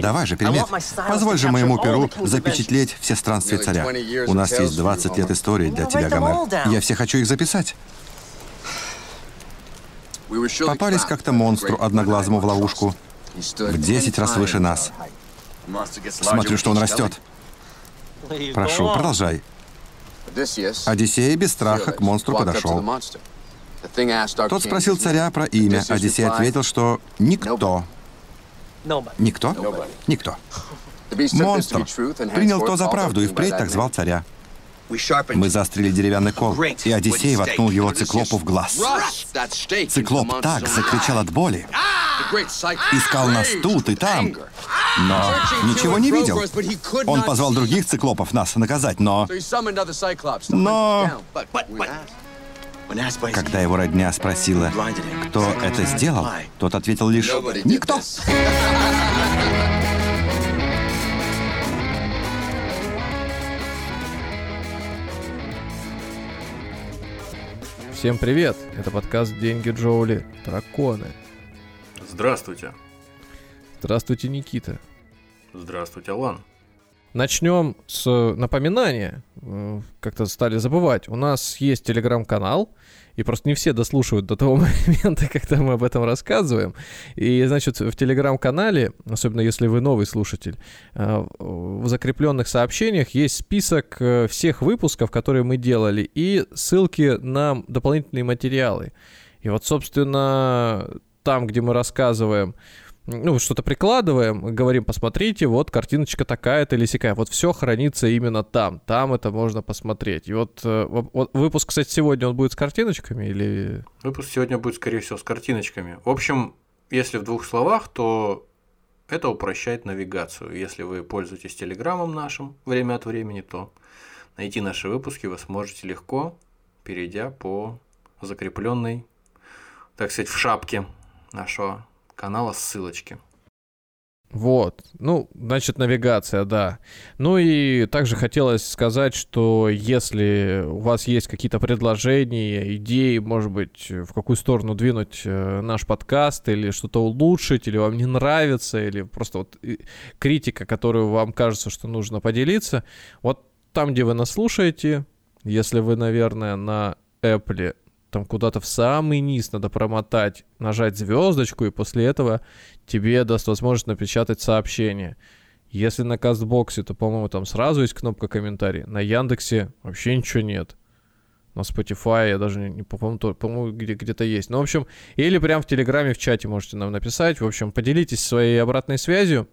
Давай же, Пермет, позволь же моему перу запечатлеть все странствия царя. У нас есть 20 лет истории для тебя, Гомер. Я все хочу их записать. Попались как-то монстру одноглазому в ловушку. В 10 раз выше нас. Смотрю, что он растет. Прошу, продолжай. Одиссей без страха к монстру подошел. Тот спросил царя про имя. Одиссей ответил, что никто. Никто? Никто. Монстр. принял то за правду и впредь так звал царя. Мы заострили деревянный кол, и Одиссей воткнул его циклопу в глаз. Циклоп так закричал от боли, искал нас тут и там, но ничего не видел. Он позвал других циклопов нас наказать, но... Но... Когда его родня спросила, кто это сделал, тот ответил лишь «Никто». Всем привет! Это подкаст «Деньги Джоули. Драконы». Здравствуйте. Здравствуйте, Никита. Здравствуйте, Алан. Начнем с напоминания. Э, как-то стали забывать. У нас есть телеграм-канал, и просто не все дослушивают до того момента, когда мы об этом рассказываем. И, значит, в телеграм-канале, особенно если вы новый слушатель, э, в закрепленных сообщениях есть список э, всех выпусков, которые мы делали, и ссылки на дополнительные материалы. И вот, собственно, там, где мы рассказываем ну, что-то прикладываем, говорим, посмотрите, вот картиночка такая-то или сякая. Вот все хранится именно там. Там это можно посмотреть. И вот, э, вот выпуск, кстати, сегодня он будет с картиночками или... Выпуск сегодня будет, скорее всего, с картиночками. В общем, если в двух словах, то это упрощает навигацию. Если вы пользуетесь телеграммом нашим время от времени, то найти наши выпуски вы сможете легко, перейдя по закрепленной, так сказать, в шапке нашего канала ссылочки. Вот, ну, значит, навигация, да. Ну и также хотелось сказать, что если у вас есть какие-то предложения, идеи, может быть, в какую сторону двинуть э, наш подкаст, или что-то улучшить, или вам не нравится, или просто вот критика, которую вам кажется, что нужно поделиться, вот там, где вы нас слушаете, если вы, наверное, на Apple там куда-то в самый низ надо промотать, нажать звездочку, и после этого тебе даст возможность напечатать сообщение. Если на Кастбоксе, то, по-моему, там сразу есть кнопка комментарий. На Яндексе вообще ничего нет. На Spotify я даже не по-моему, где- где-то есть. Ну, в общем, или прям в Телеграме, в чате можете нам написать. В общем, поделитесь своей обратной связью.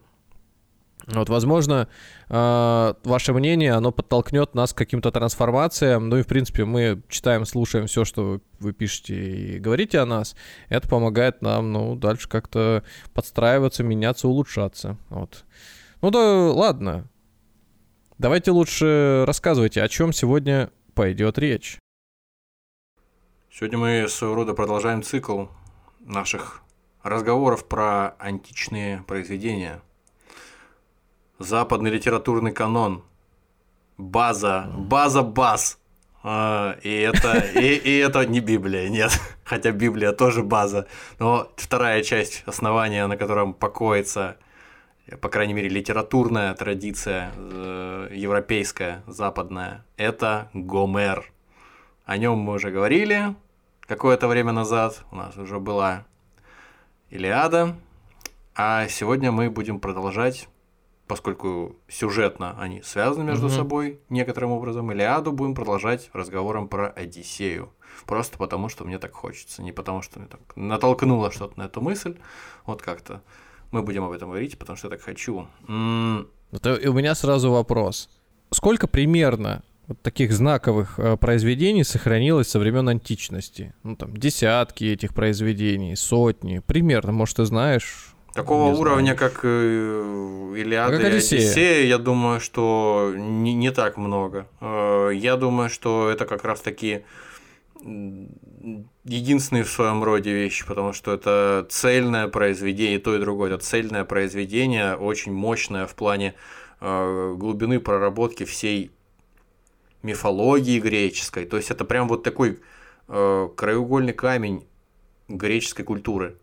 Вот, возможно, э, ваше мнение, оно подтолкнет нас к каким-то трансформациям. Ну и, в принципе, мы читаем, слушаем все, что вы пишете и говорите о нас. Это помогает нам, ну, дальше как-то подстраиваться, меняться, улучшаться. Вот. Ну да, ладно. Давайте лучше рассказывайте, о чем сегодня пойдет речь. Сегодня мы своего рода продолжаем цикл наших разговоров про античные произведения – западный литературный канон, база, база баз. А, и это, и, и это не Библия, нет. Хотя Библия тоже база. Но вторая часть основания, на котором покоится, по крайней мере, литературная традиция э, европейская, западная, это Гомер. О нем мы уже говорили какое-то время назад. У нас уже была Илиада. А сегодня мы будем продолжать поскольку сюжетно они связаны между угу. собой некоторым образом, Илиаду будем продолжать разговором про Одиссею. Просто потому, что мне так хочется, не потому, что мне так натолкнуло что-то на эту мысль. Вот как-то мы будем об этом говорить, потому что я так хочу. Это, у меня сразу вопрос. Сколько примерно вот таких знаковых э, произведений сохранилось со времен античности? Ну, там, десятки этих произведений, сотни. Примерно, может, ты знаешь, Такого не уровня, знаю. как э, Илиада как и Одиссея. Одиссея, я думаю, что не, не так много. Э, я думаю, что это как раз таки единственные в своем роде вещи, потому что это цельное произведение, то и другое, это цельное произведение, очень мощное в плане э, глубины проработки всей мифологии греческой. То есть это прям вот такой краеугольный камень греческой культуры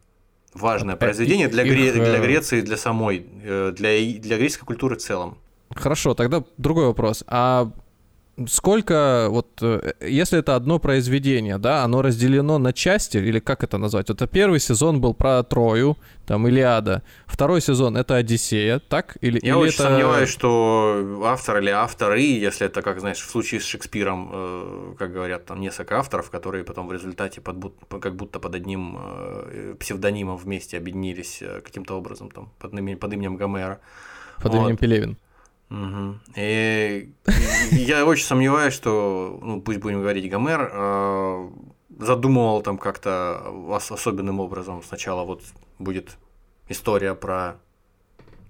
важное произведение для, Гре... для Греции, для самой, для, для греческой культуры в целом. Хорошо, тогда другой вопрос. А сколько, вот, э, если это одно произведение, да, оно разделено на части, или как это назвать? Это первый сезон был про Трою, там, Илиада. Второй сезон — это Одиссея, так? Или, Я или очень это... сомневаюсь, что автор или авторы, если это, как, знаешь, в случае с Шекспиром, э, как говорят, там несколько авторов, которые потом в результате под, как будто под одним э, псевдонимом вместе объединились каким-то образом, там, под, под именем Гомера. Под вот. именем Пелевин. Угу. И я очень сомневаюсь, что, ну, пусть будем говорить, Гомер э, задумывал там как-то особенным образом. Сначала вот будет история про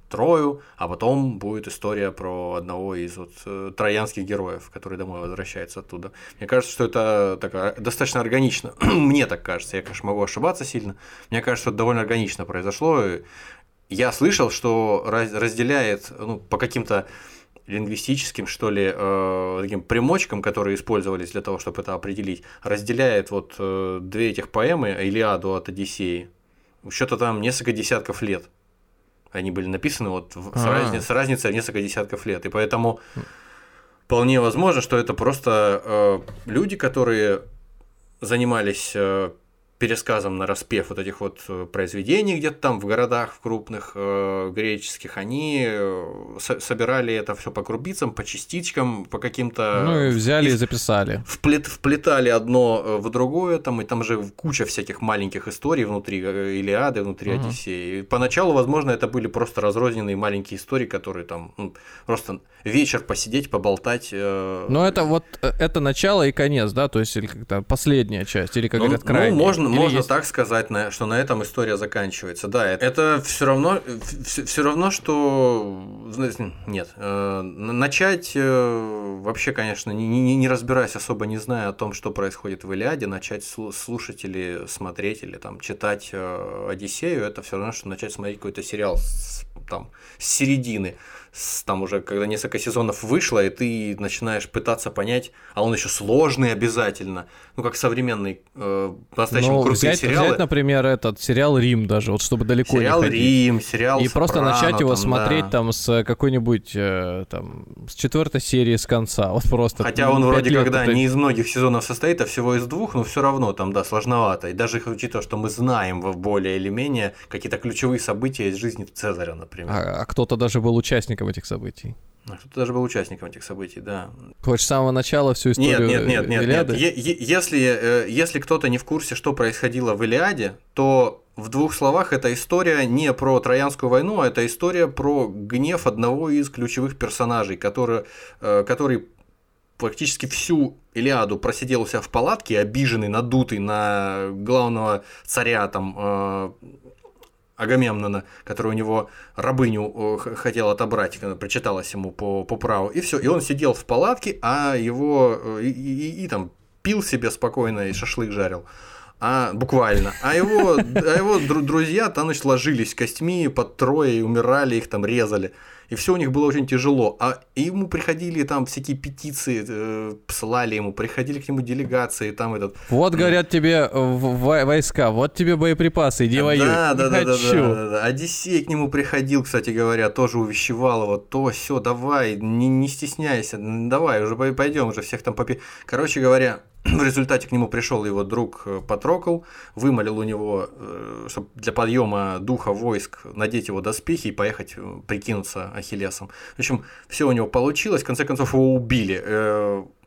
Трою, а потом будет история про одного из вот э, троянских героев, который домой возвращается оттуда. Мне кажется, что это такая, достаточно органично. Мне так кажется, я, конечно, могу ошибаться сильно. Мне кажется, что это довольно органично произошло. Я слышал, что разделяет ну, по каким-то лингвистическим, что ли, э, таким примочкам, которые использовались для того, чтобы это определить, разделяет вот э, две этих поэмы Илиаду от Одиссеи. Что-то там несколько десятков лет. Они были написаны вот с, разни- с разницей несколько десятков лет. И поэтому вполне возможно, что это просто э, люди, которые занимались э, пересказом на распев вот этих вот э, произведений где-то там в городах в крупных э, греческих, они э, со- собирали это все по крупицам, по частичкам, по каким-то... Ну и взяли и, и записали. Вплет, вплетали одно э, в другое, там, и там же куча всяких маленьких историй внутри Илиады, внутри угу. Одиссеи. И поначалу, возможно, это были просто разрозненные маленькие истории, которые там ну, просто вечер посидеть, поболтать. Э... Но это вот, это начало и конец, да, то есть или как-то последняя часть, или как ну, говорят, крайняя. Ну, можно, можно есть... так сказать, что на этом история заканчивается. Да, это все равно, все равно, что нет, э, начать э, вообще, конечно, не, не, не разбираясь особо, не зная о том, что происходит в Илиаде, начать слушать или смотреть или там читать э, Одиссею, это все равно, что начать смотреть какой-то сериал с, там с середины там уже, когда несколько сезонов вышло, и ты начинаешь пытаться понять, а он еще сложный обязательно, ну как современный, э, по-настоящему ну, крутые взять, сериалы. Взять, например, этот сериал Рим даже, вот чтобы далеко сериал не ходить. Рим, сериал И Сопрано, просто начать его там, смотреть да. там с какой-нибудь э, там с четвертой серии с конца, вот просто. Хотя он вроде когда это... не из многих сезонов состоит, а всего из двух, но все равно там да сложновато. И даже учитывая, что мы знаем более или менее какие-то ключевые события из жизни Цезаря, например. А, а кто-то даже был участником этих событий. А кто-то даже был участником этих событий, да. Хочешь с самого начала всю историю Нет, нет, нет, Илиады? нет. Если, э, если кто-то не в курсе, что происходило в Илиаде, то в двух словах эта история не про Троянскую войну, а это история про гнев одного из ключевых персонажей, который, э, который практически всю Илиаду просидел у себя в палатке, обиженный, надутый на главного царя там э, Агамемнона, который у него рабыню хотел отобрать, причиталась ему по, по праву, и все, и он сидел в палатке, а его э, и, и, и там пил себе спокойно и шашлык жарил. А, буквально. А его, а его друзья там, значит, ложились костьми под трое и умирали, их там резали и все у них было очень тяжело. А ему приходили там всякие петиции, э, посылали ему, приходили к нему делегации, там этот... Вот, говорят тебе войска, вот тебе боеприпасы, иди воюй. Да, да, да, да, да, да, да. Одиссей к нему приходил, кстати говоря, тоже увещевал его, то, все, давай, не, не стесняйся, давай, уже пойдем, уже всех там попи... Короче говоря, в результате к нему пришел его друг э, Патрокл, вымолил у него, э, чтобы для подъема духа войск надеть его доспехи и поехать э, прикинуться Ахиллесом. В общем, все у него получилось, в конце концов его убили.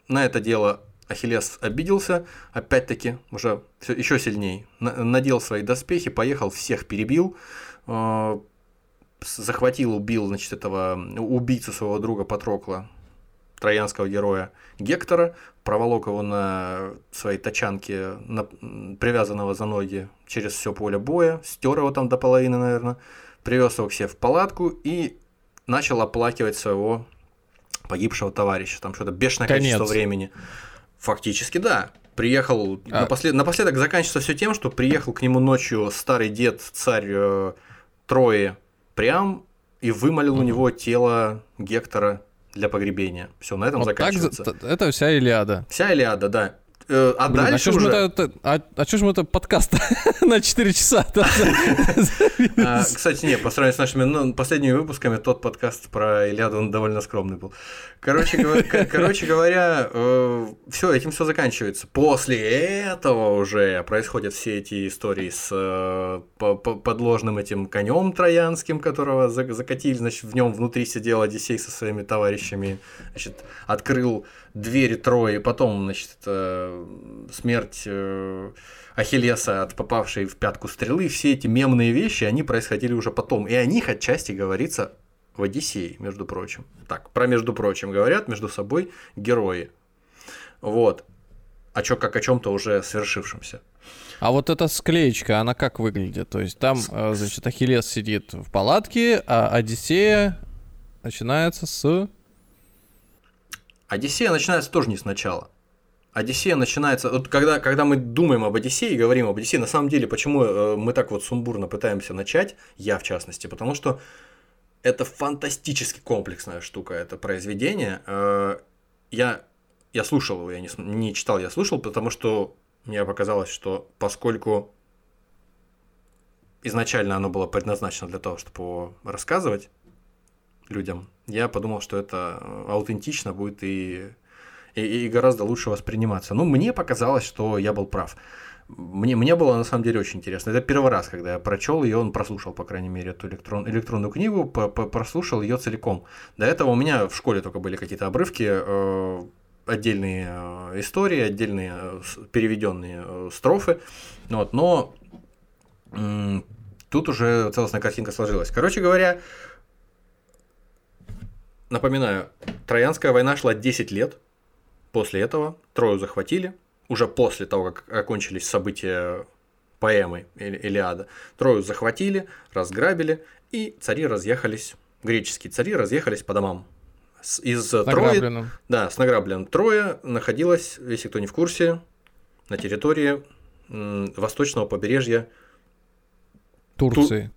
На это дело Ахиллес обиделся, опять-таки, уже еще сильнее, надел свои доспехи, поехал, всех перебил, захватил, убил, значит, этого убийцу своего друга Патрокла, троянского героя Гектора, проволок его на своей тачанке, на, привязанного за ноги через все поле боя, стер его там до половины, наверное, привез его к себе в палатку и начал оплакивать своего погибшего товарища. Там что-то бешеное Конец. количество времени. Фактически, да. Приехал, а... напослед... напоследок заканчивается все тем, что приехал к нему ночью старый дед, царь э, Трои, прям и вымолил угу. у него тело Гектора для погребения. Все, на этом вот заканчивается. Так, это вся Илиада. Вся Илиада, да. Э, а Блин, дальше а уже... Мы это, а, а что ж мы это подкаст на 4 часа? А, кстати, нет, по сравнению с нашими ну, последними выпусками, тот подкаст про Ильяду, он довольно скромный был. Короче, короче говоря, э, все, этим все заканчивается. После этого уже происходят все эти истории с э, подложным этим конем троянским, которого закатили, значит, в нем внутри сидел Одиссей со своими товарищами, значит, открыл двери Трои, потом, значит, смерть э, Ахиллеса от попавшей в пятку стрелы, все эти мемные вещи, они происходили уже потом. И о них отчасти говорится в Одиссее, между прочим. Так, про между прочим говорят между собой герои. Вот. А чё, как о чем-то уже свершившемся. А вот эта склеечка, она как выглядит? То есть там, э, значит, Ахиллес сидит в палатке, а Одиссея начинается с... Одиссея начинается тоже не сначала. Одиссея начинается, вот когда, когда мы думаем об Одиссее и говорим об Одиссее, на самом деле, почему э, мы так вот сумбурно пытаемся начать, я в частности, потому что это фантастически комплексная штука, это произведение. Э, я, я слушал его, я не, не читал, я слушал, потому что мне показалось, что поскольку изначально оно было предназначено для того, чтобы его рассказывать людям, я подумал, что это аутентично будет и и, и гораздо лучше восприниматься. Ну, мне показалось, что я был прав. Мне, мне было на самом деле очень интересно. Это первый раз, когда я прочел ее, он прослушал, по крайней мере, эту электрон, электронную книгу, по, по, прослушал ее целиком. До этого у меня в школе только были какие-то обрывки, э, отдельные э, истории, отдельные э, переведенные э, строфы. Вот, но э, тут уже целостная картинка сложилась. Короче говоря, напоминаю, Троянская война шла 10 лет. После этого Трою захватили, уже после того, как окончились события поэмы Илиада. Трою захватили, разграбили, и цари разъехались, греческие цари разъехались по домам. Из Трои, да, с награбленным. Троя находилась, если кто не в курсе, на территории восточного побережья Турции.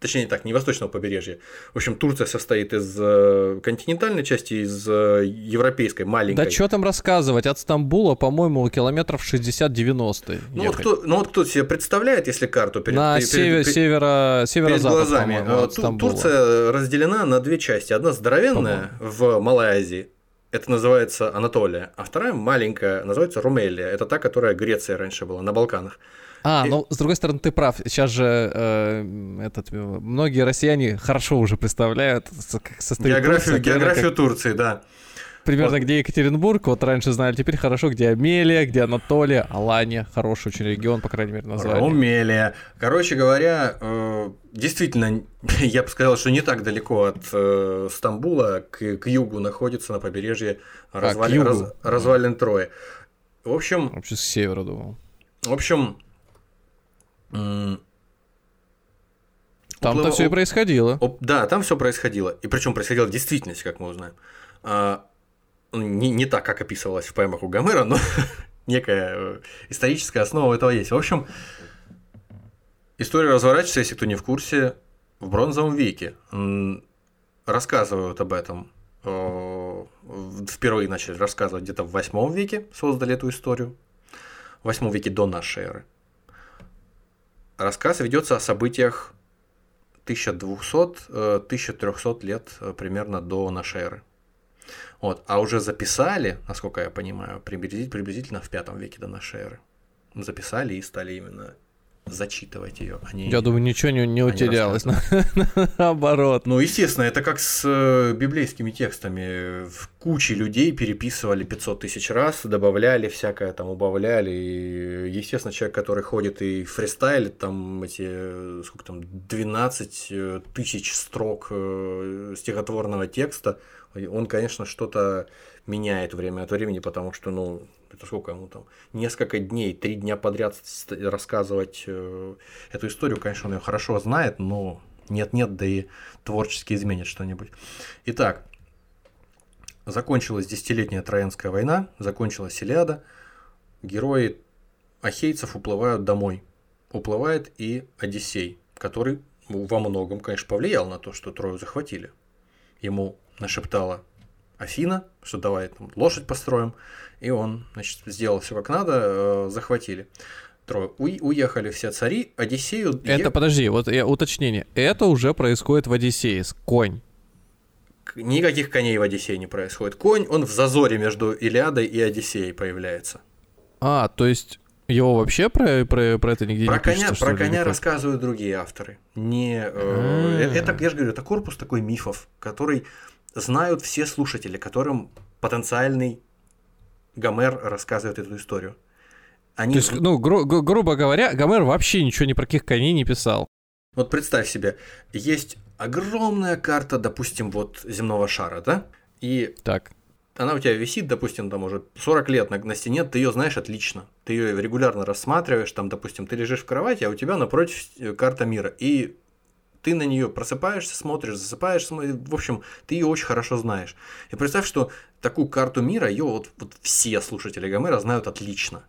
Ту точнее так, не восточного побережья. В общем, Турция состоит из э, континентальной части, из э, европейской, маленькой. Да что там рассказывать? От Стамбула, по-моему, километров 60-90. Ну вот, кто, ну вот кто себе представляет, если карту перед, На перед, север, перед, северо, перед глазами. От Турция разделена на две части. Одна здоровенная в Малой Азии, это называется Анатолия, а вторая маленькая называется Румелия. Это та, которая Греция раньше была, на Балканах. А, и... ну, с другой стороны, ты прав. Сейчас же э, этот, многие россияне хорошо уже представляют, Географию, Турция, географию как... Турции, да. Примерно вот. где Екатеринбург, вот раньше знали, теперь хорошо, где Амелия, где Анатолия, Алания, хороший очень регион, по крайней мере, назвали. Румелия. Короче говоря, э, действительно, я бы сказал, что не так далеко от э, Стамбула к, к югу находится на побережье развали, а, раз, развалин Трои. В общем... Вообще с севера думал. В общем, там-то все и происходило. Да, там все происходило. И причем происходило в действительности, как мы узнаем. А, ну, не, не так, как описывалось в поэмах у Гомера, но некая э, историческая основа этого есть. В общем, история разворачивается, если кто не в курсе, в бронзовом веке. Рассказывают об этом. Впервые начали рассказывать где-то в восьмом веке, создали эту историю. В восьмом веке до нашей эры. Рассказ ведется о событиях 1200-1300 э, лет э, примерно до нашей эры. Вот. А уже записали, насколько я понимаю, приблизительно в пятом веке до нашей эры. Записали и стали именно зачитывать ее. Они, Я думаю, ничего не, не утерялось, наоборот. Ну, естественно, это как с э, библейскими текстами. В куче людей переписывали 500 тысяч раз, добавляли всякое, там, убавляли. И, естественно, человек, который ходит и фристайлит, там, эти, сколько там, 12 э, тысяч строк э, стихотворного текста, он, конечно, что-то меняет время от времени, потому что, ну, это сколько ему там, несколько дней, три дня подряд рассказывать э, эту историю, конечно, он ее хорошо знает, но нет-нет, да и творчески изменит что-нибудь. Итак, закончилась десятилетняя Троянская война, закончилась Илиада, герои ахейцев уплывают домой. Уплывает и Одиссей, который во многом, конечно, повлиял на то, что Трою захватили. Ему нашептала Афина, что давай там, лошадь построим. И он, значит, сделал все как надо, э, захватили. Трое. У, уехали все цари, Одиссею... Это, е... подожди, вот я, уточнение. Это уже происходит в Одиссее, конь. Никаких коней в Одиссее не происходит. Конь, он в зазоре между Илиадой и Одиссеей появляется. А, то есть его вообще про, про, про это нигде про не коня, пишется, Про коня рассказывают другие авторы. Не, э, а. это, я же говорю, это корпус такой мифов, который знают все слушатели, которым потенциальный Гомер рассказывает эту историю. Они... То есть, ну, гру- гру- грубо говоря, Гомер вообще ничего ни про каких коней не писал. Вот представь себе, есть огромная карта, допустим, вот земного шара, да? И так. она у тебя висит, допустим, там уже 40 лет на, на стене, ты ее знаешь отлично. Ты ее регулярно рассматриваешь, там, допустим, ты лежишь в кровати, а у тебя напротив э, карта мира. И ты на нее просыпаешься, смотришь, засыпаешь, смотришь, в общем, ты ее очень хорошо знаешь. И представь, что такую карту мира, ее вот, вот все слушатели Гомера знают отлично.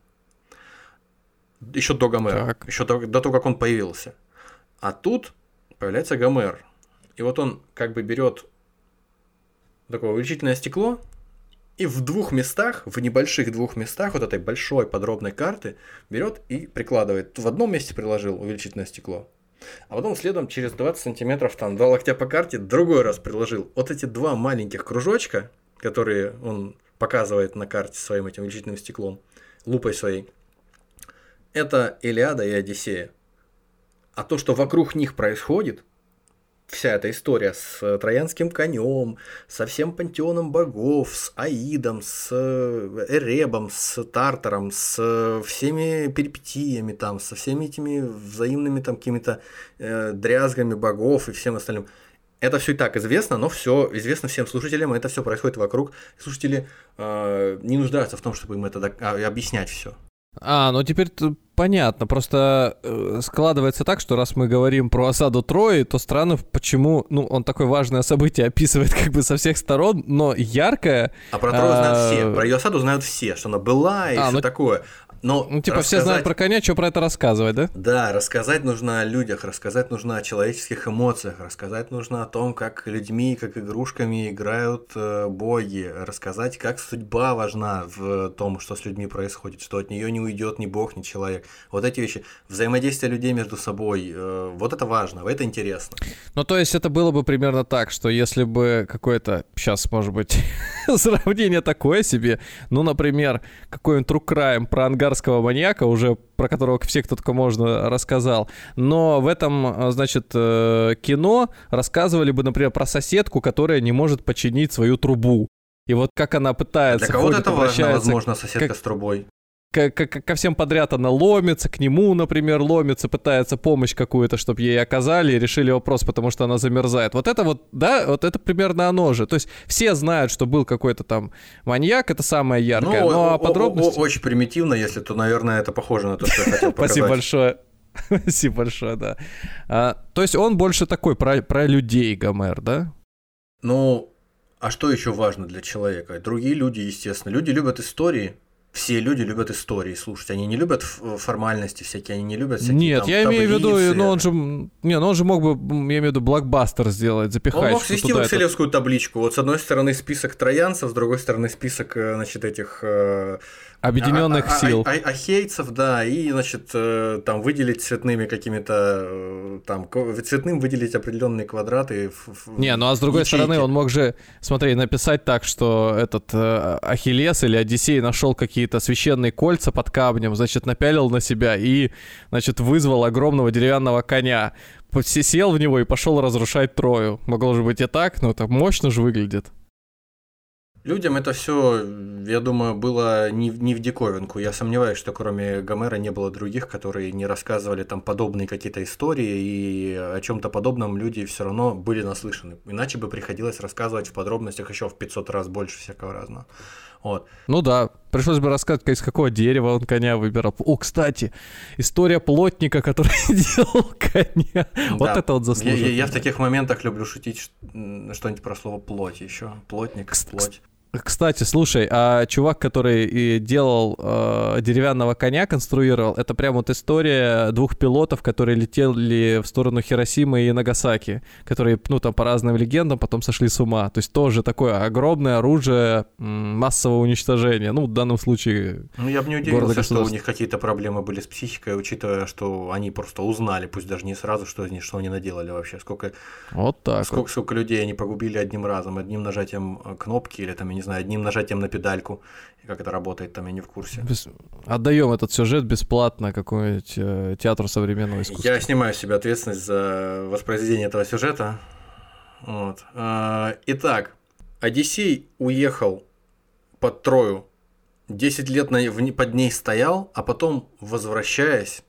Еще до Гомера, так. еще до, до того, как он появился. А тут появляется Гомер. И вот он как бы берет такое увеличительное стекло, и в двух местах, в небольших двух местах вот этой большой подробной карты берет и прикладывает. В одном месте приложил увеличительное стекло, а потом следом через 20 сантиметров там два локтя по карте другой раз приложил. Вот эти два маленьких кружочка, которые он показывает на карте своим этим увеличительным стеклом, лупой своей, это Илиада и Одиссея. А то, что вокруг них происходит, вся эта история с э, троянским конем, со всем пантеоном богов, с Аидом, с э, Эребом, с Тартаром, с э, всеми перипетиями там, со всеми этими взаимными там какими-то э, дрязгами богов и всем остальным. Это все и так известно, но все известно всем слушателям, это все происходит вокруг. Слушатели э, не нуждаются в том, чтобы им это а, объяснять все. А, ну теперь понятно. Просто э, складывается так, что раз мы говорим про осаду Трои, то странно, почему, ну, он такое важное событие описывает как бы со всех сторон, но яркое. А про Трою знают все, а, про ее осаду знают все, что она была и а, все ну, такое. Но ну, типа рассказать... все знают про коня, что про это рассказывать, да? Да, рассказать нужно о людях, рассказать нужно о человеческих эмоциях, рассказать нужно о том, как людьми, как игрушками играют э, боги, рассказать, как судьба важна в том, что с людьми происходит, что от нее не уйдет ни бог, ни человек. Вот эти вещи, взаимодействие людей между собой, э, вот это важно, это интересно. Ну, то есть это было бы примерно так, что если бы какое-то, сейчас, может быть, сравнение такое себе, ну, например, какой-нибудь True Crime про ангар болгарского маньяка, уже про которого все, кто только можно, рассказал. Но в этом, э, значит, э, кино рассказывали бы, например, про соседку, которая не может починить свою трубу. И вот как она пытается... Для кого-то это важно, возможно, соседка как... с трубой ко, ко, ко всем подряд она ломится, к нему, например, ломится, пытается помощь какую-то, чтобы ей оказали, и решили вопрос, потому что она замерзает. Вот это вот, да, вот это примерно оно же. То есть все знают, что был какой-то там маньяк, это самое яркое. Ну, ну а подробности... Очень примитивно, если то, наверное, это похоже на то, что я хотел показать. Спасибо большое. Спасибо большое, да. А, то есть он больше такой про, про людей, Гомер, да? Ну, а что еще важно для человека? Другие люди, естественно. Люди любят истории, все люди любят истории слушать, они не любят формальности всякие, они не любят всякие Нет, там, я имею в виду, ну он же, не, ну он же мог бы, я имею в виду, блокбастер сделать, запихать. Он мог свести в экселевскую табличку, вот с одной стороны список троянцев, с другой стороны список, э, значит, этих э, Объединенных а, а, сил. А, а, ахейцев, да, и, значит, э, там выделить цветными какими-то, э, там, цветным выделить определенные квадраты. В, Не, ну а с другой ячейки. стороны, он мог же, смотри, написать так, что этот э, Ахиллес или Одиссей нашел какие-то священные кольца под камнем, значит, напялил на себя и, значит, вызвал огромного деревянного коня. Сел в него и пошел разрушать Трою. Могло же быть и так, но это мощно же выглядит. Людям это все, я думаю, было не, не в диковинку. Я сомневаюсь, что кроме Гомера не было других, которые не рассказывали там подобные какие-то истории, и о чем-то подобном люди все равно были наслышаны. Иначе бы приходилось рассказывать в подробностях еще в 500 раз больше всякого разного. Вот. Ну да, пришлось бы рассказать, из какого дерева он коня выбирал. О, кстати, история плотника, который делал коня. Да. Вот это вот заслуживает. Я, я, я в таких моментах люблю шутить что-нибудь про слово плоть еще. Плотник, плоть. Кстати, слушай, а чувак, который делал э, деревянного коня, конструировал, это прям вот история двух пилотов, которые летели в сторону Хиросимы и Нагасаки, которые, ну, там по разным легендам потом сошли с ума. То есть тоже такое огромное оружие массового уничтожения. Ну, в данном случае... Ну, я бы не удивился, что у них какие-то проблемы были с психикой, учитывая, что они просто узнали, пусть даже не сразу, что они, что они наделали вообще. Сколько, вот так сколько, вот. сколько людей они погубили одним разом, одним нажатием э, кнопки или там, я не знаю, одним нажатием на педальку. И как это работает, там я не в курсе. Без... Отдаем этот сюжет бесплатно какому-нибудь э, театру современного искусства. Я снимаю с себя ответственность за воспроизведение этого сюжета. Вот. А, итак, Одиссей уехал под Трою. 10 лет на, в, под ней стоял, а потом, возвращаясь,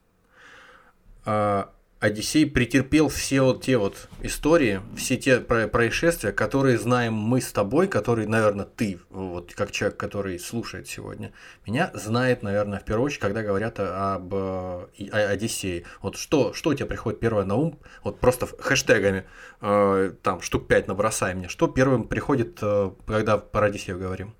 а, Одиссей претерпел все вот те вот истории, все те происшествия, которые знаем мы с тобой, которые, наверное, ты, вот как человек, который слушает сегодня, меня знает, наверное, в первую очередь, когда говорят об о Одиссее. Вот что, что у тебя приходит первое на ум, вот просто хэштегами, э, там, штук пять набросай мне, что первым приходит, э, когда про Одиссею говорим?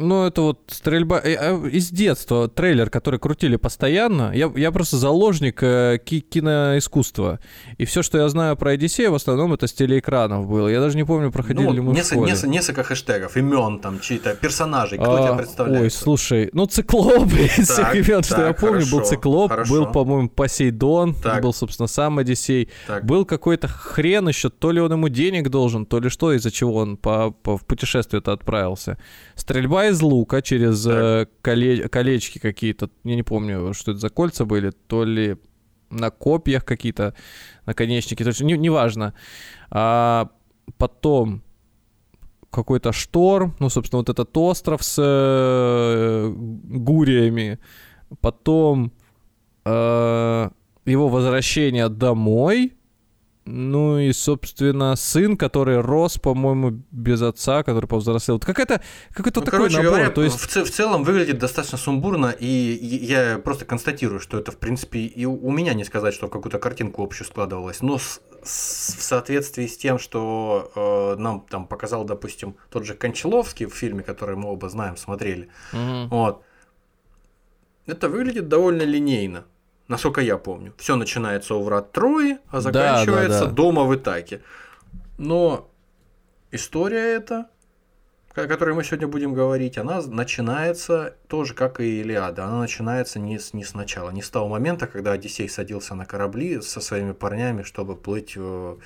Ну, это вот стрельба э, э, из детства, трейлер, который крутили постоянно. Я, я просто заложник э, ки- киноискусства. И все, что я знаю про Одиссея, в основном это с телеэкранов было. Я даже не помню, проходили ну, ли мы несколько, в школе. Несколько, несколько хэштегов, имен там, чьи-то персонажей, кто а, тебя представляет? Ой, слушай, ну циклоп из всех имен, что я помню, хорошо, был циклоп, хорошо. был, по-моему, Посейдон, так. был, собственно, сам Одиссей. Так. Был какой-то хрен еще, то ли он ему денег должен, то ли что, из-за чего он по, по, в путешествие-то отправился. Стрельба из лука через э, коле- колечки какие-то. Я не помню, что это за кольца были. То ли на копьях какие-то наконечники. То есть, не, неважно. А потом какой-то шторм. Ну, собственно, вот этот остров с э, гуриями. Потом э, его возвращение домой ну и, собственно, сын, который рос, по-моему, без отца, который повзрослел. Какая-то, какой-то ну, такой короче набор. Говоря, то есть... в, в целом выглядит достаточно сумбурно, и я просто констатирую, что это, в принципе, и у меня не сказать, что какую-то картинку общую складывалось, но с, с, в соответствии с тем, что э, нам там показал, допустим, тот же Кончаловский в фильме, который мы оба знаем, смотрели, угу. вот, это выглядит довольно линейно насколько я помню. Все начинается у врат Трои, а заканчивается да, да, да. дома в Итаке. Но история эта, о которой мы сегодня будем говорить, она начинается тоже как и Илиада. Она начинается не, с, не сначала, не с того момента, когда Одиссей садился на корабли со своими парнями, чтобы плыть э,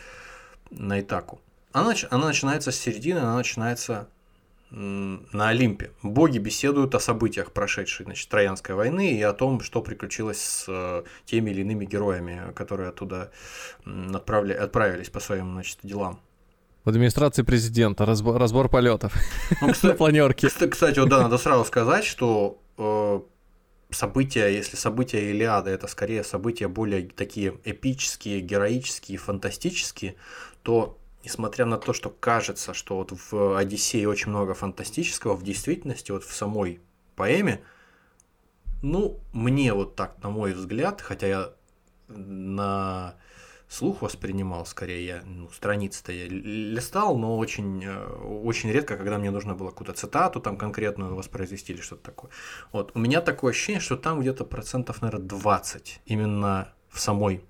на Итаку. Она, она начинается с середины, она начинается на Олимпе. Боги беседуют о событиях прошедшей значит, Троянской войны и о том, что приключилось с э, теми или иными героями, которые оттуда отправили, отправились по своим значит, делам. В администрации президента разбор, разбор полетов ну, кстати, на планерке. Кстати, вот да, надо сразу сказать, что э, события, если события Илиады это скорее события более такие эпические, героические, фантастические, то несмотря на то, что кажется, что вот в Одиссее очень много фантастического, в действительности вот в самой поэме, ну, мне вот так, на мой взгляд, хотя я на слух воспринимал, скорее, я ну, страницы-то я листал, но очень, э, очень редко, когда мне нужно было какую-то цитату там конкретную воспроизвести или что-то такое. Вот, у меня такое ощущение, что там где-то процентов, наверное, 20 именно в самой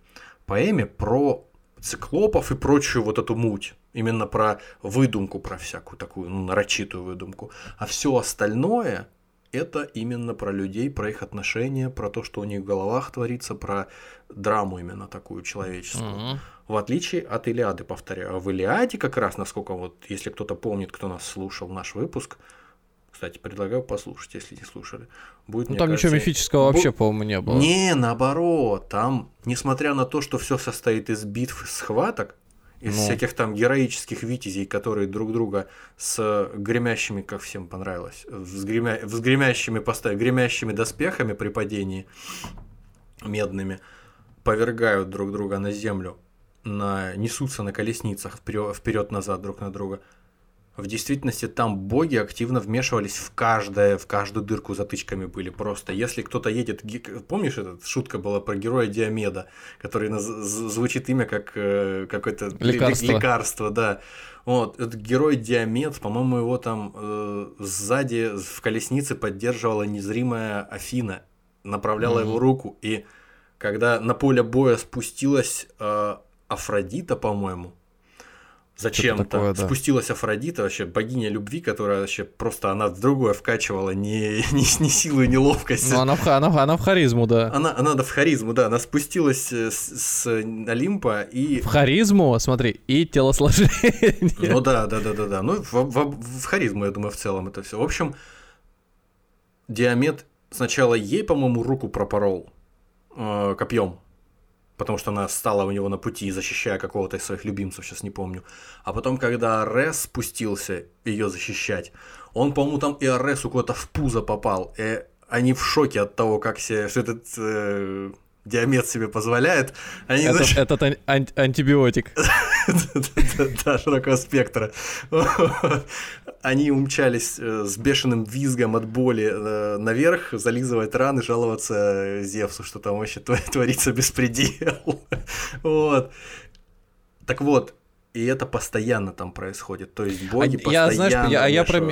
поэме про циклопов и прочую вот эту муть. Именно про выдумку, про всякую такую ну, нарочитую выдумку. А все остальное это именно про людей, про их отношения, про то, что у них в головах творится, про драму именно такую человеческую. Mm-hmm. В отличие от Илиады, повторяю. А в Илиаде как раз, насколько вот, если кто-то помнит, кто нас слушал, наш выпуск, кстати, предлагаю послушать, если не слушали. Будет, ну, там кажется, ничего мифического бу... вообще, по-моему, не было. Не, наоборот. Там, несмотря на то, что все состоит из битв и схваток, из ну. всяких там героических витязей, которые друг друга с гремящими, как всем понравилось, с, гремя... с гремящими, поставь, гремящими доспехами при падении медными повергают друг друга на землю, на... несутся на колесницах вперед-назад друг на друга – в действительности там боги активно вмешивались в каждое, в каждую дырку затычками были просто. Если кто-то едет, помнишь, эта шутка была про героя Диомеда, который звучит имя как э, какое-то лекарство. лекарство, да. Вот, этот герой Диамет, по-моему, его там э, сзади в колеснице поддерживала незримая Афина, направляла mm-hmm. его руку, и когда на поле боя спустилась э, Афродита, по-моему, зачем-то да. спустилась Афродита, вообще богиня любви, которая вообще просто она в другое вкачивала не, не, не силу и не ловкость. Ну, она, в, она, она в харизму, да. Она, она да, в харизму, да. Она спустилась с, с Олимпа и... В харизму, смотри, и телосложение. Ну да, да, да, да, да. Ну, в, в, в харизму, я думаю, в целом это все. В общем, Диамет сначала ей, по-моему, руку пропорол э, копьем потому что она стала у него на пути, защищая какого-то из своих любимцев, сейчас не помню. А потом, когда Арес спустился ее защищать, он, по-моему, там и Аресу куда-то в пузо попал. И они в шоке от того, как себе, что этот э, диамет себе позволяет. Они, этот, значит... этот ан- ан- антибиотик. Да, широкого спектра. Они умчались э, с бешеным визгом от боли э, наверх, зализывать раны, жаловаться Зевсу, что там вообще творится беспредел. Вот. Так вот, и это постоянно там происходит. То есть боги а, постоянно я, знаешь, я, я, про,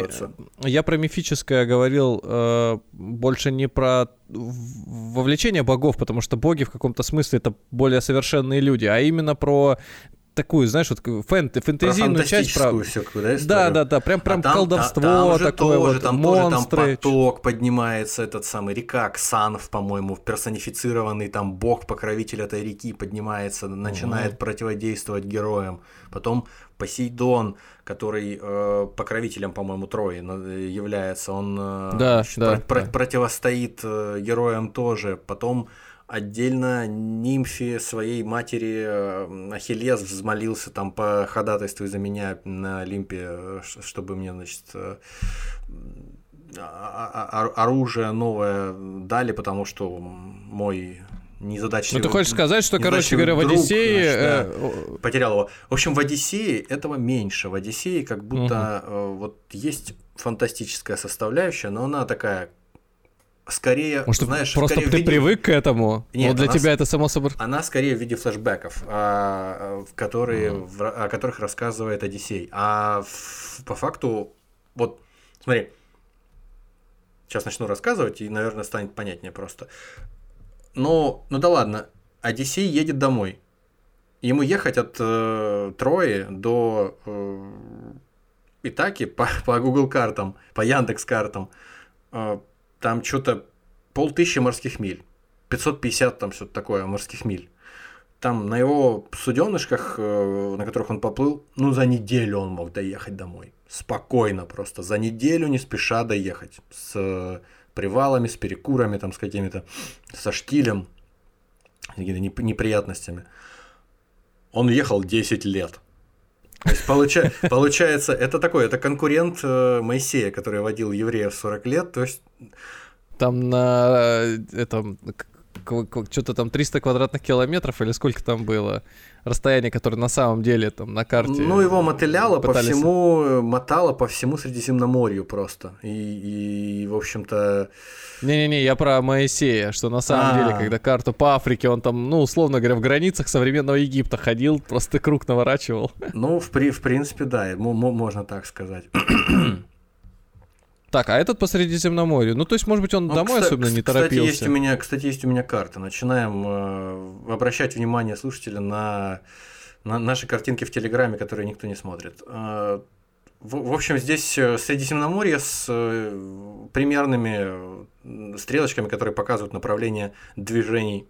я про мифическое говорил э, больше не про вовлечение богов, потому что боги в каком-то смысле это более совершенные люди, а именно про такую, знаешь, вот фэнт, фэнтезийную про часть про всякую, да, да, да, да, прям прям а там, колдовство там, там такое тоже, вот, там монстры. Тоже, там поток поднимается, этот самый река Ксанов, по-моему, персонифицированный там бог покровитель этой реки поднимается, начинает угу. противодействовать героям. Потом Посейдон, который э, покровителем, по-моему, Трои является, он э, да, да, про- да. противостоит э, героям тоже. Потом отдельно нимфе своей матери э, Ахиллес взмолился там по ходатайству за меня на Олимпе, э, чтобы мне, значит, э, а, а, а, оружие новое дали, потому что мой незадачливый... Ну, ты хочешь сказать, что, короче говоря, в Одиссее... Значит, да, потерял его. В общем, в Одиссее этого меньше. В Одиссее как будто угу. вот есть фантастическая составляющая, но она такая скорее, Может, знаешь, просто скорее ты виде... привык к этому. Нет, вот для тебя с... это само собой. Она скорее в виде флешбеков, а, в которые, mm. в, о которых рассказывает Одиссей. А в, по факту, вот, смотри, сейчас начну рассказывать, и, наверное, станет понятнее просто. Но, ну да ладно, Одиссей едет домой. Ему ехать от э, Трои до э, Итаки по, по Google картам, по Яндекс картам. Э, там что-то полтысячи морских миль. 550 там что-то такое морских миль. Там на его суденышках, э, на которых он поплыл, ну за неделю он мог доехать домой. Спокойно просто. За неделю не спеша доехать. С привалами, с перекурами, там, с какими-то, со штилем, какими-то неприятностями. Он ехал 10 лет. То есть получа, получается, это такой, это конкурент э, Моисея, который водил евреев 40 лет, то есть... Там на э, этом, что-то там 300 квадратных километров или сколько там было расстояние, которое на самом деле там на карте. Ну, его мотыляло пытались... по всему, мотало по всему Средиземноморью просто. И, и в общем-то... Не-не-не, я про Моисея, что на самом А-а-а. деле, когда карту по Африке, он там, ну, условно говоря, в границах современного Египта ходил, просто круг наворачивал. Ну, в, при, в принципе, да, можно так сказать. Так, а этот по Средиземноморью? Ну, то есть, может быть, он ну, домой кстати, особенно не торопился? Кстати, есть у меня, кстати, есть у меня карта. Начинаем э, обращать внимание слушателя на, на наши картинки в Телеграме, которые никто не смотрит. Э, в, в общем, здесь э, Средиземноморье с э, примерными стрелочками, которые показывают направление движений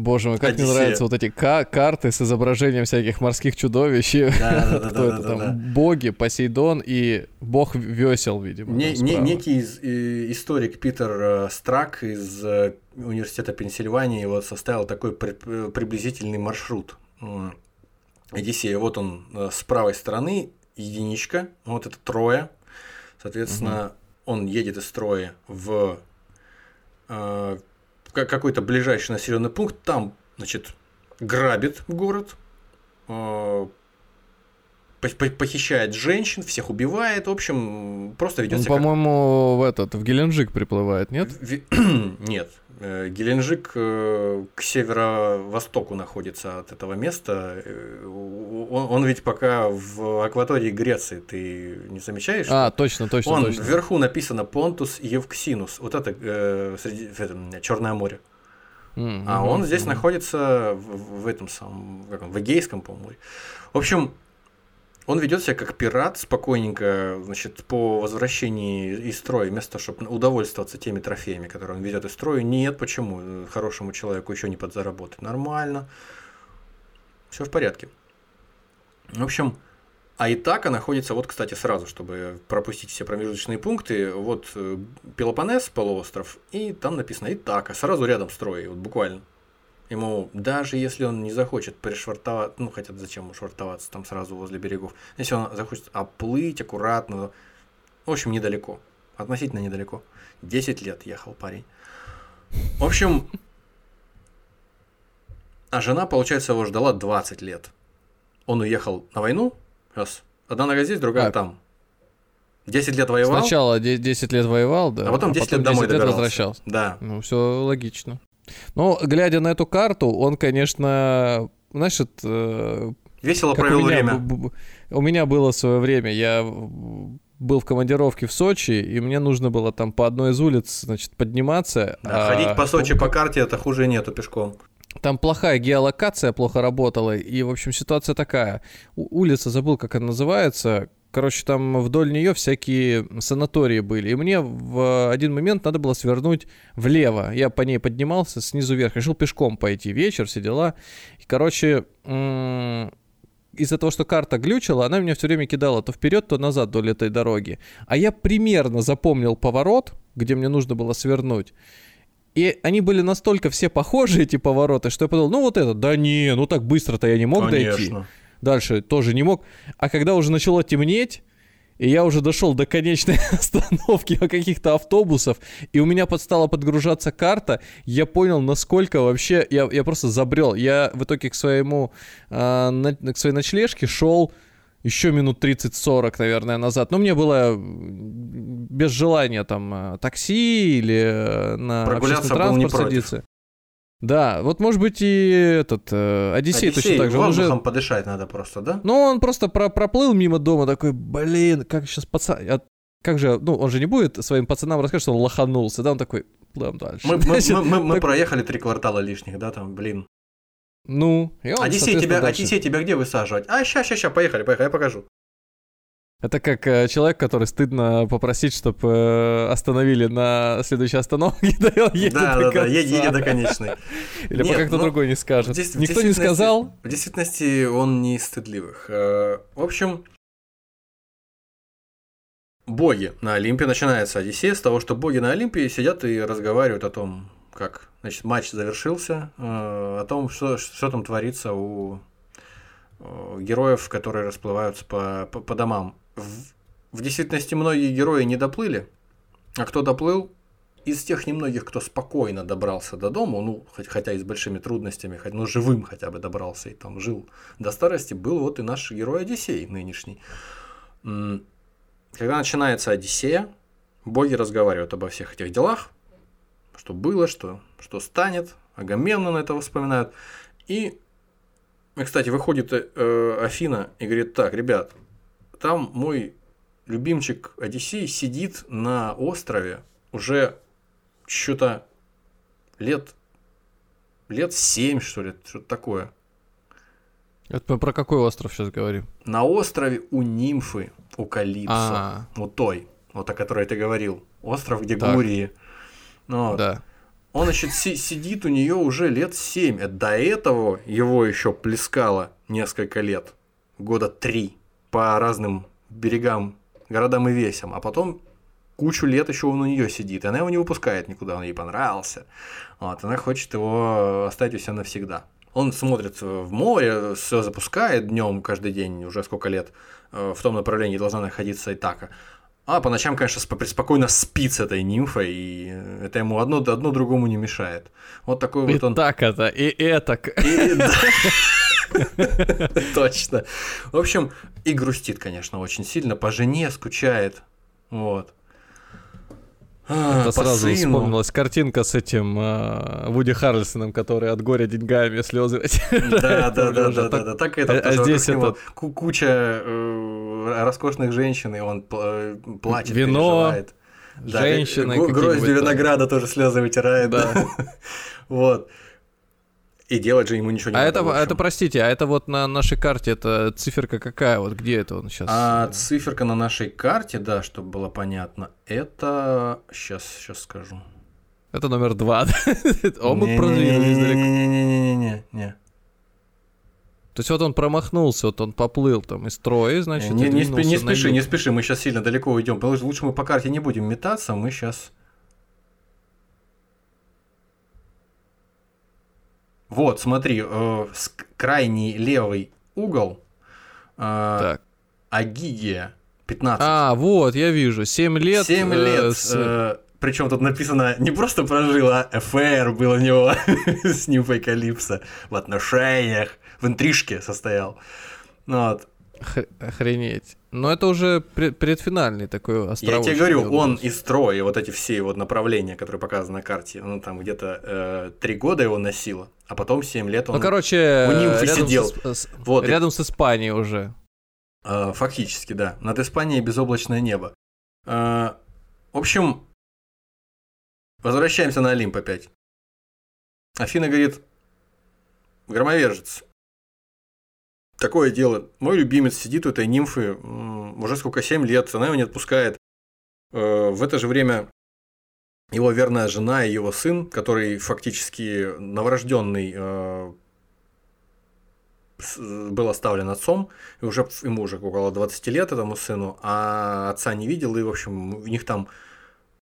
Боже мой, как Одиссея. мне нравятся вот эти карты с изображением всяких морских чудовищ. Кто это там? Боги, Посейдон и бог весел, видимо. некий историк Питер э, Страк из э, университета Пенсильвании вот составил такой э, приблизительный маршрут. Одиссея, вот он с правой стороны, единичка, вот это трое. Соответственно, он едет из строя в какой-то ближайший населенный пункт, там, значит, грабит город, э, похищает женщин, всех убивает, в общем, просто ведет Он, себя по-моему, в этот, в Геленджик приплывает, нет? Нет. Э, Геленджик э, к северо-востоку находится от этого места. Э, он, он ведь пока в акватории Греции, ты не замечаешь? А, точно, точно, он точно. Вверху написано Понтус Евксинус. Вот это э, среди, Черное море. Mm-hmm. А он здесь mm-hmm. находится в, в этом самом, как он, в Эгейском, по-моему. В общем, он ведет себя как пират спокойненько, значит, по возвращении из строя, вместо того, чтобы удовольствоваться теми трофеями, которые он ведет из строя. Нет, почему? Хорошему человеку еще не подзаработать. Нормально. Все в порядке. В общем, а Итака находится, вот, кстати, сразу, чтобы пропустить все промежуточные пункты, вот э, Пелопонес, полуостров, и там написано Итака, сразу рядом строй, вот буквально. Ему, даже если он не захочет пришвартоваться, ну, хотя зачем ему швартоваться там сразу возле берегов, если он захочет оплыть аккуратно, в общем, недалеко, относительно недалеко. 10 лет ехал парень. В общем, а жена, получается, его ждала 20 лет. Он уехал на войну, раз, одна нога здесь, другая а, там. 10 лет воевал. Сначала 10 лет воевал, да. А потом 10 а потом лет домой 10 лет возвращался. Да. Ну, все логично. Но, глядя на эту карту, он, конечно, знаешь, это... Весело провел время. У меня было свое время. Я был в командировке в Сочи, и мне нужно было там по одной из улиц, значит, подниматься. Да, а ходить по Сочи по карте это хуже нету пешком. Там плохая геолокация, плохо работала, и, в общем, ситуация такая. У улица, забыл, как она называется, Короче, там вдоль нее всякие санатории были. И мне в один момент надо было свернуть влево. Я по ней поднимался снизу вверх. Решил пешком пойти. Вечер, все дела. И, короче, из-за того, что карта глючила, она меня все время кидала то вперед, то назад вдоль этой дороги. А я примерно запомнил поворот, где мне нужно было свернуть. И они были настолько все похожи, эти повороты, что я подумал, ну вот этот, да не, ну так быстро-то я не мог Конечно. дойти дальше тоже не мог. А когда уже начало темнеть, и я уже дошел до конечной остановки каких-то автобусов, и у меня подстала подгружаться карта, я понял, насколько вообще... Я, я просто забрел. Я в итоге к своему... Э, на, к своей ночлежке шел еще минут 30-40, наверное, назад. Но мне было без желания там э, такси или э, на общественный транспорт садиться. Да, вот может быть и этот э, Одиссей, Одиссей точно так же. Он уже подышать надо просто, да? Ну, он просто про проплыл мимо дома, такой, блин, как сейчас пацан... А как же, ну, он же не будет своим пацанам рассказать, что он лоханулся, да, он такой, плывем дальше. Мы, мы, мы, мы, мы так... проехали три квартала лишних, да, там, блин. Ну, и он, Одиссей, тебя, дальше. Одиссей тебя где высаживать? А, ща, ща, ща, поехали, поехали, я покажу. Это как э, человек, который стыдно попросить, чтобы э, остановили на следующей остановке, да он едет да, до да, конца. Да, едет до конечной. Или Нет, пока кто ну, другой не скажет. Здесь, Никто не сказал? В действительности он не из стыдливых. Э, в общем, боги на Олимпе, начинается Одиссея с того, что боги на Олимпе сидят и разговаривают о том, как значит, матч завершился, э, о том, что, что там творится у героев, которые расплываются по, по, по домам в, действительности многие герои не доплыли, а кто доплыл, из тех немногих, кто спокойно добрался до дома, ну, хоть, хотя и с большими трудностями, хоть, ну, живым хотя бы добрался и там жил до старости, был вот и наш герой Одиссей нынешний. Когда начинается Одиссея, боги разговаривают обо всех этих делах, что было, что, что станет, Агамемнон это вспоминают. И, кстати, выходит э, Афина и говорит, так, ребят, там мой любимчик Одиссей сидит на острове уже что-то лет лет семь, что ли, что-то такое. Это мы про какой остров сейчас говорим? На острове у нимфы, у Калипсо. А-а-а. Вот той, вот о которой ты говорил. Остров, где так. Гурии. Ну, да. Он, значит, си- сидит у нее уже лет семь. До этого его еще плескало несколько лет. Года три по разным берегам, городам и весям, а потом кучу лет еще он у нее сидит, и она его не выпускает никуда, он ей понравился. Вот, она хочет его оставить у себя навсегда. Он смотрит в море, все запускает днем каждый день, уже сколько лет, э, в том направлении должна находиться Итака. А по ночам, конечно, спокойно спит с этой нимфой, и это ему одно, одно другому не мешает. Вот такой и вот он. так это, и это. И, да. Точно. В общем, и грустит, конечно, очень сильно. По жене скучает. Вот. А, Это сразу сыну. вспомнилась картинка с этим э, Вуди Харрельсоном, который от горя деньгами слезы. Да, да, да, да, да, Так это. А здесь это куча э, роскошных женщин, и он э, плачет, Вино, женщины. Грозди винограда тоже слезы вытирает. Да. Вот. И делать же ему ничего не а надо. Это, это, простите, а это вот на нашей карте, это циферка какая? Вот где это он сейчас? А циферка на нашей карте, да, чтобы было понятно, это... Сейчас, сейчас скажу. Это номер два. Он мы продвинулись далеко. Не-не-не-не-не. То есть вот он промахнулся, вот он поплыл там из строя, значит, не, не, спи, не спеши, не спеши, мы сейчас сильно далеко уйдем. Лучше мы по карте не будем метаться, мы сейчас Вот, смотри, э, крайний левый угол. Э, так. Агигия 15. А, вот, я вижу. 7 лет. 7 лет. Э, с... э, причем тут написано не просто прожил, а ФР был у него с нимфой Калипсо в отношениях, в интрижке состоял. Ну вот. Охренеть. Но это уже предфинальный такой остров. Я тебе говорю, он из строя, вот эти все вот направления, которые показаны на карте, ну там где-то э, три года его носило, а потом 7 лет он ну, короче, у нимфы рядом сидел. С, вот, рядом и... с Испанией уже. Э, фактически, да. Над Испанией безоблачное небо. Э, в общем, возвращаемся на Олимп опять. Афина говорит, громовержец, такое дело. Мой любимец сидит у этой нимфы уже сколько, 7 лет, она его не отпускает. Э, в это же время его верная жена и его сын, который фактически новорожденный э, был оставлен отцом, и уже ему уже около 20 лет этому сыну, а отца не видел, и, в общем, у них там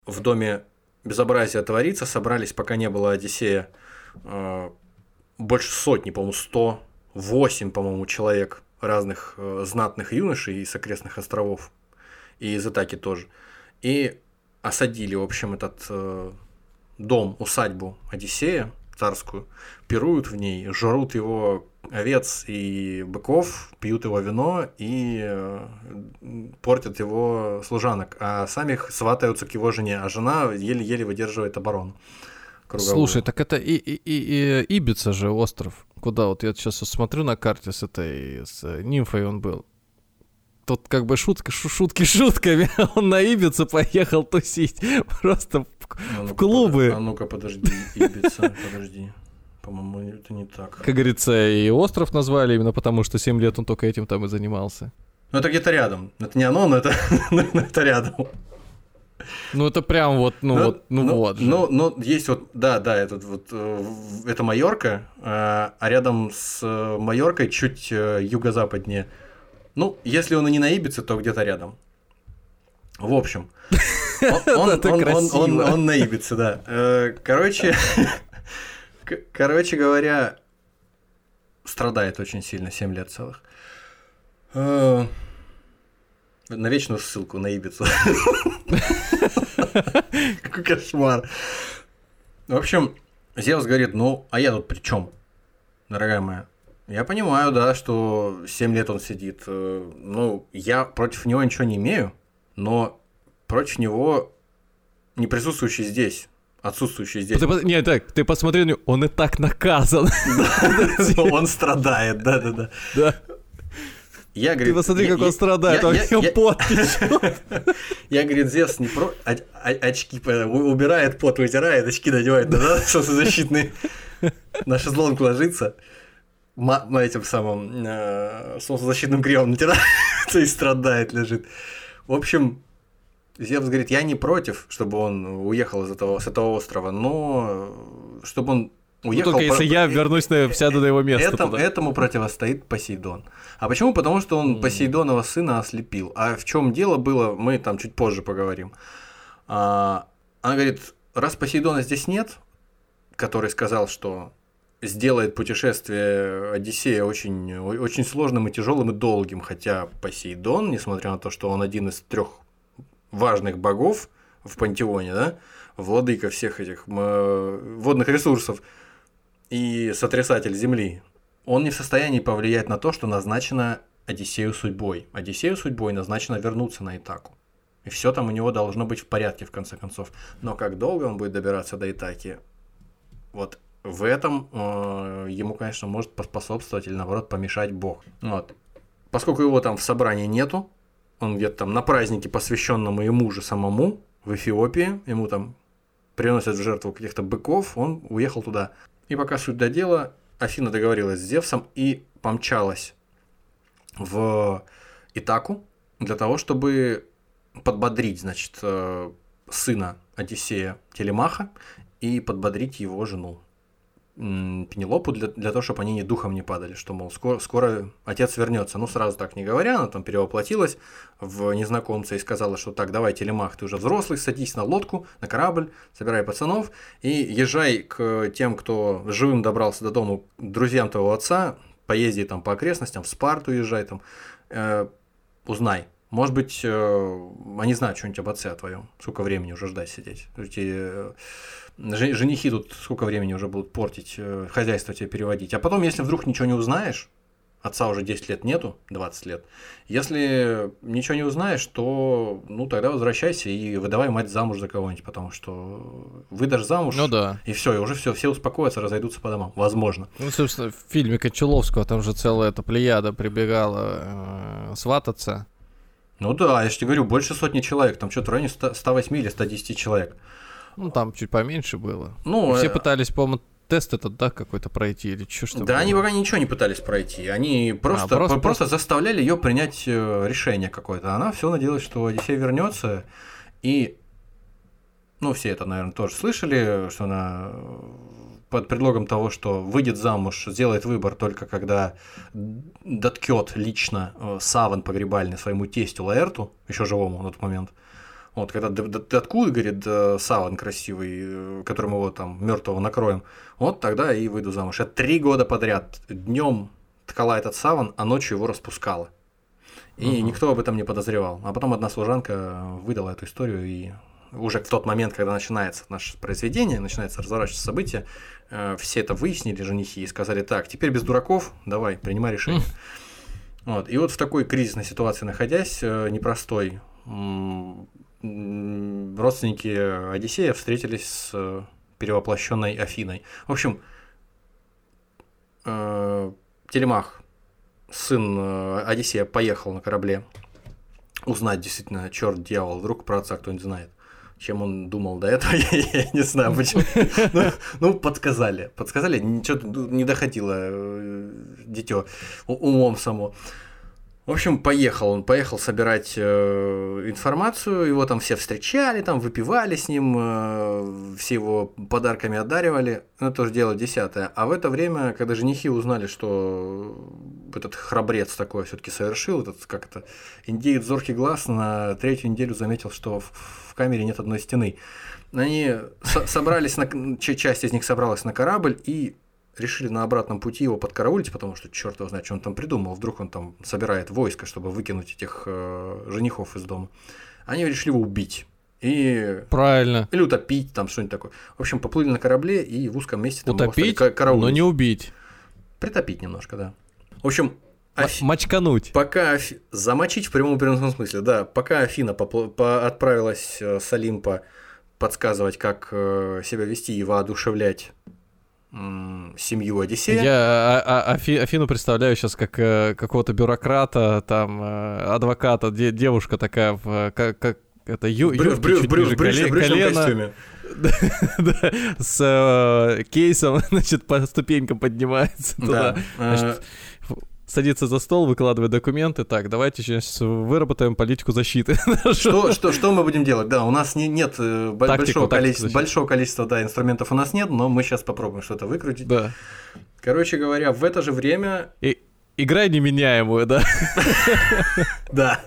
в доме безобразие творится, собрались, пока не было Одиссея, э, больше сотни, по-моему, 100 восемь, по-моему, человек разных э, знатных юношей из окрестных островов и из Итаки тоже. И осадили, в общем, этот э, дом, усадьбу Одиссея царскую, пируют в ней, жрут его овец и быков, пьют его вино и э, портят его служанок, а сами сватаются к его жене, а жена еле-еле выдерживает оборону. Круговую. Слушай, так это и, и, и, и Ибица же остров куда вот я сейчас смотрю на карте с этой, с нимфой он был. Тут как бы шутка, шутки шутками, он на Ибицу поехал тусить, просто в, а в клубы. а ну-ка, подожди, Ибица, подожди. По-моему, это не так. Как говорится, и остров назвали именно потому, что 7 лет он только этим там и занимался. Ну, это где-то рядом. Это не оно, но это, это рядом. Ну, это прям вот, ну, ну вот, ну, ну вот. Же. Ну, ну, есть вот, да, да, этот вот, э, это Майорка, э, а рядом с э, Майоркой чуть юго-западнее. Ну, если он и не на Ибице, то где-то рядом. В общем, он, он, он, он, он на Ибице, да. Короче, короче говоря, страдает очень сильно, 7 лет целых. На вечную ссылку на Ибицу. Какой кошмар. В общем, Зевс говорит, ну, а я тут при чем, дорогая моя? Я понимаю, да, что 7 лет он сидит. Ну, я против него ничего не имею, но против него не присутствующий здесь отсутствующий здесь. Ты, нет, так, ты посмотри, он и так наказан. Он страдает, да-да-да. Да. Я, говорит, Ты посмотри, как он страдает, он я, пот Я, говорит, Зевс не про... очки убирает, пот вытирает, очки надевает, да, солнцезащитные. На шезлонг ложится, этим самым э, солнцезащитным кремом натирает и страдает, лежит. В общем, Зевс говорит, я не против, чтобы он уехал из этого, с этого острова, но чтобы он уехал... Ну, только если я вернусь, на, сяду на его место Этому, туда. этому противостоит Посейдон. А почему? Потому что он mm. Посейдонова сына ослепил. А в чем дело было, мы там чуть позже поговорим. А, она говорит, раз Посейдона здесь нет, который сказал, что сделает путешествие Одиссея очень, очень сложным и тяжелым и долгим, хотя Посейдон, несмотря на то, что он один из трех важных богов в пантеоне, да, владыка всех этих водных ресурсов и сотрясатель земли, он не в состоянии повлиять на то, что назначено Одиссею судьбой. Одиссею судьбой назначено вернуться на Итаку. И все там у него должно быть в порядке, в конце концов. Но как долго он будет добираться до Итаки, вот в этом э, ему, конечно, может поспособствовать или, наоборот, помешать Бог. Вот. Поскольку его там в собрании нету, он где-то там на празднике, посвященному ему же самому, в Эфиопии, ему там приносят в жертву каких-то быков, он уехал туда. И пока суть до дела, Афина договорилась с Зевсом и помчалась в Итаку для того, чтобы подбодрить, значит, э, сына Одиссея Телемаха и подбодрить его жену Пенелопу для, для того, чтобы они ни духом не падали, что, мол, скоро, скоро отец вернется. Ну, сразу так не говоря, она там перевоплотилась в незнакомца и сказала, что так, давай, Телемах, ты уже взрослый, садись на лодку, на корабль, собирай пацанов и езжай к тем, кто живым добрался до дома, друзьям твоего отца, поезди там по окрестностям, в Спарту езжай там, э, узнай, может быть, э, они знают что-нибудь об отце твоем. Сколько времени уже ждать сидеть. Эти э, женихи тут сколько времени уже будут портить, э, хозяйство тебе переводить. А потом, если вдруг ничего не узнаешь, отца уже 10 лет нету, 20 лет. Если ничего не узнаешь, то ну тогда возвращайся и выдавай мать замуж за кого-нибудь, потому что выдашь замуж, ну, да. и все, и уже все, все успокоятся, разойдутся по домам. Возможно. Ну, собственно, в фильме Кончаловского там же целая эта плеяда прибегала э, свататься. Ну да, я же тебе говорю, больше сотни человек, там что-то в районе 108 или 110 человек. Ну, там чуть поменьше было. Ну, все э... пытались, по-моему, тест этот, да, какой-то пройти или что что Да, было? они пока ничего не пытались пройти. Они просто, а, просто, просто заставляли ее принять э, решение какое-то. Она все надеялась, что Одиссей вернется. И, ну, все это, наверное, тоже слышали, что она под предлогом того, что выйдет замуж, сделает выбор только когда доткет лично э, саван погребальный своему тестю Лаэрту, еще живому на тот момент. Вот, когда доткует, говорит, саван красивый, э, которым его там мертвого накроем, вот тогда и выйду замуж. Я три года подряд днем ткала этот саван, а ночью его распускала. И угу. никто об этом не подозревал. А потом одна служанка выдала эту историю, и уже в тот момент, когда начинается наше произведение, начинается разворачиваться события, Э, все это выяснили, женихи, и сказали, так, теперь без дураков, давай, принимай решение. Вот. И вот в такой кризисной ситуации находясь, э, непростой, родственники Одиссея встретились с э, перевоплощенной Афиной. В общем, Телемах, сын Одиссея, поехал на корабле узнать действительно, черт, дьявол, вдруг про отца кто-нибудь знает чем он думал до этого, я, не знаю почему. Ну, ну, подсказали. Подсказали, ничего не доходило э, дитё умом само. В общем, поехал он, поехал собирать э, информацию, его там все встречали, там выпивали с ним, э, все его подарками одаривали, ну, это тоже дело десятое. А в это время, когда женихи узнали, что этот храбрец такой все таки совершил, этот, как это, индеец зоркий глаз на третью неделю заметил, что в, в камере нет одной стены. Они со собрались, на, часть из них собралась на корабль и решили на обратном пути его подкараулить, потому что черт его знает, что он там придумал. Вдруг он там собирает войско, чтобы выкинуть этих э, женихов из дома. Они решили его убить. И... Правильно. Или утопить, там что-нибудь такое. В общем, поплыли на корабле и в узком месте там Утопить, но не убить. Притопить немножко, да. В общем, Афи... Мочкануть. Пока Афи... замочить в прямом переносном смысле, да. Пока Афина попл... по... отправилась э, с Олимпа подсказывать, как э, себя вести и воодушевлять семью Одиссея. Я а, а, Афи, Афину представляю сейчас как э, какого-то бюрократа, там, э, адвоката, де, девушка такая в как, как это ю, брю, брю, брю, брю, коле, колено, да, с э, кейсом, значит, по ступенькам поднимается туда. Да. Значит, садится за стол, выкладывает документы. Так, давайте сейчас выработаем политику защиты. Что, что, что мы будем делать? Да, у нас не, нет э, тактику, большого, количества, большого количества да, инструментов у нас нет, но мы сейчас попробуем что-то выкрутить. Да. Короче говоря, в это же время... И, играй неменяемую, да? Да.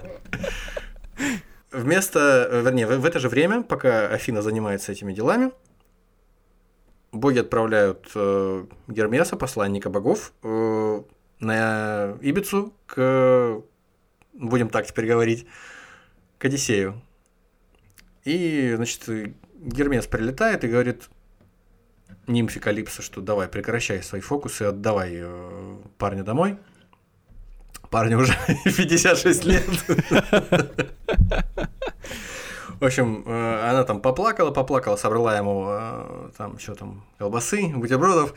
Вместо, вернее, в это же время, пока Афина занимается этими делами, боги отправляют э, Гермеса, посланника богов, э, на Ибицу к, будем так теперь говорить, к Одиссею. И, значит, Гермес прилетает и говорит, нимфе Калипсо, что давай, прекращай свои фокусы, отдавай э, парня домой. Парню уже 56 лет. В общем, э, она там поплакала, поплакала, собрала ему э, там еще там колбасы, бутербродов.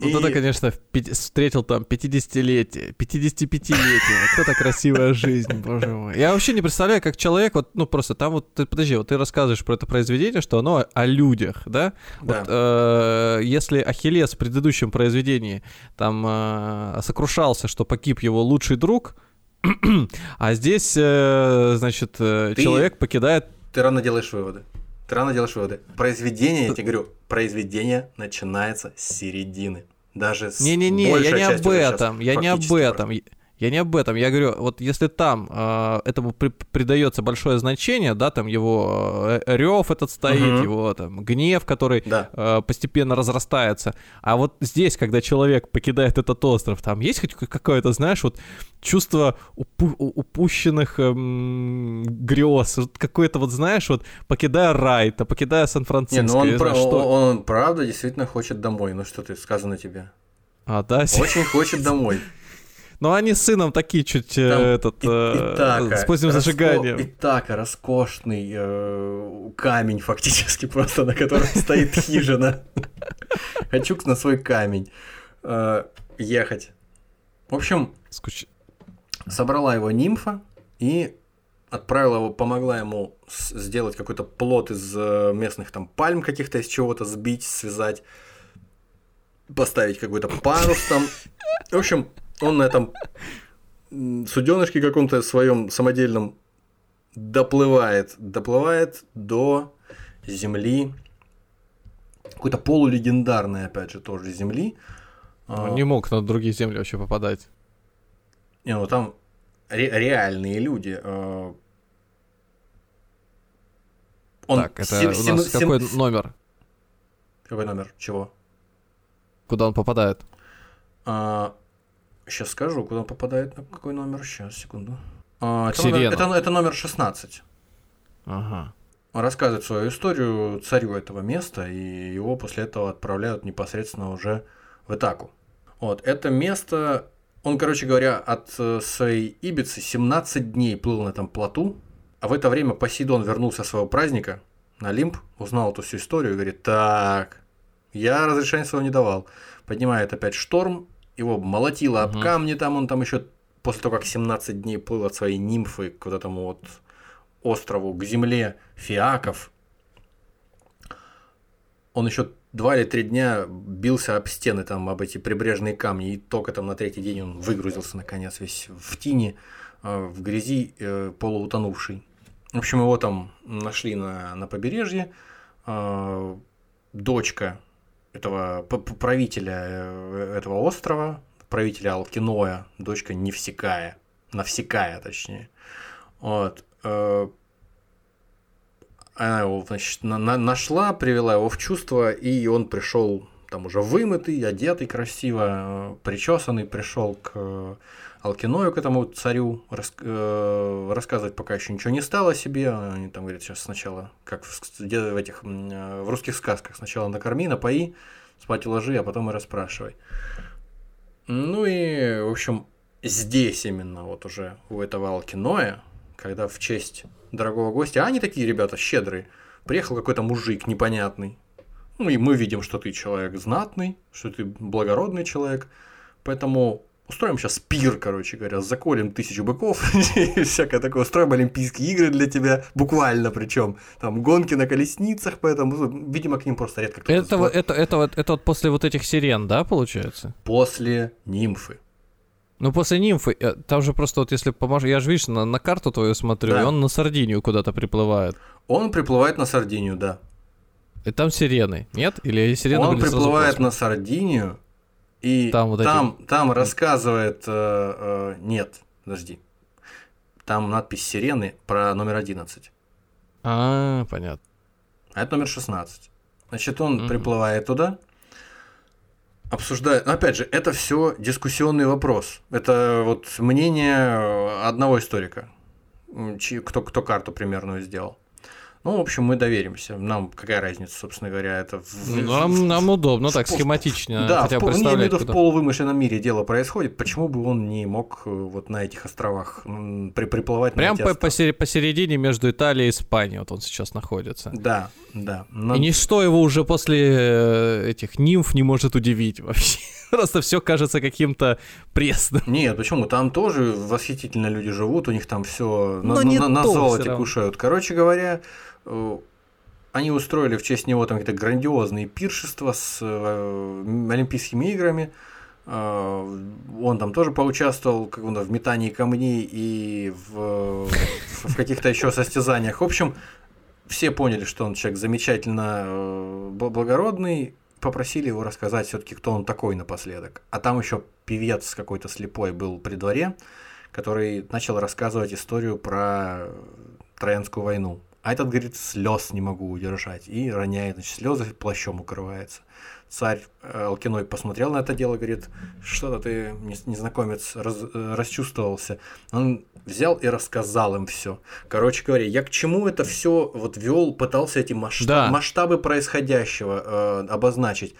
Ну, и... тогда, конечно, встретил там 50-летие, 55-летие. Вот это красивая жизнь, боже мой. Я вообще не представляю, как человек, вот, ну, просто там вот, ты, подожди, вот ты рассказываешь про это произведение, что оно о людях, да? да. Вот, э, если Ахиллес в предыдущем произведении там э, сокрушался, что погиб его лучший друг, а здесь, э, значит, э, ты, человек покидает... Ты рано делаешь выводы. Ты рано делаешь выводы. Произведение, я тебе говорю, произведение начинается с середины. Даже с Не-не-не, я не об этом, я не об этом. Я не об этом. Я говорю, вот если там э, этому при, придается большое значение, да, там его э, рев этот стоит, угу. его там гнев, который да. э, постепенно разрастается. А вот здесь, когда человек покидает этот остров, там есть хоть какое-то, знаешь, вот чувство упу- упущенных эм, грез, какое-то вот, знаешь, вот покидая Райта, покидая Сан-Франциско. Не, ну он, про- что... он, он правда действительно хочет домой. Ну что ты, сказано тебе. А, да? Очень хочет домой. Но они с сыном такие чуть э, Там этот, и, э, Итака, с поздним раско... зажиганием. И так роскошный э, камень фактически просто, на котором стоит хижина. Хочу на свой камень э, ехать. В общем, Скуч... собрала его нимфа и отправила его, помогла ему сделать какой-то плод из э, местных там пальм каких-то, из чего-то сбить, связать, поставить какой-то парус там. В общем, он на этом суденышке каком-то своем самодельном доплывает, доплывает до земли, какой-то полулегендарной, опять же, тоже земли. Он а, не мог на другие земли вообще попадать. Не, ну там ре- реальные люди. А. Он так, это сем- у нас сем- какой сем- номер? Какой номер? Чего? Куда он попадает? А, Сейчас скажу, куда он попадает, на какой номер. Сейчас, секунду. А, это, номер, это, это номер 16. Ага. Он рассказывает свою историю царю этого места, и его после этого отправляют непосредственно уже в Итаку. Вот, это место, он, короче говоря, от э, своей Ибицы 17 дней плыл на этом плоту, а в это время Посейдон вернулся с своего праздника на Олимп, узнал эту всю историю и говорит, так, я разрешения своего не давал. Поднимает опять шторм, его молотило об камни, там он там еще после того, как 17 дней плыл от своей нимфы к вот этому вот острову, к земле Фиаков, он еще два или три дня бился об стены, там, об эти прибрежные камни, и только там на третий день он выгрузился, наконец, весь в тине, э, в грязи, э, полуутонувший. В общем, его там нашли на, на побережье. Э, дочка этого правителя э, этого острова, правителя Алкиноя, дочка Невсекая, Навсекая, точнее. Вот. Э, она его, значит, на нашла, привела его в чувство, и он пришел там уже вымытый, одетый красиво, э, причесанный, пришел к Алкиною, к этому царю, рас, э, рассказывать пока еще ничего не стало себе. Они там говорят, сейчас сначала, как в, в этих в русских сказках, сначала накорми, напои, спать уложи, а потом и расспрашивай. Ну и, в общем, здесь именно вот уже у этого Алкиноя, когда в честь дорогого гостя, а они такие ребята щедрые, приехал какой-то мужик непонятный, ну и мы видим, что ты человек знатный, что ты благородный человек, поэтому устроим сейчас пир, короче говоря, заколем тысячу быков и всякое такое, устроим Олимпийские игры для тебя, буквально причем, там гонки на колесницах, поэтому, ну, видимо, к ним просто редко кто-то это, вот, это, это, вот, это вот после вот этих сирен, да, получается? После нимфы. Ну, после нимфы, э, там же просто вот если поможешь, я же, видишь, на, на карту твою смотрю, да. и он на Сардинию куда-то приплывает. Он приплывает на Сардинию, да. И там сирены, нет? Или сирены Он приплывает на Сардинию, и там, вот там, эти... там рассказывает... Э, э, нет, подожди. Там надпись сирены про номер 11. А, понятно. А это номер 16. Значит, он угу. приплывает туда, обсуждает. Но опять же, это все дискуссионный вопрос. Это вот мнение одного историка, кто, кто карту примерную сделал. Ну, в общем, мы доверимся. Нам какая разница, собственно говоря, это... В, ну, нам, в, нам удобно, так, в, схематично. Да, хотя в, представлять, в, в полувымышленном мире дело происходит. Почему бы он не мог э, вот на этих островах при, приплывать Прям на по, посередине между Италией и Испанией вот он сейчас находится. Да, да. Но... И ничто его уже после э, этих нимф не может удивить вообще. Просто все кажется каким-то пресным. Нет, почему? Там тоже восхитительно люди живут, у них там все на, на, на золоте кушают. Короче говоря, они устроили в честь него там какие-то грандиозные пиршества с э, Олимпийскими играми. Э, он там тоже поучаствовал как он, в метании камней и в, в каких-то еще состязаниях. В общем, все поняли, что он человек замечательно э, благородный, попросили его рассказать все-таки, кто он такой напоследок. А там еще певец какой-то слепой был при дворе, который начал рассказывать историю про Троянскую войну. А этот, говорит, слез не могу удержать. И роняет, значит, слезы плащом укрывается. Царь э, Алкиной посмотрел на это дело, говорит, что-то ты, незнакомец, раз, э, расчувствовался. Он взял и рассказал им все. Короче говоря, я к чему это все вот вел, пытался эти масштаб, да. масштабы происходящего э, обозначить.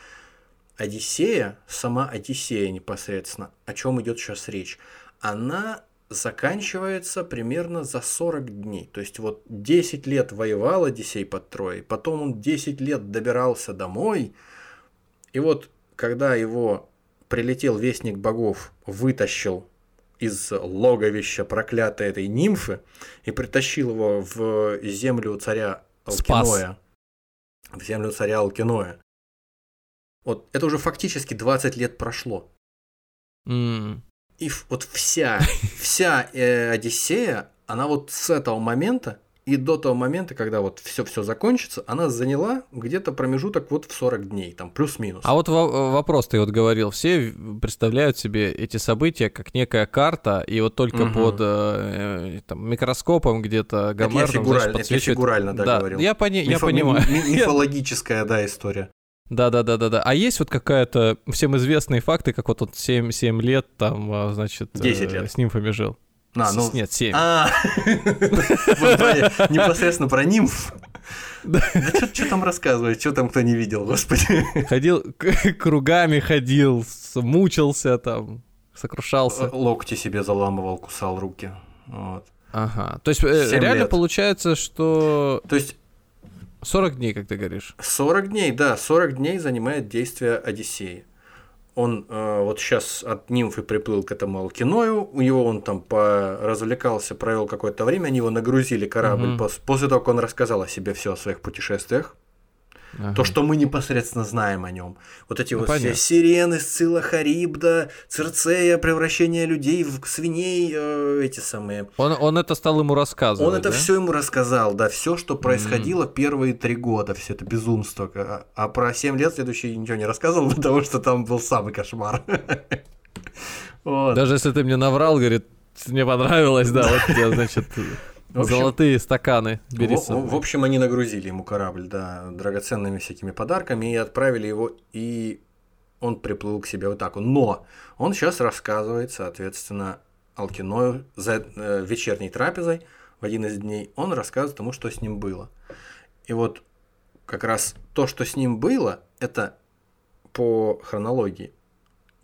Одиссея, сама Одиссея непосредственно, о чем идет сейчас речь, она заканчивается примерно за 40 дней. То есть вот 10 лет воевал Одиссей под Троей, потом он 10 лет добирался домой, и вот когда его прилетел вестник богов, вытащил из логовища проклятой этой нимфы и притащил его в землю царя Алкиноя. В землю царя Алкиноя. Вот это уже фактически 20 лет прошло. Mm. И вот вся, вся э, Одиссея, она вот с этого момента и до того момента, когда вот все-все закончится, она заняла где-то промежуток вот в 40 дней, там плюс-минус. А вот вопрос ты вот говорил, все представляют себе эти события как некая карта, и вот только угу. под э, э там, микроскопом где-то гомерным, это я фигурально, значит, подсвечивает... я фигурально да, да, говорил. Я, пони... Мифо... я понимаю. Мифологическая, да, история. Да, да, да, да, да. А есть вот какая-то всем известные факты, как вот он 7, 7 лет там, а, значит, 10 э, лет. с нимфами жил. А, ну... Нет, 7. А, непосредственно про нимф. Да что там рассказывать, что там кто не видел, господи. Ходил, кругами ходил, мучился там, сокрушался. Локти себе заламывал, кусал руки. Вот. Ага. То есть э, реально лет. получается, что... То есть 40 дней, как ты говоришь. 40 дней, да, 40 дней занимает действие Одиссеи. Он э, вот сейчас от нимфы приплыл к этому Алкиною, у него он там развлекался, провел какое-то время, они его нагрузили корабль угу. после того, как он рассказал о себе все о своих путешествиях. Ага. То, что мы непосредственно знаем о нем. Вот эти ну, вот понятно. все сирены, Сцилла Харибда, Цирцея, превращение людей в свиней, э, эти самые. Он, он это стал ему рассказывать. Он это да? все ему рассказал, да, все, что происходило mm. первые три года, все это безумство. А, а про 7 лет следующий ничего не рассказывал, потому что там был самый кошмар. Даже если ты мне наврал, говорит, мне понравилось, да, вот тебе, значит, общем, Золотые стаканы бери в, в, в общем, они нагрузили ему корабль, да, драгоценными всякими подарками и отправили его, и он приплыл к себе вот так. Но он сейчас рассказывает, соответственно, Алкиною за э, вечерней трапезой в один из дней, он рассказывает тому, что с ним было. И вот как раз то, что с ним было, это по хронологии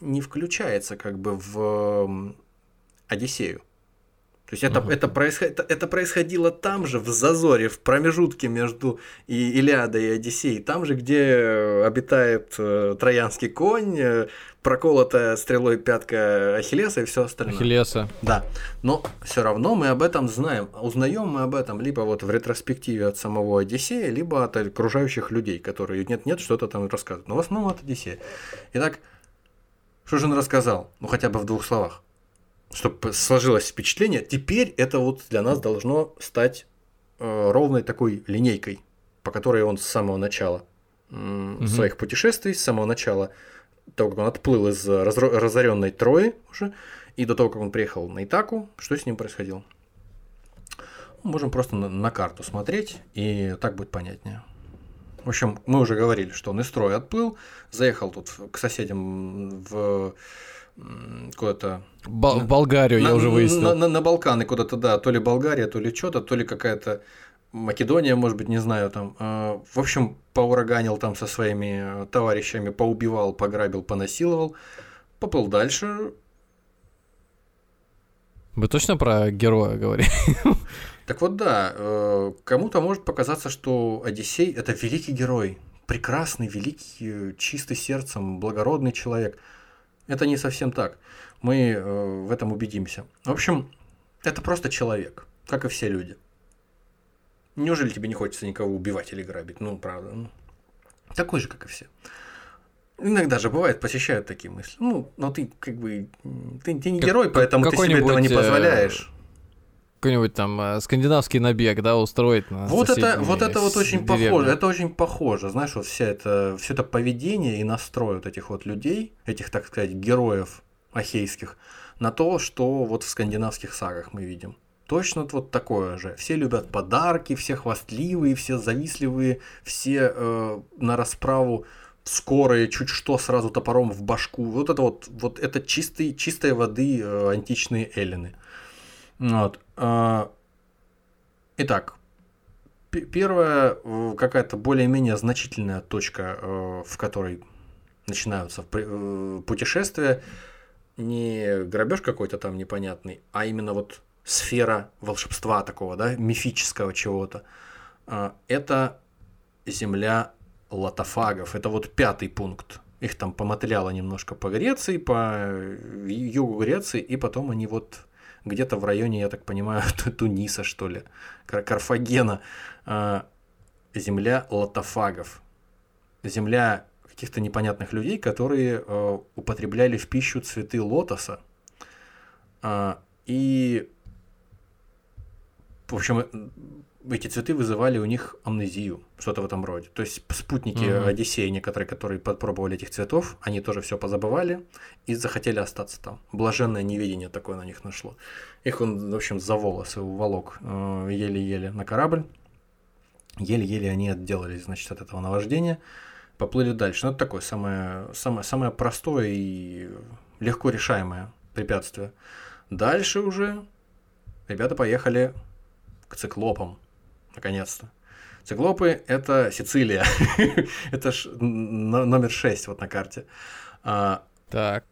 не включается как бы в Одиссею. То есть это, uh-huh. это, происход... это, это происходило там же, в зазоре, в промежутке между и Илиадой и Одиссеей, там же, где обитает э, троянский конь, э, проколотая стрелой пятка Ахиллеса и все остальное. Ахиллеса. Да. Но все равно мы об этом знаем. Узнаем мы об этом либо вот в ретроспективе от самого Одиссея, либо от окружающих людей, которые нет-нет что-то там рассказывают. Но в основном от Одиссея. Итак, что же он рассказал? Ну хотя бы в двух словах чтобы сложилось впечатление, теперь это вот для нас должно стать э, ровной такой линейкой, по которой он с самого начала э, угу. своих путешествий, с самого начала того, как он отплыл из разоренной Трои уже, и до того, как он приехал на Итаку, что с ним происходило. Можем просто на, на карту смотреть, и так будет понятнее. В общем, мы уже говорили, что он из Трои отплыл, заехал тут к соседям в куда-то... В Болгарию, на, я уже выяснил. На, на, на Балканы куда-то, да, то ли Болгария, то ли что-то, то ли какая-то Македония, может быть, не знаю, там. Э, в общем, поураганил там со своими э, товарищами, поубивал, пограбил, понасиловал. Поплыл дальше. Вы точно про героя говорите? Так вот, да, э, кому-то может показаться, что Одиссей – это великий герой, прекрасный, великий, чистый сердцем, благородный человек. Это не совсем так. Мы э, в этом убедимся. В общем, это просто человек, как и все люди. Неужели тебе не хочется никого убивать или грабить? Ну, правда. Ну, такой же, как и все. Иногда же бывает, посещают такие мысли. Ну, но ты как бы ты, ты не герой, поэтому ты себе этого не э, позволяешь. Какой-нибудь там э, скандинавский набег, да, устроить на Вот это, вот это вот очень деревню. похоже. Это очень похоже. Знаешь, вот вся это, все это поведение и настрой вот этих вот людей, этих, так сказать, героев ахейских, на то, что вот в скандинавских сагах мы видим. Точно вот такое же. Все любят подарки, все хвастливые, все завистливые, все э, на расправу скорые, чуть что сразу топором в башку. Вот это вот, вот это чистый, чистой воды э, античные эллины. Вот. Э, итак, первая э, какая-то более-менее значительная точка, э, в которой начинаются э, путешествия, не грабеж какой-то там непонятный, а именно вот сфера волшебства такого, да, мифического чего-то. А, это земля лотофагов. Это вот пятый пункт. Их там помотыляло немножко по Греции, по югу Греции, и потом они вот где-то в районе, я так понимаю, Туниса, что ли, Карфагена. А, земля лотофагов. Земля каких-то непонятных людей, которые э, употребляли в пищу цветы лотоса. Э, и, в общем, эти цветы вызывали у них амнезию, что-то в этом роде. То есть спутники угу. Одиссея, некоторые, которые попробовали этих цветов, они тоже все позабывали и захотели остаться там. Блаженное неведение такое на них нашло. Их он, в общем, за волосы уволок э, еле-еле на корабль. Еле-еле они отделались, значит, от этого наваждения поплыли дальше. Ну, это такое самое, самое, самое простое и легко решаемое препятствие. Дальше уже ребята поехали к циклопам, наконец-то. Циклопы – это Сицилия. это ж номер 6 вот на карте. А, так.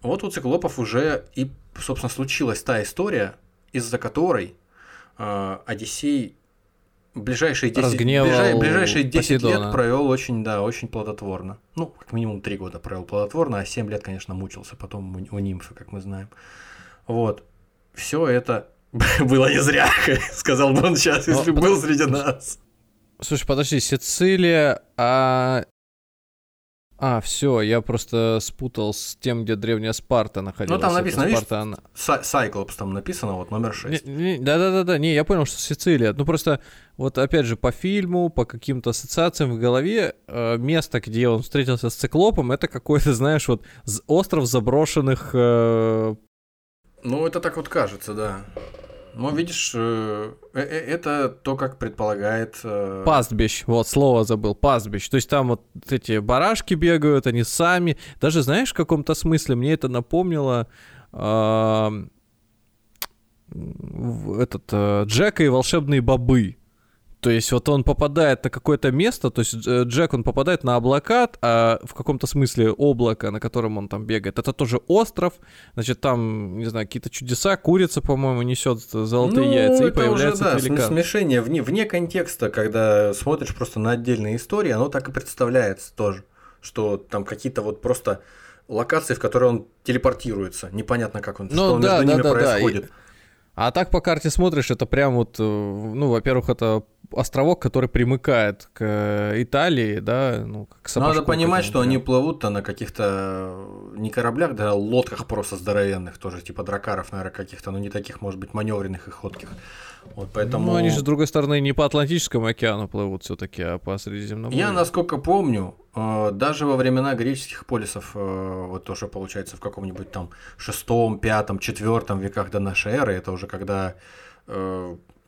Вот у циклопов уже и, собственно, случилась та история, из-за которой э, Одиссей ближайшие 10, ближай, ближайшие 10 лет провел очень, да, очень плодотворно. Ну, как минимум 3 года провел плодотворно, а 7 лет, конечно, мучился потом у, у нимфы, как мы знаем. Вот. Все это было не зря, сказал бы он сейчас, если бы был среди нас. Слушай, подожди, Сицилия, а а, все, я просто спутал с тем, где древняя Спарта находилась. Ну, там написано, Спарта, видишь, она... Сайклопс там написано, вот номер 6. Да-да-да, не, я понял, что Сицилия. Ну, просто, вот опять же, по фильму, по каким-то ассоциациям в голове, э, место, где он встретился с циклопом, это какой-то, знаешь, вот остров заброшенных... Э... Ну, это так вот кажется, да. Ну, видишь, э, э, э, это то, как предполагает... Пастбищ, вот слово забыл, пастбищ. То есть там вот эти барашки бегают, они сами. Даже, знаешь, в каком-то смысле мне это напомнило этот Джека и волшебные бобы. То есть вот он попадает на какое-то место, то есть э, Джек, он попадает на облака, а в каком-то смысле облако, на котором он там бегает, это тоже остров, значит, там, не знаю, какие-то чудеса, курица, по-моему, несет золотые ну, яйца, и появляется уже, да, великан. смешение вне, вне контекста, когда смотришь просто на отдельные истории, оно так и представляется тоже, что там какие-то вот просто локации, в которые он телепортируется, непонятно, как он, ну, что да, между да, ними да, происходит. Да. И... А так по карте смотришь, это прям вот, э, ну, во-первых, это островок, который примыкает к э, Италии, да, ну, к Надо понимать, что они плывут-то на каких-то э, не кораблях, да, а лодках просто здоровенных, тоже типа дракаров, наверное, каких-то, но не таких, может быть, маневренных и ходких. Вот поэтому... Ну, они же, с другой стороны, не по Атлантическому океану плывут все таки а по Средиземному Я, насколько помню, э, даже во времена греческих полисов, вот тоже получается в каком-нибудь там шестом, пятом, четвертом веках до нашей эры, это уже когда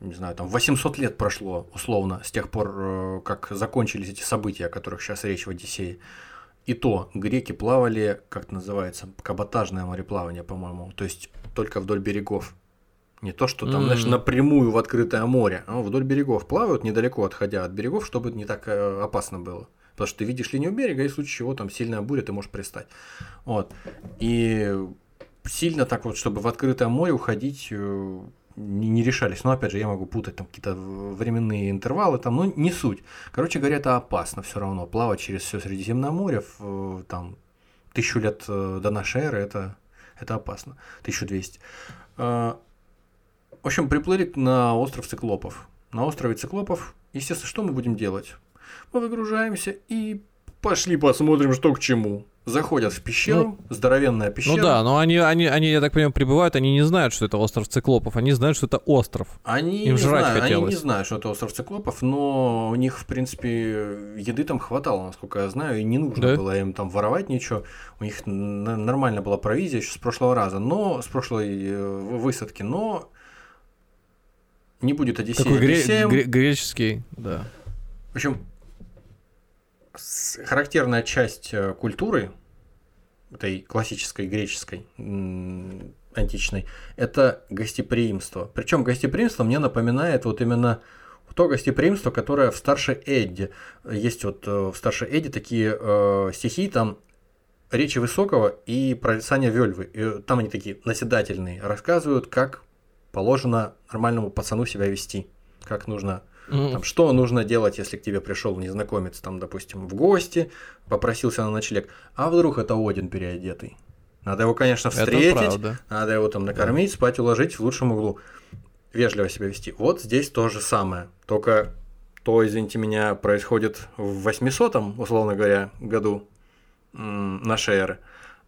не знаю, там 800 лет прошло условно с тех пор, э, как закончились эти события, о которых сейчас речь в Одиссее. И то греки плавали, как это называется, каботажное мореплавание, по-моему, то есть только вдоль берегов. Не то, что там, mm. знаешь, напрямую в открытое море, а вдоль берегов плавают, недалеко отходя от берегов, чтобы не так э, опасно было. Потому что ты видишь линию берега, и в случае чего там сильная буря, ты можешь пристать. Вот. И сильно так вот, чтобы в открытое море уходить э, не, не решались. Но опять же, я могу путать там какие-то временные интервалы, там, ну не суть. Короче говоря, это опасно все равно. Плавать через все Средиземное море, в, там, тысячу лет э, до нашей эры, это, это опасно. 1200. В общем, приплыли на остров Циклопов. На острове Циклопов, естественно, что мы будем делать? Мы выгружаемся и пошли посмотрим, что к чему. Заходят в пещеру, ну, здоровенная пещера. Ну да, но они, они, они, я так понимаю, прибывают, они не знают, что это остров циклопов, они знают, что это остров. Они Им не жрать знают, хотелось. Они не знают, что это остров циклопов, но у них, в принципе, еды там хватало, насколько я знаю, и не нужно да? было им там воровать ничего. У них нормально была провизия еще с прошлого раза, но с прошлой э, высадки, но не будет Одиссея. Такой гре- гре- греческий, да. В общем, характерная часть э, культуры этой классической греческой античной, это гостеприимство. Причем гостеприимство мне напоминает вот именно то гостеприимство, которое в старшей Эдде. Есть вот э, в старшей Эдде такие э, стихи, там речи Высокого и прорицания Вельвы. И там они такие наседательные, рассказывают, как положено нормальному пацану себя вести, как нужно Mm. Там, что нужно делать, если к тебе пришел незнакомец, там, допустим, в гости, попросился на ночлег, а вдруг это Один переодетый? Надо его, конечно, встретить, надо его там накормить, да. спать, уложить в лучшем углу. Вежливо себя вести. Вот здесь то же самое. Только то, извините меня, происходит в 800-м, условно говоря, году нашей эры.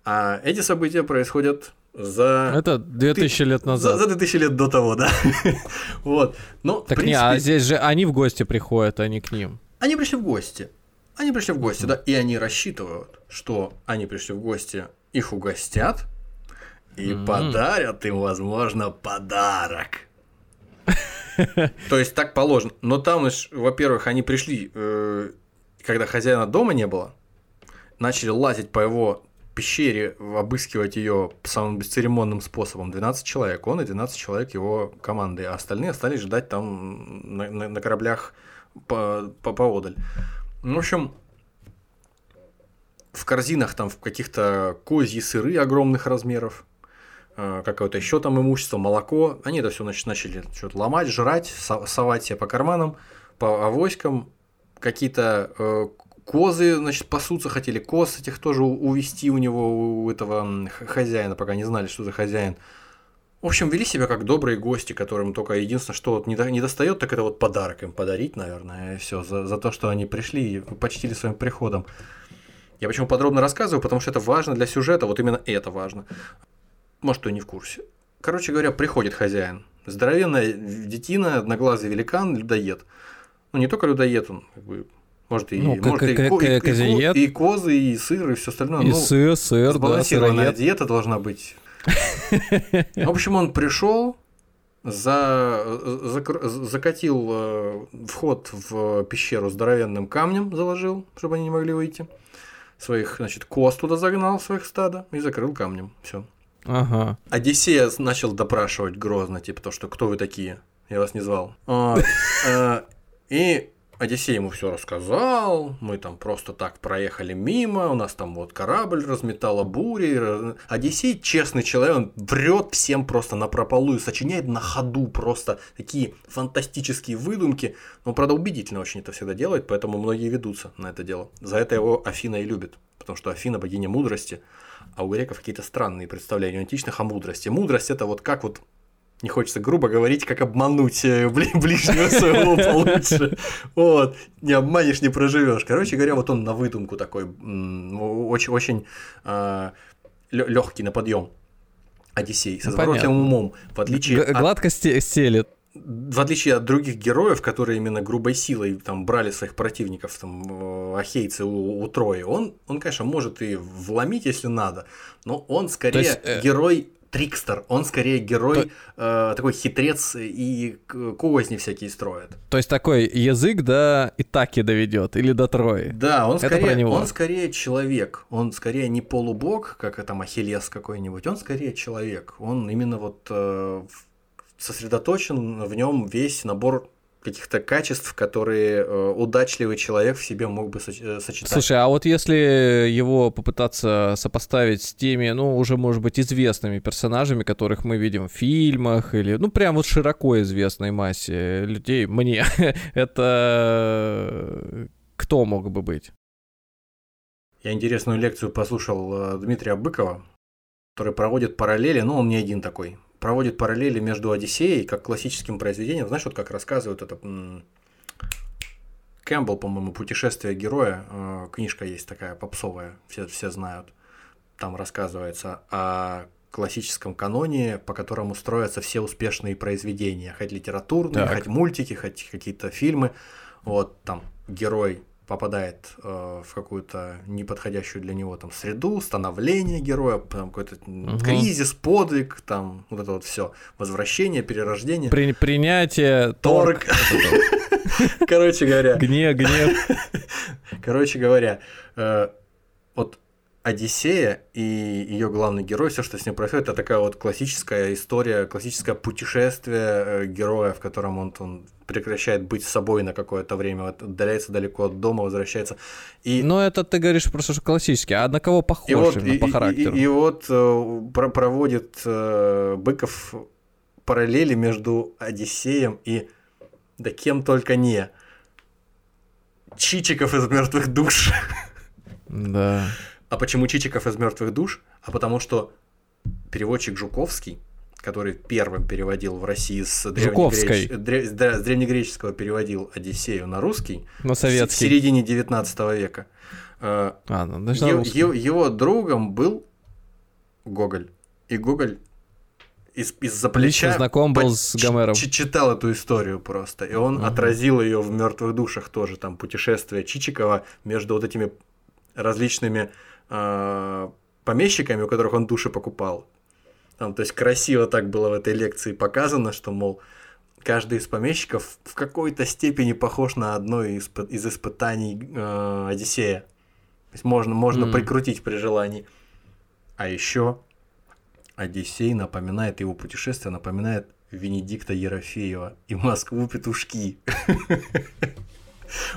А эти события происходят за... Это 2000 ты... лет назад. За, за 2000 лет до того, да. вот. Ну, так принципе... не, а здесь же они в гости приходят, а не к ним. Они пришли в гости. Они пришли в гости, да, и они рассчитывают, что они пришли в гости, их угостят и mm-hmm. подарят им, возможно, подарок. То есть так положено. Но там, во-первых, они пришли, э, когда хозяина дома не было, начали лазить по его пещере обыскивать ее самым бесцеремонным способом 12 человек, он и 12 человек его команды, а остальные остались ждать там на, на, на кораблях по, по, поодаль. В общем, в корзинах там в каких-то козьи сыры огромных размеров, э, какое-то еще там имущество, молоко. Они это все начали что-то ломать, жрать, совать себе по карманам, по авоськам. Какие-то э, Козы, значит, пасутся хотели, коз этих тоже увести у него, у этого хозяина, пока не знали, что за хозяин. В общем, вели себя как добрые гости, которым только единственное, что вот не, до, не достает, так это вот подарок им подарить, наверное, и все, за, за то, что они пришли и почтили своим приходом. Я почему подробно рассказываю, потому что это важно для сюжета, вот именно это важно. Может, кто не в курсе. Короче говоря, приходит хозяин. Здоровенная детина, одноглазый великан, людоед. Ну, не только людоед, он как бы может, и, ну, может, и, и, и, и козы, и сыр, и все остальное. И ну, сыр, сыр, да, сыроед. диета должна быть. В общем, он пришел, за, за, закатил э, вход в пещеру здоровенным камнем, заложил, чтобы они не могли выйти. Своих, значит, коз туда загнал, своих стада, и закрыл камнем. Все. Ага. Одиссея начал допрашивать грозно, типа то, что кто вы такие? Я вас не звал. А, э, и Одиссей ему все рассказал, мы там просто так проехали мимо, у нас там вот корабль разметала бури. Одиссей честный человек, он врет всем просто на прополую, сочиняет на ходу просто такие фантастические выдумки. Но, правда, убедительно очень это всегда делает, поэтому многие ведутся на это дело. За это его Афина и любит, потому что Афина богиня мудрости, а у греков какие-то странные представления у античных о мудрости. Мудрость это вот как вот не хочется грубо говорить, как обмануть э, ближнего своего получше. Вот, не обманешь, не проживешь. Короче говоря, вот он на выдумку такой, очень, очень а, легкий на подъем. Одиссей, с изворотливым ну, умом, в отличие Г- Гладко от... стелет. В отличие от других героев, которые именно грубой силой там брали своих противников, там, э, ахейцы у, у Трои, он, он, конечно, может и вломить, если надо, но он скорее есть, э... герой трикстер, он скорее герой, То... э, такой хитрец и козни всякие строит. То есть такой язык до Итаки доведет или до Трои. Да, он скорее, он скорее человек, он скорее не полубог, как это Ахиллес какой-нибудь, он скорее человек, он именно вот э, сосредоточен в нем весь набор каких-то качеств, которые э, удачливый человек в себе мог бы э, сочетать. Слушай, а вот если его попытаться сопоставить с теми, ну, уже, может быть, известными персонажами, которых мы видим в фильмах, или, ну, прям вот широко известной массе людей, мне, это кто мог бы быть? Я интересную лекцию послушал э, Дмитрия Быкова, который проводит параллели, ну, он не один такой, проводит параллели между Одиссеей, как классическим произведением. Знаешь, вот как рассказывают это Кэмпбелл, по-моему, «Путешествие героя», э, книжка есть такая попсовая, все, все знают. Там рассказывается о классическом каноне, по которому строятся все успешные произведения, хоть литературные, так. хоть мультики, хоть какие-то фильмы. Вот там герой попадает э, в какую-то неподходящую для него там среду, становление героя, там какой-то угу. кризис, подвиг, там вот это вот все, возвращение, перерождение. При, принятие, торг. Короче говоря. Гнев, гнев. Короче говоря, э, вот Одиссея и ее главный герой, все, что с ним происходит, это такая вот классическая история, классическое путешествие э, героя, в котором он, он прекращает быть собой на какое-то время, отдаляется далеко от дома, возвращается. И... Но это ты говоришь просто что классический, а на кого похож и вот, и, по характеру? И, и, и вот э, про проводит э, Быков параллели между Одиссеем и да кем только не. Чичиков из мертвых душ. Да. А почему Чичиков из мертвых душ? А потому что переводчик Жуковский, который первым переводил в России с, древнегреч... Дре... да, с древнегреческого переводил Одиссею на русский на советский. в середине 19 века. Э, а, ну, значит, его, его, его другом был Гоголь. И Гоголь из, из-за плеча Лично знаком был с Гомером. читал эту историю просто. И он угу. отразил ее в мертвых душах тоже, там путешествие Чичикова между вот этими различными помещиками, у которых он души покупал. Там, то есть красиво так было в этой лекции показано, что, мол, каждый из помещиков в какой-то степени похож на одно из, из испытаний э, Одиссея. То есть можно, можно mm. прикрутить при желании. А еще Одиссей напоминает, его путешествие напоминает Венедикта Ерофеева и Москву петушки.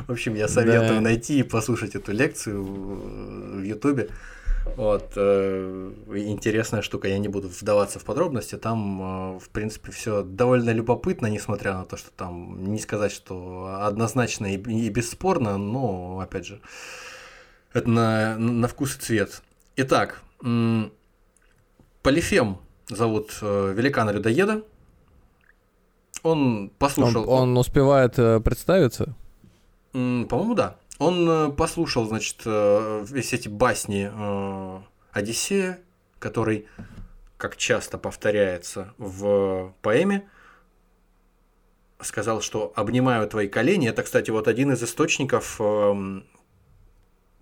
В общем, я советую найти и послушать эту лекцию в Ютубе. Вот, э, интересная штука, я не буду вдаваться в подробности, там, э, в принципе, все довольно любопытно, несмотря на то, что там не сказать, что однозначно и, и бесспорно, но, опять же, это на, на вкус и цвет. Итак, Полифем зовут э, великана людоеда. Он послушал. Он, он успевает представиться? По-моему, да. Он э, послушал, значит, э, все эти басни э, Одиссея, который, как часто повторяется в поэме, сказал, что «обнимаю твои колени». Это, кстати, вот один из источников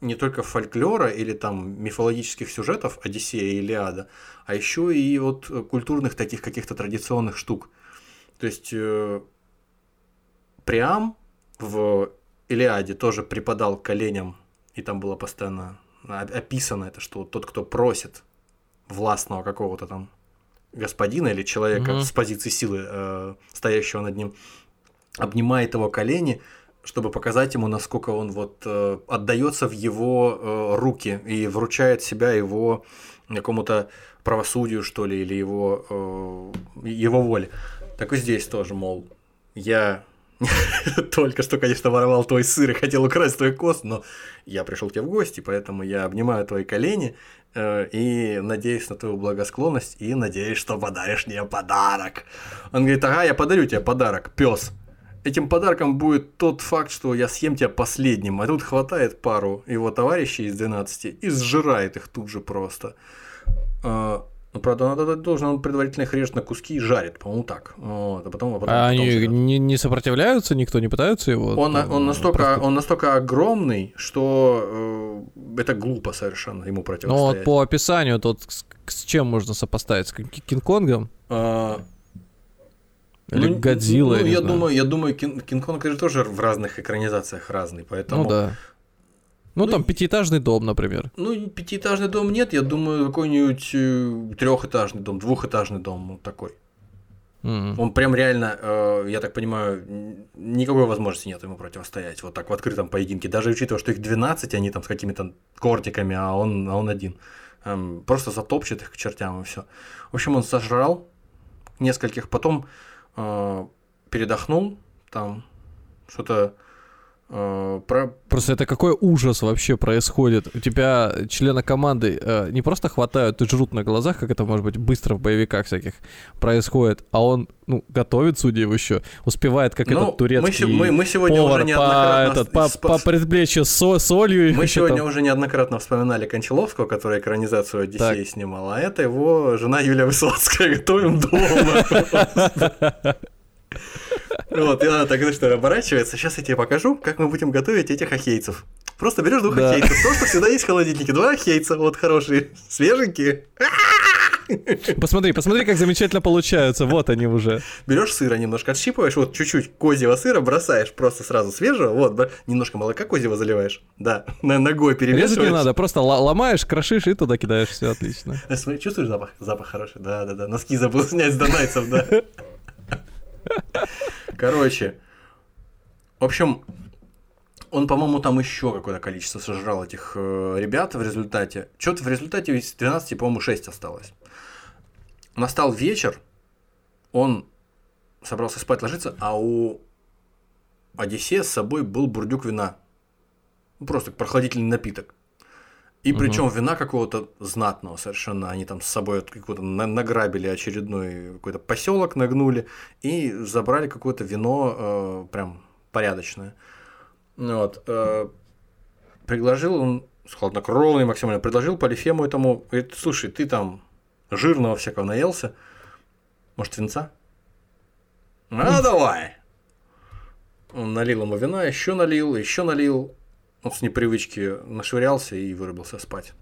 не только фольклора или там мифологических сюжетов Одиссея и Илиада, а еще и вот культурных таких каких-то традиционных штук. То есть Приам в Илиаде тоже припадал к коленям, и там было постоянно описано это, что тот, кто просит властного какого-то там господина или человека угу. с позиции силы, э, стоящего над ним, обнимает его колени, чтобы показать ему, насколько он вот э, отдается в его э, руки и вручает себя его какому-то правосудию, что ли, или его, э, его воле. Так и здесь тоже, мол, я Только что, конечно, воровал твой сыр и хотел украсть твой кост, но я пришел к тебе в гости, поэтому я обнимаю твои колени э, и надеюсь на твою благосклонность и надеюсь, что подаришь мне подарок. Он говорит, ага, я подарю тебе подарок, пес. Этим подарком будет тот факт, что я съем тебя последним, а тут хватает пару его товарищей из 12 и сжирает их тут же просто. Э, ну, правда, надо должен он предварительно их режет на куски и жарит, по-моему, так. Вот, а потом, а потом, а они не, не сопротивляются, никто не пытается его? Он, там, он, настолько, просто... он настолько огромный, что э, это глупо совершенно ему противостоять. Ну, вот по описанию, тут с, с чем можно сопоставить? С Кинг-Конгом? А... Или ну, Годзилла? Ну, я, думаю, я думаю, Кинг-Конг же тоже в разных экранизациях разный, поэтому... Ну да. Ну, ну, там пятиэтажный дом, например. Ну, пятиэтажный дом нет, я думаю, какой-нибудь э, трехэтажный дом, двухэтажный дом вот такой. Mm-hmm. Он прям реально, э, я так понимаю, никакой возможности нет ему противостоять вот так в открытом поединке. Даже учитывая, что их 12, они там с какими-то кортиками, а он, а он один. Эм, просто затопчет их к чертям и все. В общем, он сожрал нескольких, потом э, передохнул, там что-то про... Просто это какой ужас вообще происходит. У тебя члены команды э, не просто хватают и жрут на глазах, как это может быть быстро в боевиках всяких происходит, а он ну, готовит, судя его еще, успевает, как ну, этот турецкий мы, мы, мы сегодня повар уже неоднократно... по, этот, по, по предплечью со, солью. Мы сегодня там... уже неоднократно вспоминали Кончаловского, который экранизацию Одиссеи так. снимал, а это его жена Юлия Высоцкая. Готовим дома. Вот, и она так, знаешь, что оборачивается. Сейчас я тебе покажу, как мы будем готовить этих ахейцев. Просто берешь двух да. ахейцев. Просто всегда есть в холодильнике. Два ахейца, вот хорошие, свеженькие. Посмотри, посмотри, как замечательно получаются. Вот они уже. Берешь сыра немножко, отщипываешь, вот чуть-чуть козьего сыра бросаешь просто сразу свежего, вот, немножко молока козьего заливаешь. Да, на ногой перемешиваешь. Резать не надо, просто ломаешь, крошишь и туда кидаешь, все отлично. Чувствуешь запах? Запах хороший, да-да-да. Носки забыл снять с донайцев, да. Короче, в общем, он, по-моему, там еще какое-то количество сожрал этих э, ребят в результате. Что-то в результате из 12, по-моему, 6 осталось. Настал вечер, он собрался спать ложиться, а у Одиссея с собой был бурдюк вина. Ну, просто прохладительный напиток. И угу. причем вина какого-то знатного совершенно. Они там с собой какого-то награбили очередной какой-то поселок, нагнули и забрали какое-то вино э, прям порядочное. Вот. Э, предложил он, хладнокровный максимально, предложил Полифему этому, говорит, слушай, ты там жирного всякого наелся, может, винца? А, давай! Он налил ему вина, еще налил, еще налил он с непривычки нашвырялся и вырубился спать.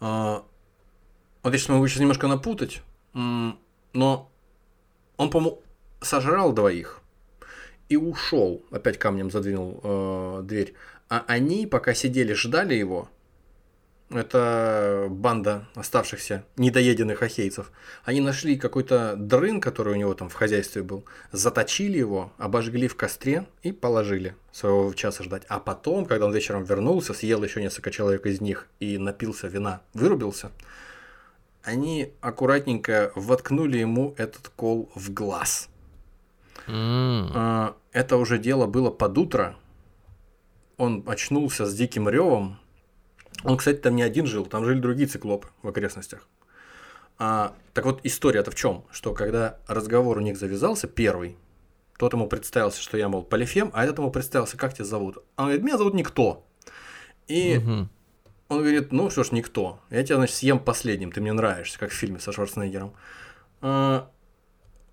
А, вот здесь могу сейчас немножко напутать, но он, по-моему, сожрал двоих и ушел, опять камнем задвинул э, дверь. А они, пока сидели, ждали его, это банда оставшихся недоеденных ахейцев. Они нашли какой-то дрын, который у него там в хозяйстве был, заточили его, обожгли в костре и положили своего часа ждать. А потом, когда он вечером вернулся, съел еще несколько человек из них и напился вина, вырубился, они аккуратненько воткнули ему этот кол в глаз. Mm. Это уже дело было под утро. Он очнулся с диким ревом, он, кстати, там не один жил, там жили другие циклопы в окрестностях. А, так вот, история-то в чем? Что когда разговор у них завязался, первый, тот ему представился, что я, мол, Полифем, а этот ему представился, как тебя зовут? Он говорит, меня зовут Никто. И угу. он говорит, ну что ж, Никто. Я тебя, значит, съем последним, ты мне нравишься, как в фильме со Шварценеггером. А,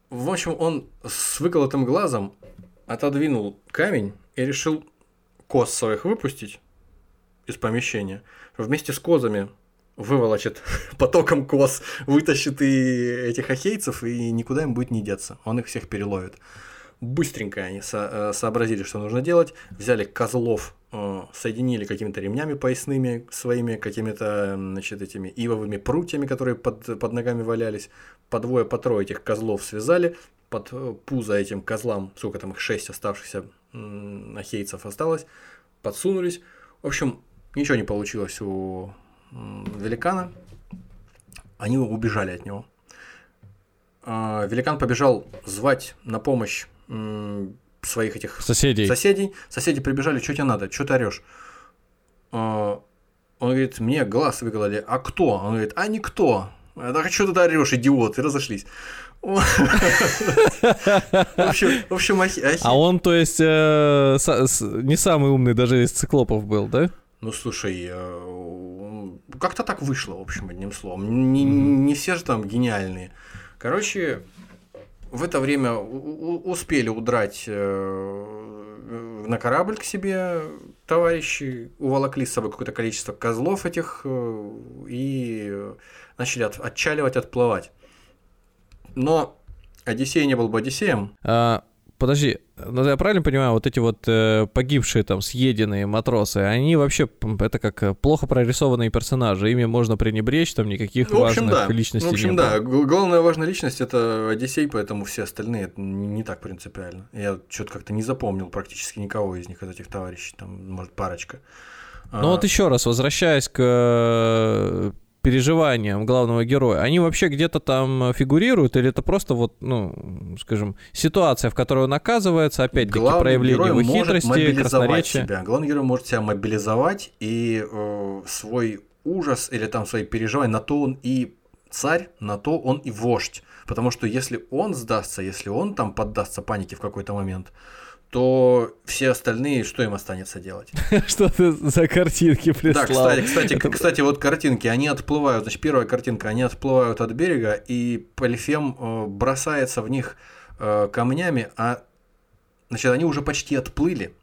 в общем, он с выколотым глазом отодвинул камень и решил кос своих выпустить из помещения, вместе с козами выволочит потоком коз, вытащит и этих ахейцев, и никуда им будет не деться. Он их всех переловит. Быстренько они со- э, сообразили, что нужно делать, взяли козлов, э, соединили какими-то ремнями поясными своими, какими-то, значит, этими ивовыми прутьями, которые под, под ногами валялись, по двое, по трое этих козлов связали, под э, пузо этим козлам, сколько там их, шесть оставшихся ахейцев осталось, подсунулись. В общем, Ничего не получилось у великана. Они убежали от него. А, великан побежал звать на помощь своих этих соседей. соседей. Соседи прибежали, что тебе надо, что ты орешь? А, он говорит, мне глаз выкололи. А кто? Он говорит, а никто. Да что ты орешь, идиот, и разошлись. В общем, А он, то есть, э, не самый умный даже из циклопов был, да? Ну, слушай, э, как-то так вышло, в общем, одним словом. Не, не все же там гениальные. Короче, в это время успели удрать э, на корабль к себе товарищи, уволокли с собой какое-то количество козлов этих э, и начали от, отчаливать, отплывать. Но Одиссей не был бы Одиссеем. А, подожди, ну, я правильно понимаю, вот эти вот э, погибшие там съеденные матросы, они вообще это как э, плохо прорисованные персонажи, ими можно пренебречь, там никаких ну, общем, важных да. личностей В общем, да, главная важная личность это Одиссей, поэтому все остальные это не так принципиально. Я что-то как-то не запомнил практически никого из них, из этих товарищей, там, может, парочка. Ну а... вот еще раз, возвращаясь к э, переживаниям главного героя, они вообще где-то там фигурируют, или это просто вот, ну, скажем, ситуация, в которой он оказывается, опять-таки проявление его хитрости, красноречия. Себя. Главный герой может себя мобилизовать и э, свой ужас или там свои переживания, на то он и царь, на то он и вождь. Потому что если он сдастся, если он там поддастся панике в какой-то момент, то все остальные, что им останется делать? Что ты за картинки прислал? Да, кстати, кстати, кстати, вот картинки, они отплывают, значит, первая картинка, они отплывают от берега, и Полифем э, бросается в них э, камнями, а, значит, они уже почти отплыли.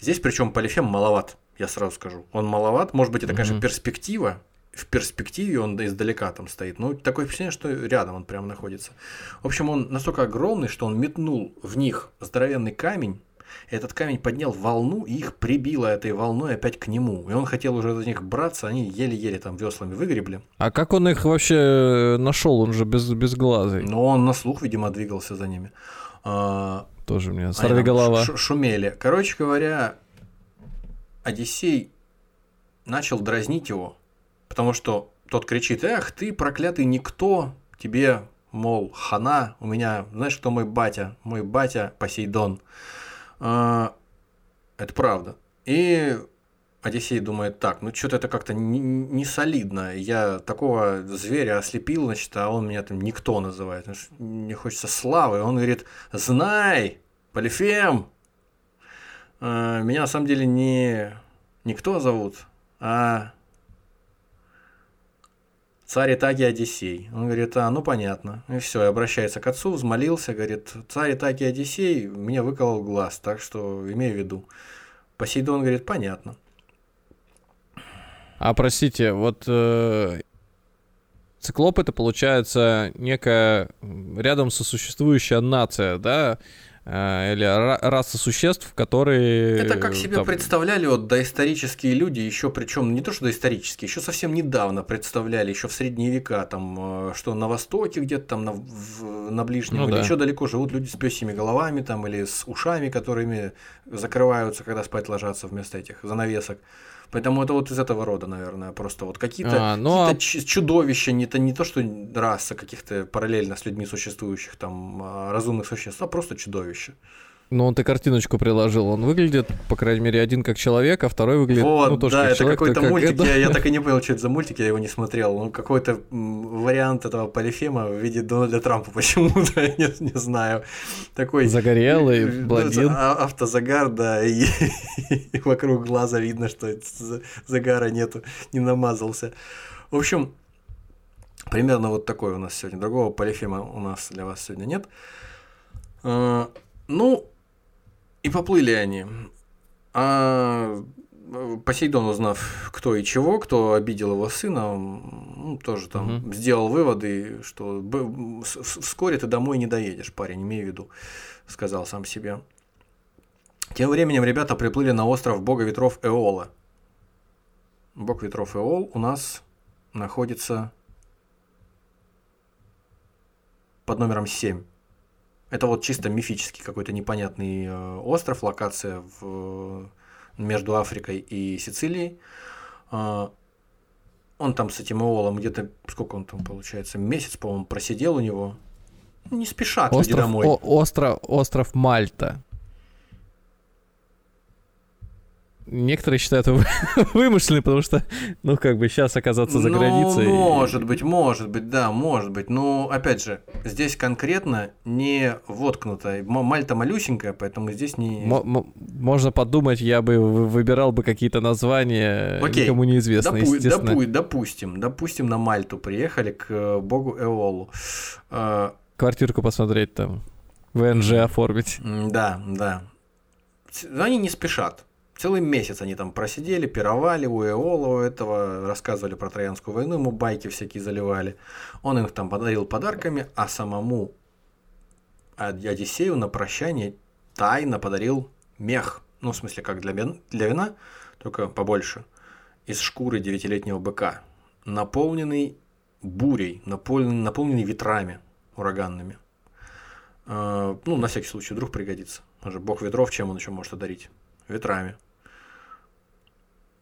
Здесь, причем, Полифем маловат, я сразу скажу. Он маловат, может быть, это, конечно, перспектива, в перспективе он издалека там стоит. Ну, такое впечатление, что рядом он прямо находится. В общем, он настолько огромный, что он метнул в них здоровенный камень, этот камень поднял волну и их прибило этой волной опять к нему. И он хотел уже за них браться, они еле-еле там веслами выгребли. А как он их вообще э, нашел? Он же без, без глаза. Ну, он на слух, видимо, двигался за ними. А, Тоже мне сорви голова. Шумели. Короче говоря, Одиссей начал дразнить его, потому что тот кричит, эх, ты проклятый никто, тебе, мол, хана, у меня, знаешь, кто мой батя? Мой батя Посейдон. А, это правда. И Одиссей думает, так, ну что-то это как-то не, не солидно. Я такого зверя ослепил, значит, а он меня там никто называет. Мне хочется славы. Он говорит, знай, Полифем, а, меня на самом деле не никто зовут, а царь Итаги Одиссей. Он говорит, а, ну понятно. И все, и обращается к отцу, взмолился, говорит, царь Итаги Одиссей мне выколол глаз, так что имею в виду. Посейдон говорит, понятно. А простите, вот э, циклоп это получается некая рядом сосуществующая нация, да? Э, или раса существ, которые... Это как себе там... представляли вот доисторические люди, еще причем не то что доисторические, еще совсем недавно представляли, еще в средние века, там, э, что на Востоке где-то там, на, в, на Ближнем, ну, или да. еще далеко живут люди с пёсьими головами там, или с ушами, которыми закрываются, когда спать ложатся вместо этих занавесок. Поэтому это вот из этого рода, наверное, просто вот какие-то а, ну, какие а... чудовища, не то, не то, что раса каких-то параллельно с людьми существующих там а, разумных существ, а просто чудовища. Ну, он ты картиночку приложил. Он выглядит, по крайней мере, один как человек, а второй выглядит, вот, ну, тоже да, как это какой-то как... мультик, я, я так и не понял, что это за мультик, я его не смотрел. Ну, какой-то вариант этого полифема в виде Дональда Трампа почему-то, я не, не знаю. Такой... Загорелый, блондин. А, автозагар, да, и, и вокруг глаза видно, что загара нету, не намазался. В общем, примерно вот такой у нас сегодня. Другого полифема у нас для вас сегодня нет. А, ну, и поплыли они. А Посейдон, узнав, кто и чего, кто обидел его сына, ну, тоже там угу. сделал выводы, что вскоре ты домой не доедешь, парень, имею в виду, сказал сам себе. Тем временем ребята приплыли на остров бога ветров Эола. Бог ветров Эол у нас находится под номером 7. Это вот чисто мифический какой-то непонятный э, остров, локация в, между Африкой и Сицилией. А, он там с этим Эолом где-то, сколько он там получается, месяц, по-моему, просидел у него. Не спешат остров, люди домой. О, остров, остров Мальта. Некоторые считают его вымышленным, потому что, ну, как бы сейчас оказаться за ну, границей. Может быть, может быть, да, может быть. Но, опять же, здесь конкретно не воткнуто. Мальта малюсенькая, поэтому здесь не... М- можно подумать, я бы выбирал бы какие-то названия Окей. никому неизвестные, Допу- естественно. Допу- допустим, допустим, на Мальту приехали к э, богу Эолу. А, Квартирку посмотреть там, ВНЖ оформить. Да, да. Они не спешат. Целый месяц они там просидели, пировали у Эола у этого, рассказывали про Троянскую войну, ему байки всякие заливали. Он их там подарил подарками, а самому Одиссею на прощание тайно подарил мех. Ну, в смысле, как для, для вина, только побольше. Из шкуры девятилетнего быка. Наполненный бурей, наполненный, наполненный ветрами ураганными. Э, ну, на всякий случай, вдруг пригодится. Он бог ветров, чем он еще может одарить? Ветрами.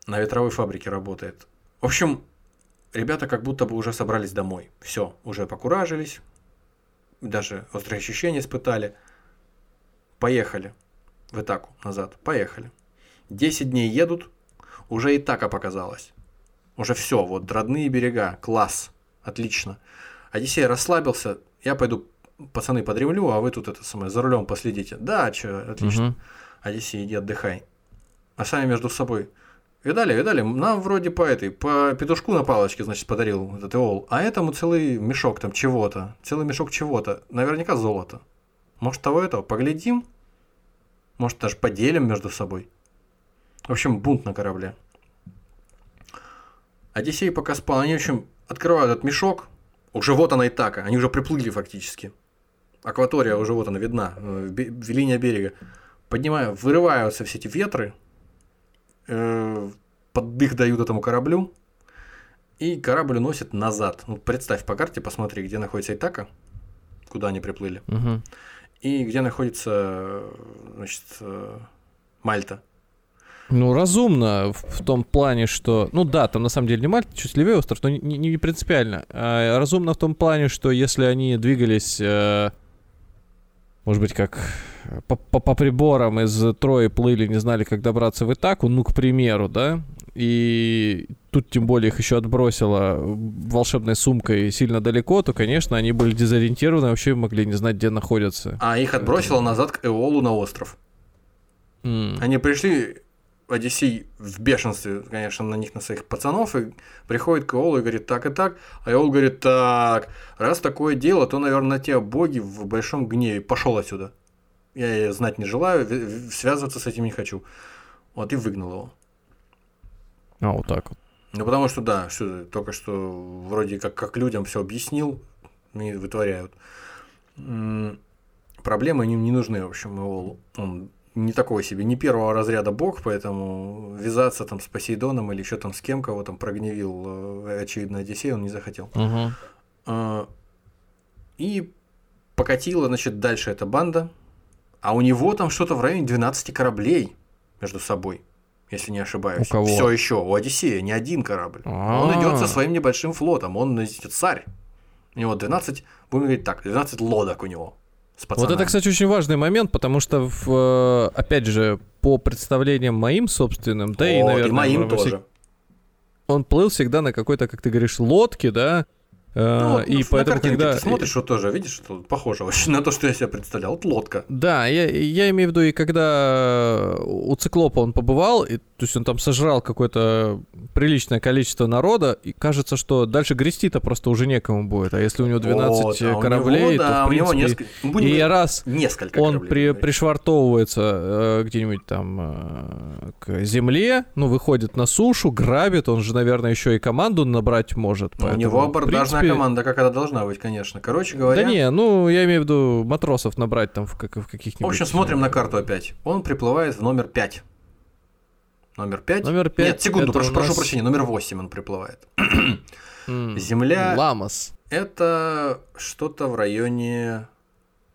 На ветровой фабрике работает. В общем, ребята как будто бы уже собрались домой. Все, уже покуражились, даже острые ощущения испытали. Поехали в Итаку назад. Поехали. Десять дней едут, уже Итака показалось. Уже все, вот родные берега, класс, отлично. Одиссей расслабился, я пойду, пацаны, подремлю, а вы тут это самое, за рулем последите. Да, что, отлично. Угу. Одиссей, иди отдыхай. А сами между собой, Видали, видали, нам вроде по этой, по петушку на палочке, значит, подарил этот Эол, а этому целый мешок там чего-то, целый мешок чего-то, наверняка золото. Может, того этого поглядим? Может, даже поделим между собой? В общем, бунт на корабле. Одиссей пока спал, они, в общем, открывают этот мешок, уже вот она и така, они уже приплыли фактически. Акватория уже вот она видна, э, в линия берега. Поднимаю, вырываются все эти ветры, э, поддых дают этому кораблю, и корабль уносит назад. Ну, представь по карте, посмотри, где находится Итака, куда они приплыли, угу. и где находится, значит, э, Мальта. Ну, разумно в, том плане, что... Ну да, там на самом деле не Мальта, чуть левее остров, но не, не, принципиально. А разумно в том плане, что если они двигались, э, может быть, как по, по, по приборам из Трои плыли, не знали, как добраться в Итаку, ну, к примеру, да, и тут тем более их еще отбросила волшебной сумкой сильно далеко, то, конечно, они были дезориентированы, вообще могли не знать, где находятся. А их отбросило назад к Эолу на остров. Mm. Они пришли, Одиссей в бешенстве, конечно, на них, на своих пацанов, и приходит к Эолу и говорит так и так, а Эол говорит так, раз такое дело, то, наверное, на тебя боги в большом гневе, пошел отсюда. Я ее знать не желаю, связываться с этим не хочу. Вот и выгнал его. А, вот так вот. Ну, потому что, да, что, только что вроде как, как людям все объяснил, и вытворяют. Проблемы не, не нужны, в общем, его, он не такой себе, не первого разряда бог, поэтому вязаться там с Посейдоном или еще там с кем кого там прогневил, э, очевидно, Одиссей, он не захотел. Угу. И покатила, значит, дальше эта банда, а у него там что-то в районе 12 кораблей между собой, если не ошибаюсь. У кого? Все еще, у Одиссея не один корабль. А-а-а. Он идет со своим небольшим флотом, он царь. У него 12, будем говорить так, 12 лодок у него. Вот это, кстати, очень важный момент, потому что, в, э, опять же, по представлениям моим собственным, да О, и, наверное, и моим тоже. Он плыл всегда на какой-то, как ты говоришь, лодке, да, ну, вот, и ну, поэтому, когда... Ты смотришь, что тоже, видишь, что похоже очень на то, что я себе представлял. Вот лодка. Да, я, я имею в виду, и когда у циклопа он побывал, и, то есть он там сожрал какое-то приличное количество народа, и кажется, что дальше грести-то просто уже некому будет. А если у него 12 вот, а кораблей, него, да, то, в принципе... У него несколько... Будем и раз несколько он при, пришвартовывается э, где-нибудь там э, к земле, ну, выходит на сушу, грабит, он же, наверное, еще и команду набрать может. Поэтому, у него абордажная принципе... команда, как она должна быть, конечно. Короче говоря... Да не, ну, я имею в виду матросов набрать там в, как, в каких-нибудь... В общем, смотрим на карту опять. Он приплывает в номер 5. Номер 5? Номер 5. Нет, секунду, прошу, нас... прошу прощения, номер 8 он приплывает. Земля... Ламас. Это что-то в районе...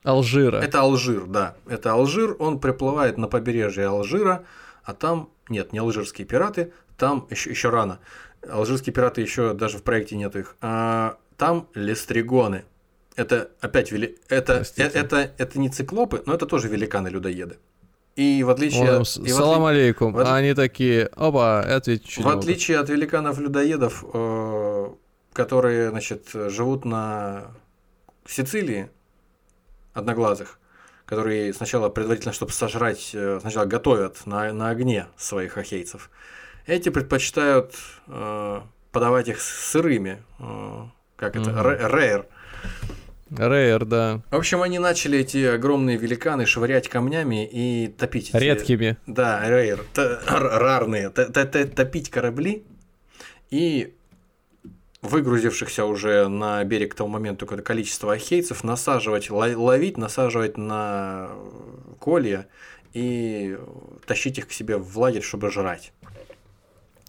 Алжира. Это Алжир, да. Это Алжир, он приплывает на побережье Алжира, а там... Нет, не алжирские пираты, там еще, еще рано. Алжирские пираты еще даже в проекте нету их. А, там лестригоны. Это опять вели... это, это, это, это не циклопы, но это тоже великаны-людоеды. И в отличие... О, и салам отли... алейкум. В... А они такие, оба, ответь В отличие от великанов-людоедов, э, которые, значит, живут на Сицилии, одноглазых, которые сначала предварительно, чтобы сожрать, э, сначала готовят на, на огне своих ахейцев. Эти предпочитают э, подавать их сырыми, э, как это, рейр. Рейер, да. В общем, они начали эти огромные великаны швырять камнями и топить. Эти, Редкими. Да, рейер, рарные, топить корабли. И выгрузившихся уже на берег к тому моменту количество ахейцев насаживать, ловить, насаживать на колья и тащить их к себе в лагерь, чтобы жрать.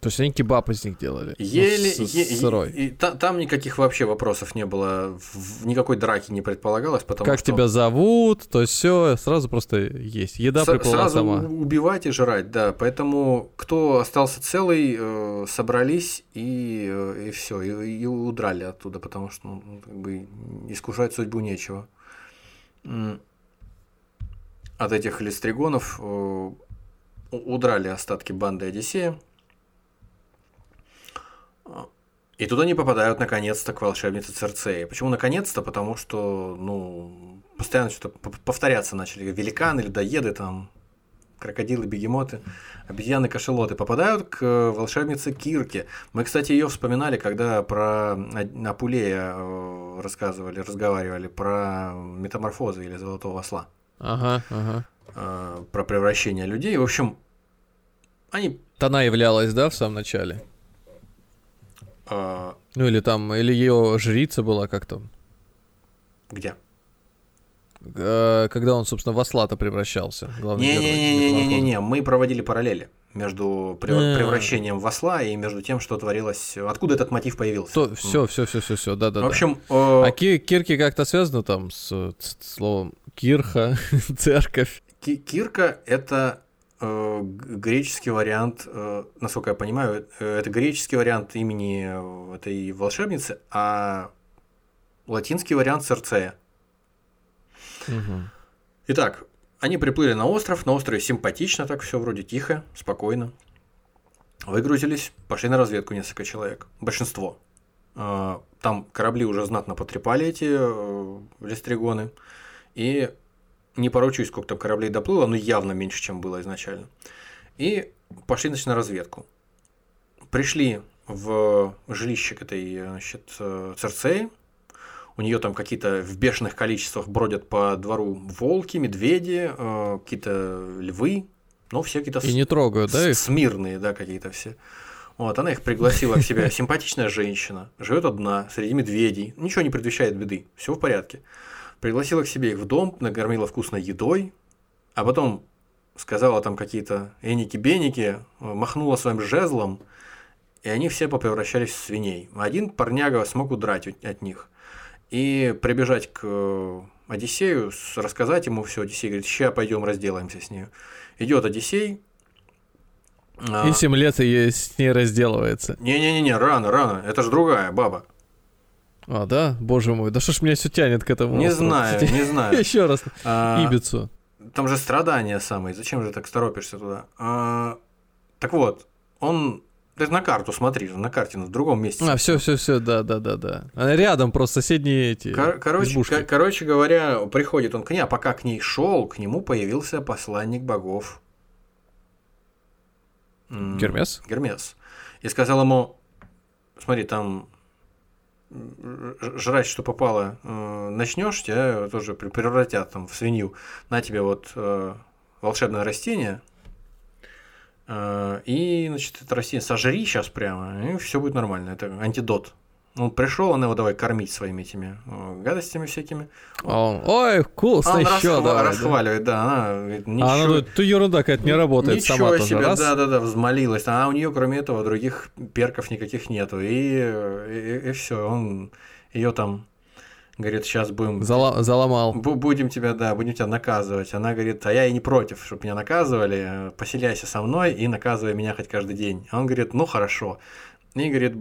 То есть они кебаб из них делали? Еле, ну, с, е, сырой. И, и, та, там никаких вообще вопросов не было, в, никакой драки не предполагалось, потому как что... тебя зовут, то есть все, сразу просто есть. Еда С- приплыла сразу сама. убивать и жрать, да. Поэтому кто остался целый, э, собрались и, э, и все, и, и удрали оттуда, потому что ну, как бы искушать судьбу нечего. От этих листригонов э, удрали остатки банды Одиссея и туда они попадают наконец-то к волшебнице Церцеи. Почему наконец-то? Потому что, ну, постоянно что-то повторяться начали. Великаны, людоеды, там, крокодилы, бегемоты, обезьяны, кошелоты попадают к волшебнице Кирке. Мы, кстати, ее вспоминали, когда про Апулея э, рассказывали, разговаривали про метаморфозы или золотого осла. Ага, ага. Э, про превращение людей. В общем, они... Она являлась, да, в самом начале? А... Ну или там, или ее жрица была как там? Где? Э, когда он, собственно, в осла-то превращался. Не-не-не-не-не-не, мы проводили параллели между превращением в осла и между тем, что творилось. Откуда этот мотив появился? То, все, все, все, все, все, да, да. В общем, э... а кирки как-то связаны там с, с словом кирха, церковь. Кирка это греческий вариант, э, насколько я понимаю, э, это греческий вариант имени этой волшебницы, а латинский вариант Серцея. Угу. Итак, они приплыли на остров, на острове симпатично, так все вроде тихо, спокойно. Выгрузились, пошли на разведку несколько человек, большинство. Там корабли уже знатно потрепали эти листригоны, и не поручусь, сколько там кораблей доплыло, но явно меньше, чем было изначально. И пошли, значит, на разведку. Пришли в жилище к этой, значит, Церцеи. У нее там какие-то в бешеных количествах бродят по двору волки, медведи, э, какие-то львы, но все какие-то... И не трогают, да, их? Смирные, да, какие-то все. Вот, она их пригласила к себе. Симпатичная женщина, живет одна, среди медведей. Ничего не предвещает беды, все в порядке пригласила к себе их в дом, накормила вкусной едой, а потом сказала там какие-то эники-беники, махнула своим жезлом, и они все попревращались в свиней. Один парняга смог удрать от них и прибежать к э, Одиссею, рассказать ему все. Одиссей говорит, сейчас пойдем разделаемся с ней. Идет Одиссей. А и 7 лет и с ней разделывается. Не-не-не, рано, рано. Это же другая баба. А, да? Боже мой, да что ж меня все тянет к этому? Не знаю, не знаю. Еще раз. А, Ибицу. Там же страдания самые. Зачем же так торопишься туда? А, так вот, он ты на карту смотри, на карте, в другом месте. А, все, все, все, да, да, да, да. Рядом просто соседние эти. Кор- короче, кор- короче говоря, приходит он к ней, а пока к ней шел, к нему появился посланник богов. Гермес? Гермес. И сказал ему: смотри, там жрать, что попало, э, начнешь, тебя тоже превратят там в свинью. На тебе вот э, волшебное растение, э, и, значит, это растение сожри сейчас прямо, и все будет нормально. Это антидот. Он пришел, он его давай кормить своими этими гадостями всякими. А он, ой, вкусно он еще, расхва- давай, расхваливает, да. да она говорит, ничего, а она говорит, ты ерунда какая-то не работает ничего сама себе, тоже, раз. да, да, да, взмолилась. А у нее, кроме этого, других перков никаких нету. И, и, и все, он ее там говорит, сейчас будем... Зала- заломал. Будем тебя, да, будем тебя наказывать. Она говорит, а я и не против, чтобы меня наказывали, поселяйся со мной и наказывай меня хоть каждый день. А он говорит, ну хорошо. И говорит,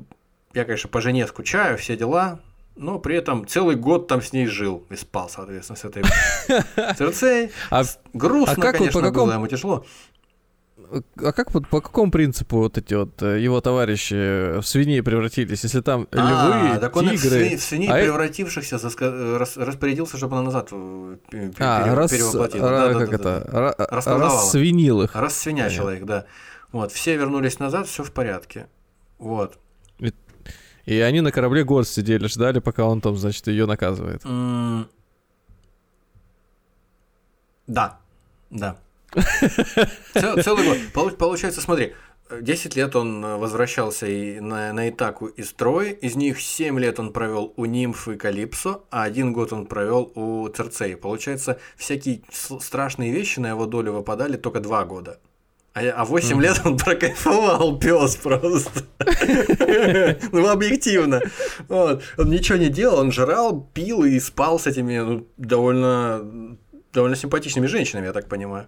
я, конечно, по жене скучаю, все дела, но при этом целый год там с ней жил и спал, соответственно, с этой Церцей. А, Грустно, а как конечно, по какому... было, ему тяжело. А как вот по какому принципу вот эти вот э, его товарищи в свиней превратились, если там а, львы, так он тигры, в свиней а превратившихся заска... распорядился, чтобы она назад э, а, раз, перевоплотил. Ра, да, как да, это? Да. Рассвинил их. Рассвинячил их, да. Вот, все вернулись назад, все в порядке. Вот. И они на корабле год сидели, ждали, пока он там, значит, ее наказывает. Mm. Да, да. Цел, целый год. Получается, смотри, 10 лет он возвращался и на, на Итаку из Трои, из них 7 лет он провел у Нимфы и Калипсо, а один год он провел у Церцеи. Получается, всякие страшные вещи на его долю выпадали только 2 года. А 8 mm-hmm. лет он прокайфовал, пес просто. Ну, объективно. Он ничего не делал, он жрал, пил и спал с этими ну, довольно, довольно симпатичными женщинами, я так понимаю.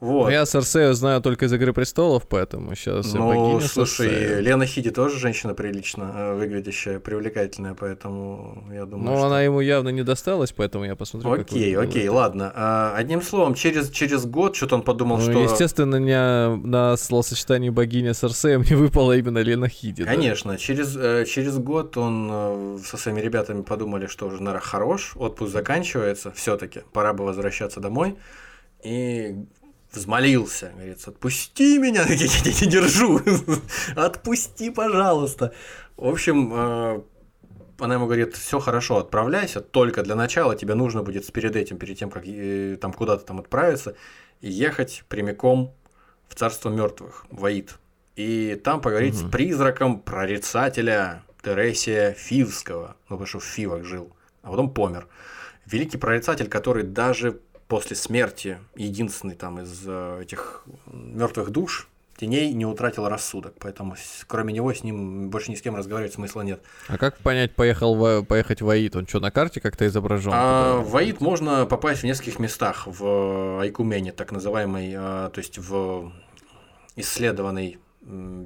Вот. Я Серсею знаю только из «Игры престолов», поэтому сейчас Ну, богиня слушай, Серсея. Лена Хиди тоже женщина прилично э, выглядящая, привлекательная, поэтому я думаю, Ну, что... она ему явно не досталась, поэтому я посмотрю, Окей, окей, было. ладно. А, одним словом, через, через год что-то он подумал, ну, что... естественно, не на словосочетании богиня Серсея мне выпала именно Лена Хиди. Конечно, да? через, э, через год он э, со своими ребятами подумали, что уже, наверное, хорош, отпуск заканчивается, все таки пора бы возвращаться домой. И взмолился, говорит, отпусти меня, я тебя не держу, отпусти, пожалуйста. В общем, э, она ему говорит, все хорошо, отправляйся, только для начала тебе нужно будет перед этим, перед тем, как э, там куда-то там отправиться, ехать прямиком в царство мертвых, в Аид. И там поговорить угу. с призраком прорицателя Тересия Фивского, ну, потому что в Фивах жил, а потом помер. Великий прорицатель, который даже после смерти единственный там из э, этих мертвых душ теней не утратил рассудок, поэтому кроме него с ним больше ни с кем разговаривать смысла нет. А как понять, поехал в, поехать в Аид? Он что, на карте как-то изображен? А, в Аид можно попасть в нескольких местах в Айкумене, так называемой, а, то есть в исследованной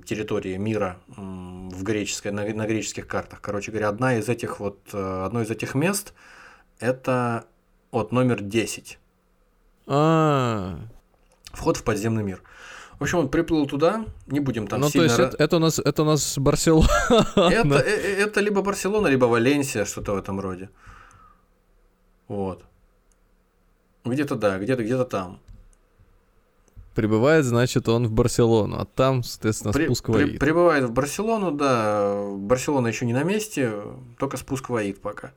территории мира в греческой, на, на греческих картах. Короче говоря, одна из этих вот, э, одно из этих мест это от номер 10. А. Вход в подземный мир. В общем, он приплыл туда, не будем там ну, сильно... то есть это, это у нас это у нас Барселона. Это, э, э, это либо Барселона, либо Валенсия, что-то в этом роде. Вот. Где-то да, где-то где-то там. Прибывает, значит, он в Барселону, а там, соответственно, при, спуск в Аид. При, прибывает в Барселону, да. Барселона еще не на месте, только спуск в Аид пока.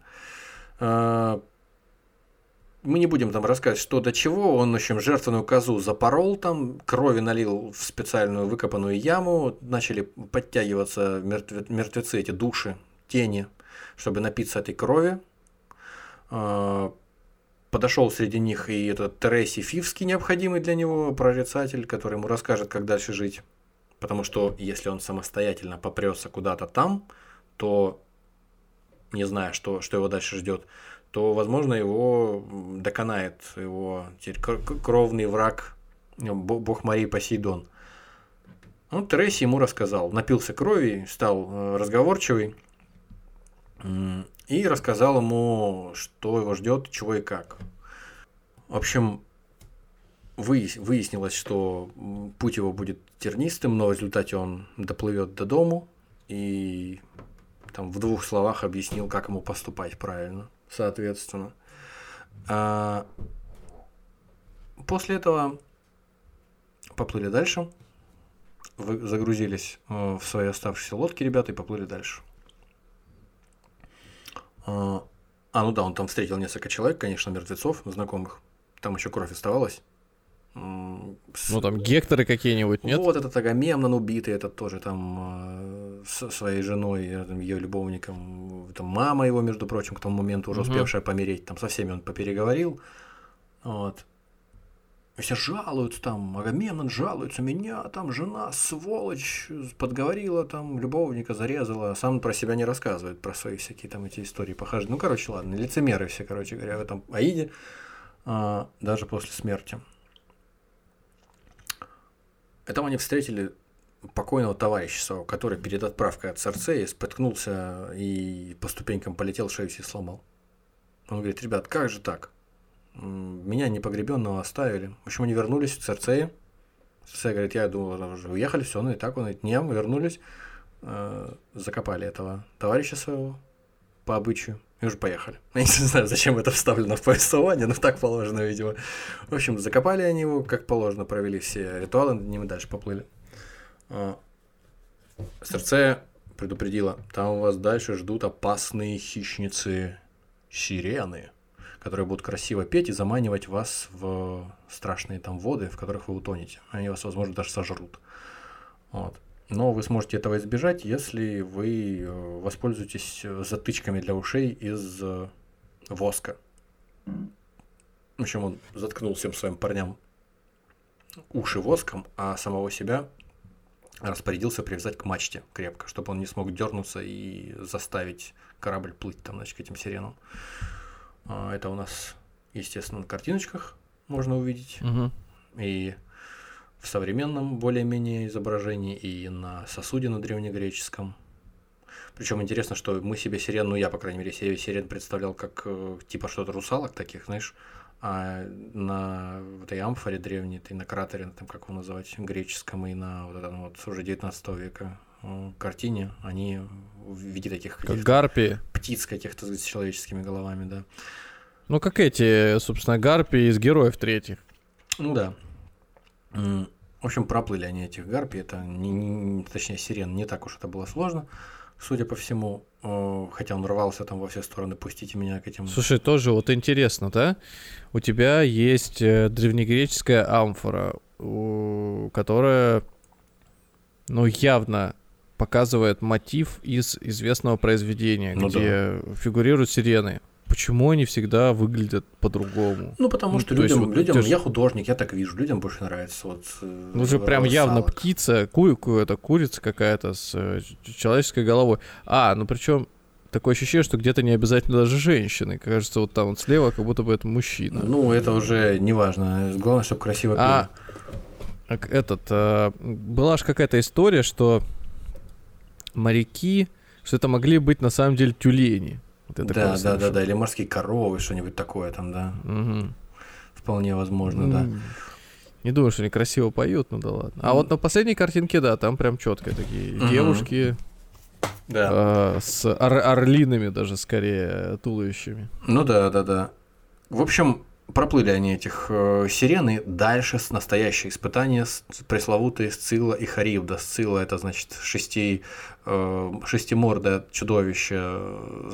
Мы не будем там рассказывать, что до чего. Он, в общем, жертвенную козу запорол там, крови налил в специальную выкопанную яму, начали подтягиваться мертве, мертвецы, эти души, тени, чтобы напиться этой крови. А, подошел среди них и этот Тереси Фивский, необходимый для него прорицатель, который ему расскажет, как дальше жить. Потому что если он самостоятельно попрется куда-то там, то не зная, что, что его дальше ждет, то, возможно, его доконает его кровный враг, ну, бог Марии Посейдон. Ну, Тереси ему рассказал, напился крови, стал э, разговорчивый и рассказал ему, что его ждет, чего и как. В общем, выяснилось, что путь его будет тернистым, но в результате он доплывет до дому и там в двух словах объяснил, как ему поступать правильно соответственно. А после этого поплыли дальше, вы загрузились э, в свои оставшиеся лодки, ребята, и поплыли дальше. А, а, ну да, он там встретил несколько человек, конечно, мертвецов, знакомых. Там еще кровь оставалась. С... Ну, там гекторы какие-нибудь, нет? Вот этот Агамемнон убитый, этот тоже там э, со своей женой, э, ее любовником, там мама его, между прочим, к тому моменту уже угу. успевшая помереть, там со всеми он попереговорил. Вот. И все жалуются там, Агамемнон жалуется, меня там жена, сволочь, подговорила, там, любовника зарезала, а сам про себя не рассказывает, про свои всякие там эти истории похожи. Ну, короче, ладно, лицемеры все, короче говоря, в этом Аиде, а, даже после смерти. Там они встретили покойного товарища своего, который перед отправкой от Церцея споткнулся и по ступенькам полетел, шею себе сломал. Он говорит, ребят, как же так? Меня непогребенного оставили. В общем, они вернулись в Церцея. Церцея говорит, я думал, уже уехали, все, ну и так. Он говорит, не, мы вернулись, э, закопали этого товарища своего по обычаю. И уже поехали. Я не знаю, зачем это вставлено в повествование, но так положено, видимо. В общем, закопали они его, как положено, провели все ритуалы, над ним дальше поплыли. А, Сердце предупредила, там у вас дальше ждут опасные хищницы сирены, которые будут красиво петь и заманивать вас в страшные там воды, в которых вы утонете. Они вас, возможно, даже сожрут. Вот. Но вы сможете этого избежать, если вы э, воспользуетесь затычками для ушей из э, воска. В общем, он заткнул всем своим парням уши воском, а самого себя распорядился привязать к мачте крепко, чтобы он не смог дернуться и заставить корабль плыть там, значит, к этим сиренам. А, это у нас, естественно, на картиночках можно увидеть. Угу. И в современном более-менее изображении, и на сосуде на древнегреческом. Причем интересно, что мы себе сирен, ну я, по крайней мере, себе сирен представлял как э, типа что-то русалок таких, знаешь, а на вот этой амфоре древней, и на кратере, там, как его называть, греческом, и на вот этом вот уже 19 века э, картине, они в виде таких как гарпии. птиц каких-то с человеческими головами, да. Ну, как эти, собственно, гарпии из героев третьих. Ну да. В общем, проплыли они этих гарпий, это не, не, точнее сирен, не так уж это было сложно судя по всему, э, хотя он рвался там во все стороны, пустите меня к этим... Слушай, тоже вот интересно, да? У тебя есть э, древнегреческая амфора, которая, ну, явно показывает мотив из известного произведения, ну, где да. фигурируют сирены почему они всегда выглядят по-другому? Ну, потому ну, что людям, есть, людям вот, я художник, я так вижу, людям больше нравится. Вот, э, ну, же прям явно птица, ку, ку, это курица какая-то с э, человеческой головой. А, ну причем такое ощущение, что где-то не обязательно даже женщины. Кажется, вот там вот слева, как будто бы это мужчина. Ну, это уже не важно. Главное, чтобы красиво а, этот, а, была же какая-то история, что моряки, что это могли быть на самом деле тюлени. Вот да, да, да, да, да, или морские коровы, что-нибудь такое там, да. Угу. Вполне возможно, mm. да. Не думаю, что они красиво поют, ну да ладно. А mm. вот на последней картинке, да, там прям четко такие mm-hmm. девушки. Да. Э, с ор- орлиными даже скорее туловищами. Ну да, да, да. В общем, проплыли они этих э, сирены дальше с настоящее испытание с пресловутые Сцилла и Харибда. Сцилла это значит шести, э, шестимордое чудовище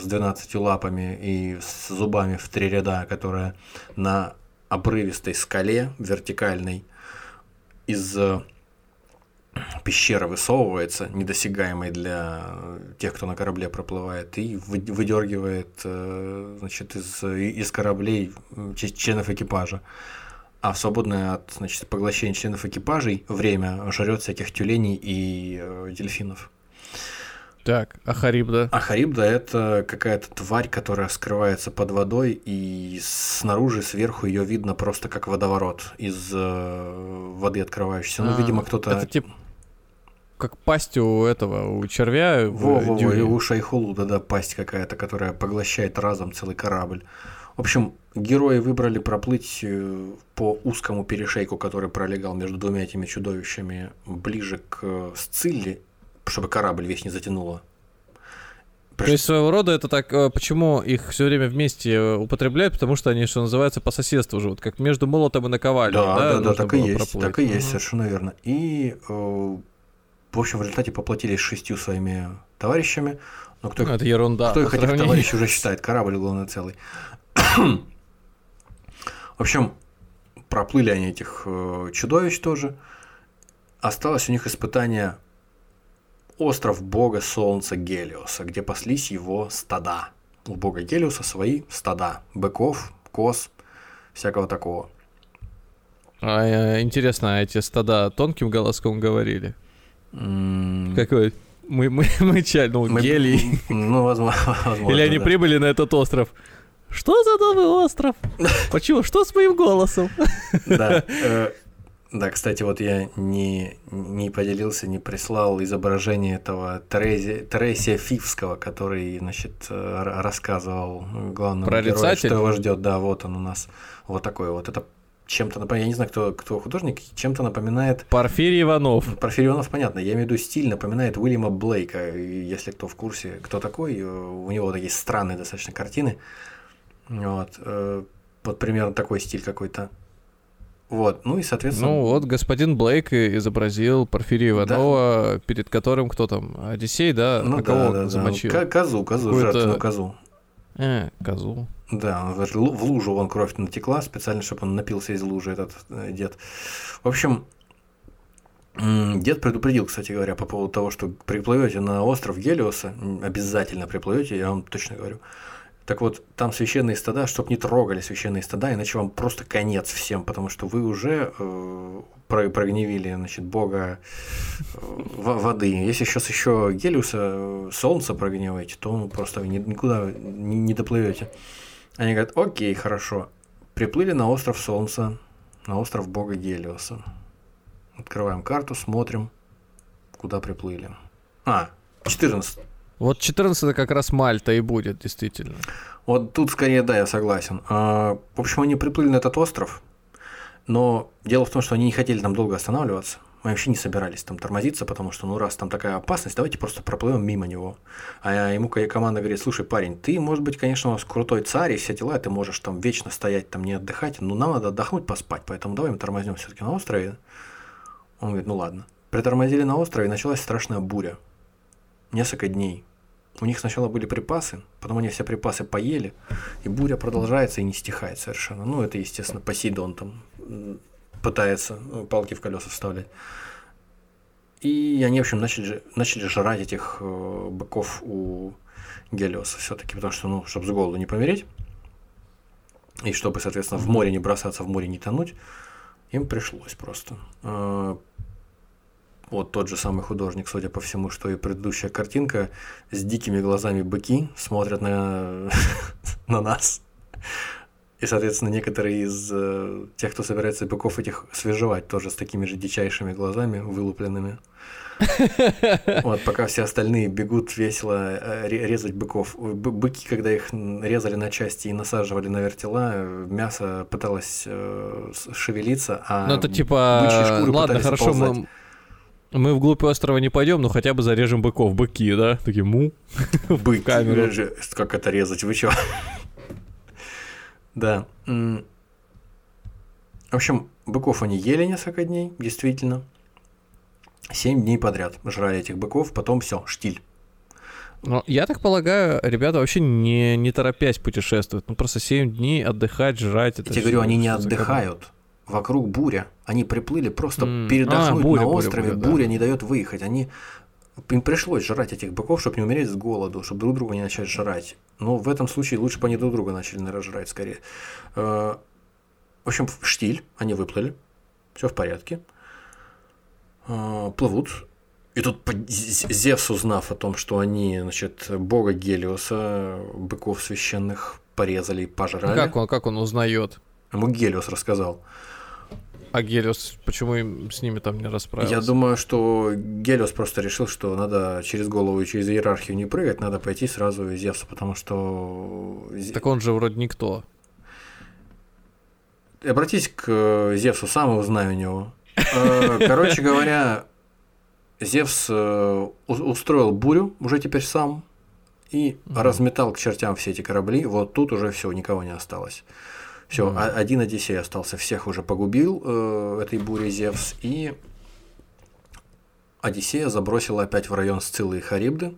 с 12 лапами и с зубами в три ряда, которое на обрывистой скале вертикальной из пещера высовывается, недосягаемой для тех, кто на корабле проплывает, и выдергивает э, значит, из, из кораблей членов экипажа. А в свободное от значит, поглощения членов экипажей время жрет всяких тюленей и э, дельфинов. Так, а Харибда? А Харибда это какая-то тварь, которая скрывается под водой, и снаружи, сверху ее видно просто как водоворот из э, воды открывающийся. Ну, а, видимо, кто-то... Это типа как пасть у этого, у червя. Во, во, во, и у Шайхулуда, да, пасть какая-то, которая поглощает разом целый корабль. В общем, герои выбрали проплыть э, по узкому перешейку, который пролегал между двумя этими чудовищами, ближе к Сцилле, чтобы корабль весь не затянуло. То есть своего рода это так, э, почему их все время вместе э, употребляют, потому что они, что называется, по соседству живут, как между молотом и наковальней. Да, да, да, да так и есть, проплыть. так и есть, совершенно верно. И в общем, в результате поплатились шестью своими товарищами. Но кто, ну, это ерунда. Кто их этих товарищей уже считает? Корабль, главное, целый. в общем, проплыли они этих э, чудовищ тоже. Осталось у них испытание остров бога солнца Гелиоса, где паслись его стада. У бога Гелиоса свои стада. Быков, коз, всякого такого. А, э, интересно, а эти стада тонким голоском говорили? Какой? Мы, мы, мы чай, ну, мы, гелий. Ну, возможно. Или они да. прибыли на этот остров. Что за новый остров? Почему? Что с моим голосом? Да. Э, да, кстати, вот я не, не поделился, не прислал изображение этого Терези, Тересия Фивского, который, значит, э, рассказывал главному герою, что его ждет. Да, вот он у нас. Вот такой вот. Это чем-то напоминает, я не знаю, кто, кто художник, чем-то напоминает... Порфирий Иванов. Порфирий Иванов, понятно, я имею в виду стиль, напоминает Уильяма Блейка, если кто в курсе, кто такой, э, у него такие странные достаточно картины, вот, э, вот примерно такой стиль какой-то. Вот, ну и, соответственно... Ну вот, господин Блейк изобразил Порфирия Иванова, да. перед которым кто там, Одиссей, да? Ну а да, кого да, замочил? Да. Козу, козу, жертвенную козу. Э, козу. Да, говорит, в лужу вон кровь натекла, специально, чтобы он напился из лужи, этот э, дед. В общем, Дед предупредил, кстати говоря, по поводу того, что приплывете на остров Гелиоса, обязательно приплывете, я вам точно говорю. Так вот, там священные стада, чтобы не трогали священные стада, иначе вам просто конец всем, потому что вы уже э, прогневили, значит, бога э, воды. Если сейчас еще Гелиуса, э, солнце прогневаете, то ну, просто никуда не, не доплывете. Они говорят, окей, хорошо. Приплыли на остров Солнца, на остров бога Гелиоса. Открываем карту, смотрим, куда приплыли. А, 14. Вот 14 как раз Мальта и будет, действительно. Вот тут скорее, да, я согласен. А, в общем, они приплыли на этот остров, но дело в том, что они не хотели там долго останавливаться. Мы вообще не собирались там тормозиться, потому что, ну, раз там такая опасность, давайте просто проплывем мимо него. А ему команда говорит, слушай, парень, ты, может быть, конечно, у нас крутой царь и все дела, ты можешь там вечно стоять, там не отдыхать, но нам надо отдохнуть, поспать, поэтому давай мы тормознем все-таки на острове. Он говорит, ну ладно. Притормозили на острове, и началась страшная буря. Несколько дней. У них сначала были припасы, потом они все припасы поели, и буря продолжается и не стихает совершенно. Ну, это, естественно, Посейдон там пытается ну, палки в колеса вставлять. И они, в общем, начали, начали жрать этих э, быков у Гелиоса все-таки, потому что, ну, чтобы с голоду не помереть, и чтобы, соответственно, в море не бросаться, в море не тонуть, им пришлось просто. Э, вот тот же самый художник, судя по всему, что и предыдущая картинка, с дикими глазами быки смотрят на, на нас. И, соответственно, некоторые из э, тех, кто собирается быков этих свежевать, тоже с такими же дичайшими глазами, вылупленными. Вот, пока все остальные бегут весело э, резать быков. Быки, когда их резали на части и насаживали на вертела, мясо пыталось э, шевелиться, а Ну, это типа, ладно, хорошо, мы, мы вглубь острова не пойдем, но хотя бы зарежем быков. Быки, да? Такие му. Бык. Камеру. Как это резать? Вы чё? Да. В общем, быков они ели несколько дней, действительно. Семь дней подряд жрали этих быков, потом все, штиль. Ну, я так полагаю, ребята вообще не, не торопясь путешествуют. Ну, просто 7 дней отдыхать, жрать. Это я тебе говорю, они не отдыхают. Вокруг буря. Они приплыли просто mm. передохнуть а, буря, на острове. Буря, буря, буря да. не дает выехать. Они им пришлось жрать этих быков, чтобы не умереть с голоду, чтобы друг друга не начать жрать. Но в этом случае лучше бы они друг друга начали, наверное, жрать скорее. Э, в общем, в штиль они выплыли, все в порядке. Э, плывут. И тут Зевс, узнав о том, что они, значит, бога Гелиоса, быков священных, порезали и пожрали. Как он, как он узнает? Ему Гелиос рассказал. А Гелиос, почему им с ними там не расправился? Я думаю, что Гелиос просто решил, что надо через голову и через иерархию не прыгать, надо пойти сразу из Зевса, потому что... Так он же вроде никто. Обратись к Зевсу, сам узнай у него. Э, короче говоря, Зевс э, устроил бурю уже теперь сам и разметал к чертям все эти корабли. Вот тут уже все, никого не осталось. Все, mm. один Одиссей остался, всех уже погубил э, этой бурей Зевс, и Одиссея забросила опять в район Сциллы и Харибды.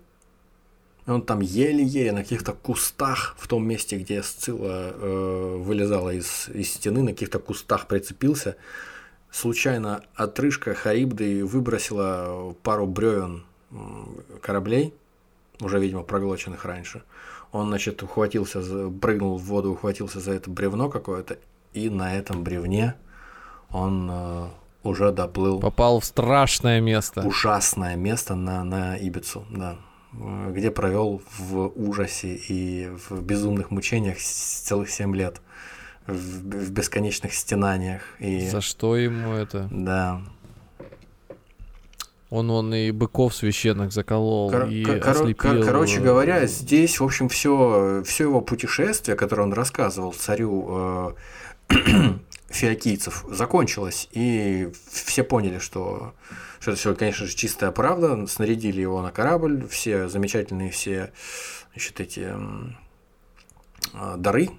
И он там еле-еле на каких-то кустах, в том месте, где Сцилла э, вылезала из, из стены, на каких-то кустах прицепился. Случайно отрыжка Харибды выбросила пару бревен кораблей, уже, видимо, проглоченных раньше. Он, значит, ухватился, прыгнул в воду, ухватился за это бревно какое-то, и на этом бревне он э, уже доплыл. Попал в страшное место. Ужасное место на, на Ибицу, да. Где провел в ужасе и в безумных мучениях целых семь лет. В, в бесконечных стенаниях. И... За что ему это? Да. Он, он и быков священных заколол, кор- и кор- ослепил. Кор- короче говоря, здесь, в общем, все, все его путешествие, которое он рассказывал царю э, фиокийцев, закончилось, и все поняли, что, что это все, конечно же, чистая правда. Снарядили его на корабль, все замечательные все значит, эти э, дары,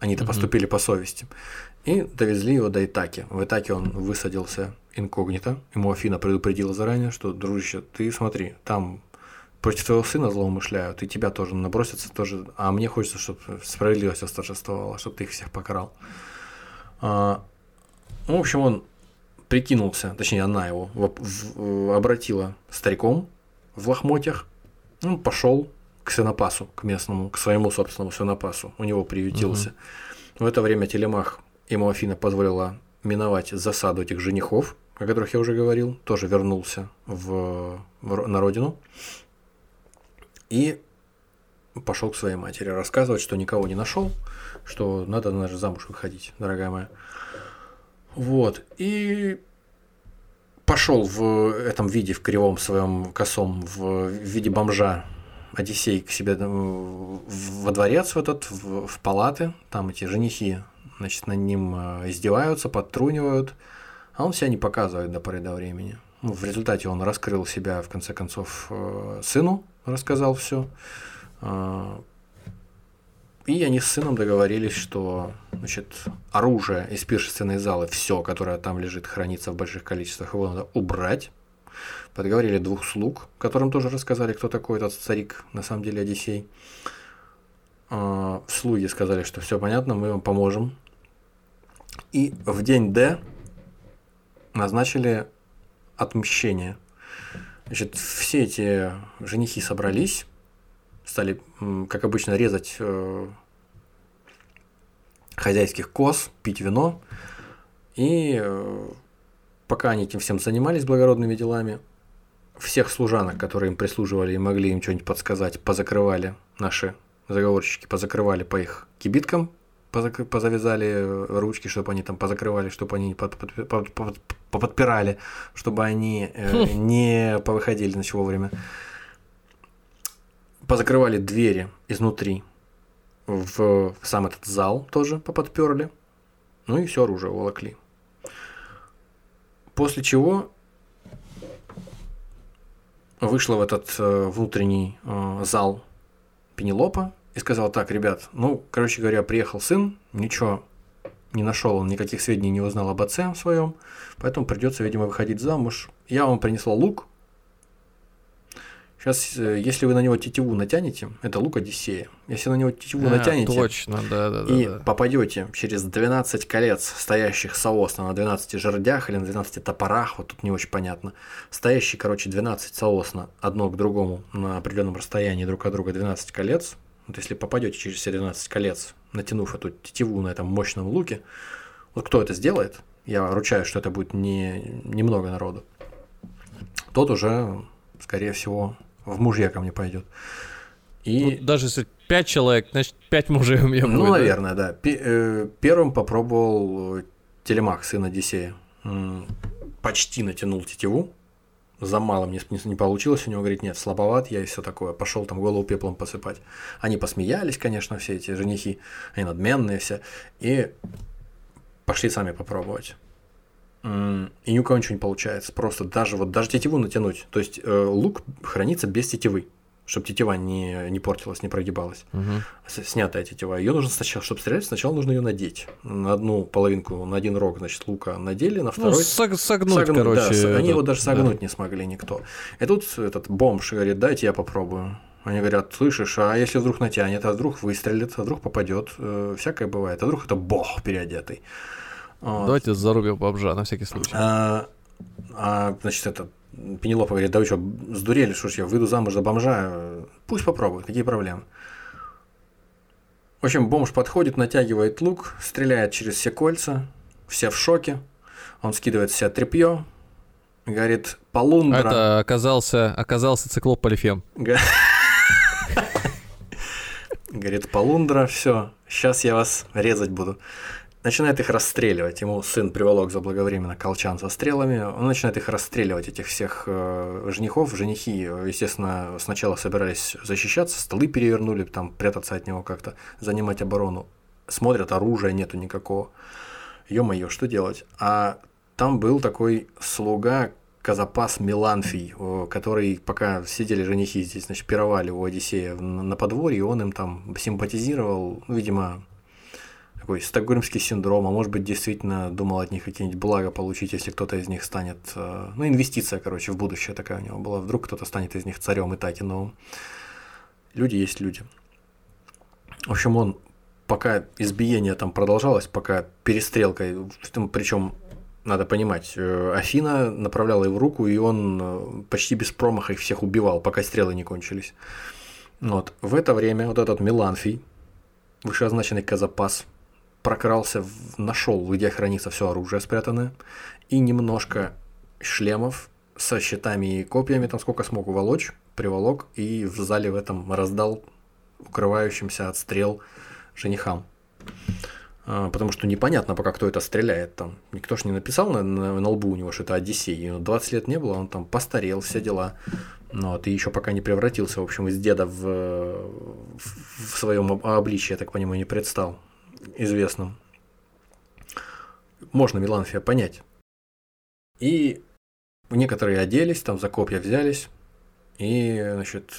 они-то угу. поступили по совести, и довезли его до Итаки. В Итаке он высадился инкогнито. Ему Афина предупредила заранее, что, дружище, ты смотри, там против твоего сына злоумышляют, и тебя тоже набросятся, тоже, а мне хочется, чтобы справедливость восторжествовала, чтобы ты их всех покарал. А, ну, в общем, он прикинулся, точнее, она его в, в, обратила стариком в лохмотьях. Он пошел к свинопасу, к местному, к своему собственному свинопасу. У него приютился. Угу. В это время Телемах ему Афина позволила миновать засаду этих женихов, о которых я уже говорил, тоже вернулся в, в, на родину. И пошел к своей матери рассказывать, что никого не нашел, что надо, надо замуж выходить, дорогая моя. Вот. И пошел в этом виде, в кривом своем косом, в виде бомжа Одиссей к себе во дворец в этот, в, в палаты, там эти женихи, значит, над ним э, издеваются, подтрунивают, а он себя не показывает до поры до времени. Ну, в результате он раскрыл себя, в конце концов, э, сыну, рассказал все. А, и они с сыном договорились, что значит, оружие из пиршественной залы, все, которое там лежит, хранится в больших количествах, его надо убрать. Подговорили двух слуг, которым тоже рассказали, кто такой этот старик, на самом деле Одиссей. А, слуги сказали, что все понятно, мы вам поможем. И в день Д назначили отмщение. Значит, все эти женихи собрались, стали, как обычно, резать э, хозяйских коз, пить вино. И э, пока они этим всем занимались благородными делами, всех служанок, которые им прислуживали и могли им что-нибудь подсказать, позакрывали наши заговорщики, позакрывали по их кибиткам, позак... позавязали ручки, чтобы они там позакрывали, чтобы они под... Под... Под... поподпирали, чтобы они э, хм. не повыходили значит, вовремя позакрывали двери изнутри в сам этот зал тоже поподперли. Ну и все оружие волокли. После чего вышла в этот э, внутренний э, зал Пенелопа и сказала, так, ребят, ну, короче говоря, приехал сын, ничего не нашел, он никаких сведений не узнал об отце своем, поэтому придется, видимо, выходить замуж. Я вам принесла лук, Сейчас, э, если вы на него тетиву натянете, это лук Одиссея. Если на него тетиву а, натянете точно, да, да, и да, попадете через 12 колец, стоящих соосно на 12 жердях или на 12 топорах, вот тут не очень понятно, стоящие, короче, 12 соосно одно к другому на определенном расстоянии друг от друга 12 колец, вот если попадете через все 12 колец, натянув эту тетиву на этом мощном луке, вот кто это сделает, я ручаюсь, что это будет не немного народу, тот уже, скорее всего, в мужья ко мне пойдет. И... Ну, даже если пять человек, значит, пять мужей у меня ну, будет. Ну, наверное, да. Э, первым попробовал Телемах, сын Одиссея. Почти натянул тетиву. За мало мне не получилось, у него говорит, нет, слабоват я и все такое. Пошел там голову пеплом посыпать. Они посмеялись, конечно, все эти женихи, они надменные все. И пошли сами попробовать и ни у кого ничего не получается. Просто даже вот даже тетиву натянуть. То есть э, лук хранится без тетивы, чтобы тетива не, не портилась, не прогибалась. Угу. Снятая тетива. Ее нужно сначала, чтобы стрелять, сначала нужно ее надеть. На одну половинку, на один рог, значит, лука надели, на ну, второй. Ну, сог, согнуть, согнуть, короче. Да, это... они его даже согнуть да. не смогли никто. И тут этот бомж говорит, дайте я попробую. Они говорят, слышишь, а если вдруг натянет, а вдруг выстрелит, а вдруг попадет, э, всякое бывает, а вдруг это бог переодетый. Вот. Давайте зарубим бомжа на всякий случай. А, а, значит, это Пенелопа говорит, да вы что, сдурели, что ж я выйду замуж за бомжа, пусть попробует, какие проблемы. В общем, бомж подходит, натягивает лук, стреляет через все кольца, все в шоке, он скидывает все тряпье, говорит, полундра. Это оказался, оказался циклоп Полифем. Говорит, полундра, все, сейчас я вас резать буду начинает их расстреливать. Ему сын приволок заблаговременно колчан со стрелами. Он начинает их расстреливать, этих всех э, женихов. Женихи, естественно, сначала собирались защищаться, столы перевернули, там прятаться от него как-то, занимать оборону. Смотрят, оружия нету никакого. Ё-моё, что делать? А там был такой слуга, Казапас Меланфий, который, пока сидели женихи здесь, значит, пировали у Одиссея на подворье, он им там симпатизировал, ну, видимо, такой стокгольмский синдром, а может быть действительно думал от них какие-нибудь блага получить, если кто-то из них станет, э, ну инвестиция, короче, в будущее такая у него была, вдруг кто-то станет из них царем и таки новым. Люди есть люди. В общем, он пока избиение там продолжалось, пока перестрелка, причем надо понимать, э, Афина направляла его руку, и он э, почти без промаха их всех убивал, пока стрелы не кончились. Вот. В это время вот этот Меланфий, вышеозначенный Казапас, прокрался, нашел, где хранится все оружие спрятанное, и немножко шлемов со щитами и копьями, там сколько смог уволочь, приволок и в зале в этом раздал укрывающимся от стрел женихам. А, потому что непонятно пока, кто это стреляет там. Никто ж не написал на, на, на лбу у него, что это Одиссей. Ему 20 лет не было, он там постарел, все дела. Но ты еще пока не превратился, в общем, из деда в, в, своем обличье, я так понимаю, не предстал известным. Можно Миланфия понять. И некоторые оделись, там за копья взялись, и, значит,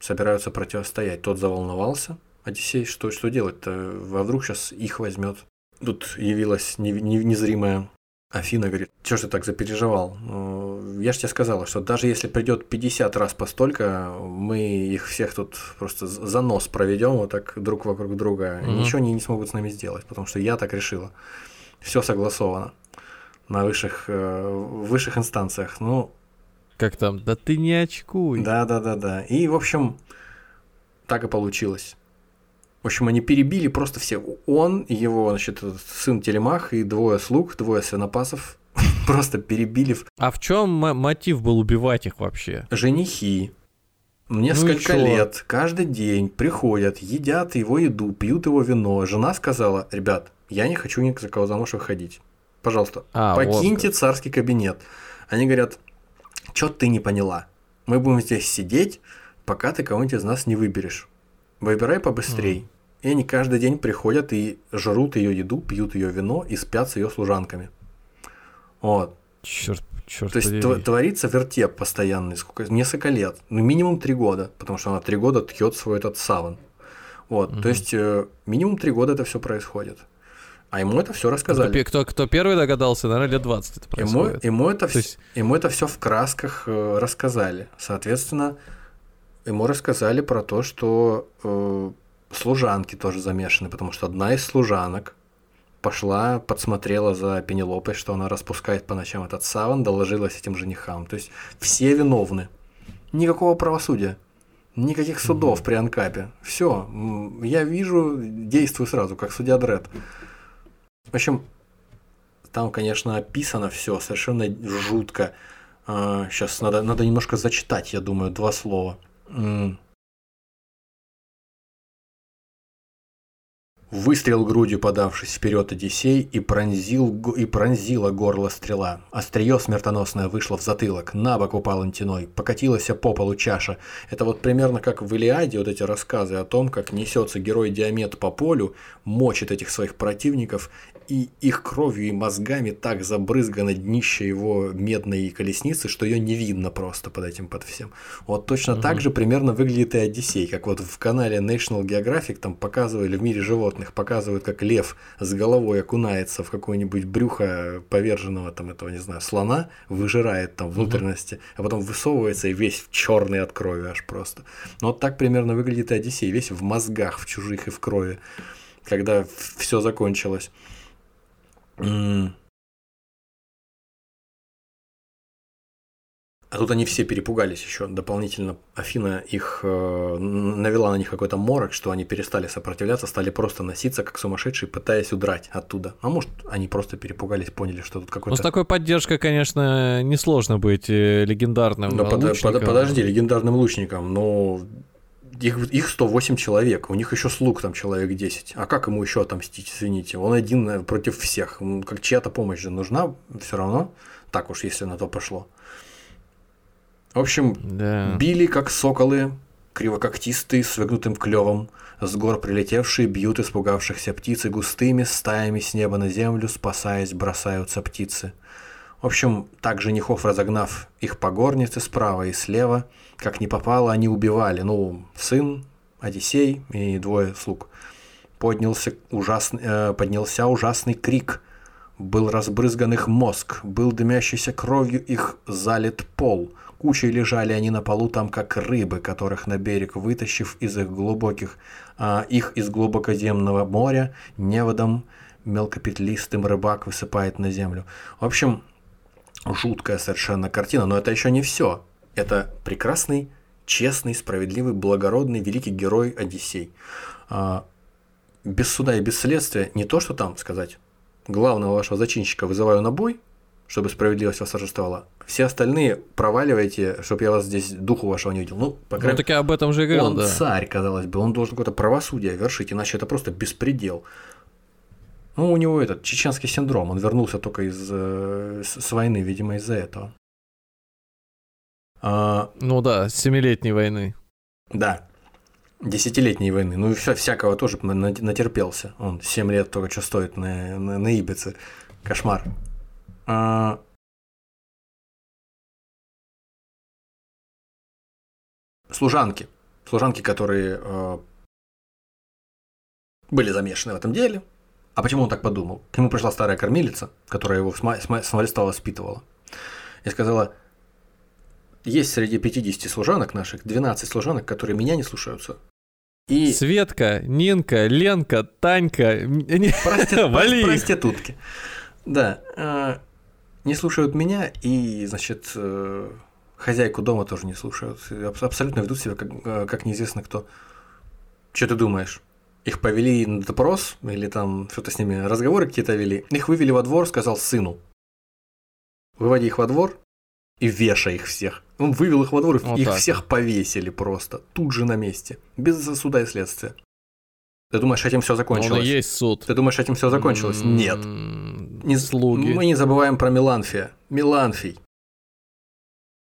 собираются противостоять. Тот заволновался, Одиссей, что, что делать-то? Вдруг сейчас их возьмет? Тут явилась незримая Афина, говорит, что ж ты так запереживал? Ну, я же тебе сказала, что даже если придет 50 раз по столько, мы их всех тут просто за нос проведем вот так друг вокруг друга. Угу. Ничего они не смогут с нами сделать, потому что я так решила. Все согласовано на высших, э, высших инстанциях. Ну, как там? Да ты не очкуй. Да, да, да, да. И, в общем, так и получилось. В общем, они перебили просто все. Он, его, значит, сын Телемах и двое слуг, двое свинопасов просто перебили. А в чем мотив был убивать их вообще? Женихи. Несколько ну лет, каждый день приходят, едят его еду, пьют его вино. Жена сказала, ребят, я не хочу ни за кого замуж выходить. Пожалуйста, а, покиньте вот. царский кабинет. Они говорят, что ты не поняла? Мы будем здесь сидеть, пока ты кого-нибудь из нас не выберешь. Выбирай побыстрей. Mm. И они каждый день приходят и жрут ее еду, пьют ее вино и спят с ее служанками. Вот. Черт, черт. То есть подери. творится вертеп постоянный, сколько, несколько лет, ну минимум три года, потому что она три года тьет свой этот саван. Вот, угу. то есть э, минимум три года это все происходит. А ему это все рассказали. Кто, кто, кто первый догадался, наверное, лет 20 это происходит. Ему, ему, это, есть... ему это все в красках э, рассказали. Соответственно, ему рассказали про то, что э, служанки тоже замешаны, потому что одна из служанок пошла, подсмотрела за Пенелопой, что она распускает по ночам этот саван, доложилась этим женихам. То есть все виновны. Никакого правосудия. Никаких судов mm-hmm. при Анкапе. Все. Я вижу, действую сразу, как судья Дред. В общем, там, конечно, описано все совершенно жутко. Сейчас а, надо, надо немножко зачитать, я думаю, два слова. Выстрел грудью подавшись вперед Одиссей и, пронзил, и пронзила горло стрела. Острие смертоносное вышло в затылок, на бок упал антиной, покатилась по полу чаша. Это вот примерно как в Илиаде вот эти рассказы о том, как несется герой Диамет по полю, мочит этих своих противников и их кровью и мозгами так забрызгано днище его медной колесницы, что ее не видно просто под этим, под всем. Вот точно угу. так же примерно выглядит и Одиссей, как вот в канале National Geographic там показывали в мире животных, показывают, как лев с головой окунается в какое-нибудь брюхо поверженного там этого, не знаю, слона, выжирает там внутренности, угу. а потом высовывается и весь черный от крови аж просто. Но вот так примерно выглядит и Одиссей, весь в мозгах, в чужих и в крови, когда все закончилось. А тут они все перепугались еще дополнительно. Афина их э, навела на них какой-то морок, что они перестали сопротивляться, стали просто носиться как сумасшедшие, пытаясь удрать оттуда. А может, они просто перепугались, поняли, что тут какой-то... Ну, с такой поддержкой, конечно, несложно быть э, легендарным но лучником. Под, подожди, легендарным лучником, но их, их 108 человек, у них еще слуг там человек 10. А как ему еще отомстить, извините? Он один э, против всех. Как чья-то помощь же нужна все равно. Так уж, если на то пошло. В общем, да. били как соколы, кривококтистые, с выгнутым клевом, с гор прилетевшие бьют испугавшихся птицы густыми стаями с неба на землю, спасаясь, бросаются птицы. В общем, так женихов разогнав их по горнице справа и слева, как не попало, они убивали. Ну, сын, Одиссей и двое слуг. Поднялся ужасный, э, поднялся ужасный крик. Был разбрызган их мозг, был дымящийся кровью их залит пол. Кучей лежали они на полу там, как рыбы, которых на берег вытащив из их глубоких, а их из глубокоземного моря, неводом, мелкопетлистым рыбак высыпает на землю. В общем, жуткая совершенно картина, но это еще не все. Это прекрасный, честный, справедливый, благородный, великий герой Одиссей. А, без суда и без следствия не то, что там сказать, главного вашего зачинщика вызываю на бой, чтобы справедливость восторжествовала. Все остальные проваливайте, чтобы я вас здесь духу вашего не видел. Ну, по крайней... ну так я об этом же и говорил, он да. царь, казалось бы, он должен какое-то правосудие вершить, иначе это просто беспредел. Ну, у него этот чеченский синдром, он вернулся только из э, с войны, видимо, из-за этого. А... Ну да, семилетней войны. Да, десятилетней войны. Ну и вся, всякого тоже натерпелся. Он 7 лет только что стоит на, на, на Ибице. Кошмар. А... Служанки. Служанки, которые э, были замешаны в этом деле. А почему он так подумал? К нему пришла старая кормилица, которая его с, с малества воспитывала. И сказала, есть среди 50 служанок наших 12 служанок, которые меня не слушаются. И... Светка, Нинка, Ленка, Танька, Прости... Вали. проститутки. Да, э, не слушают меня и, значит, э, хозяйку дома тоже не слушают. Абсолютно ведут себя как, э, как неизвестно кто. Что ты думаешь? Их повели на допрос или там что-то с ними разговоры какие-то вели. Их вывели во двор, сказал сыну. Выводи их во двор, и вешай их всех. Он вывел их во двор, вот их так. всех повесили просто, тут же на месте, без суда и следствия. Ты думаешь, этим все закончилось? Он и есть суд. Ты думаешь, этим все закончилось? М-м-м, Нет. Не, Слуги. Мы не забываем про Миланфия. Миланфий.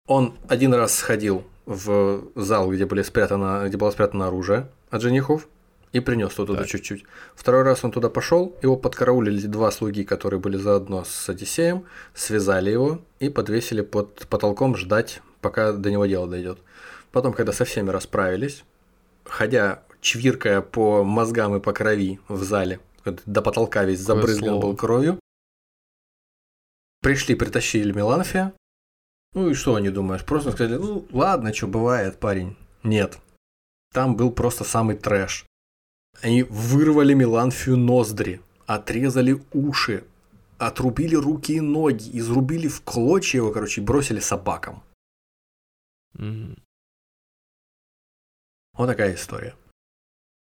Он один раз сходил в зал, где, были спрятано, где было спрятано оружие от женихов, и принес туда так. чуть-чуть. Второй раз он туда пошел, его подкараулили два слуги, которые были заодно с Одиссеем, связали его и подвесили под потолком ждать, пока до него дело дойдет. Потом, когда со всеми расправились, ходя, чвиркая по мозгам и по крови в зале, до потолка весь забрызган был кровью, пришли, притащили Меланфия. Ну и что они думаешь? Просто сказали, ну ладно, что бывает, парень. Нет. Там был просто самый трэш. Они вырвали Меланфию ноздри, отрезали уши, отрубили руки и ноги, изрубили в клочья его, короче, и бросили собакам. Mm-hmm. Вот такая история.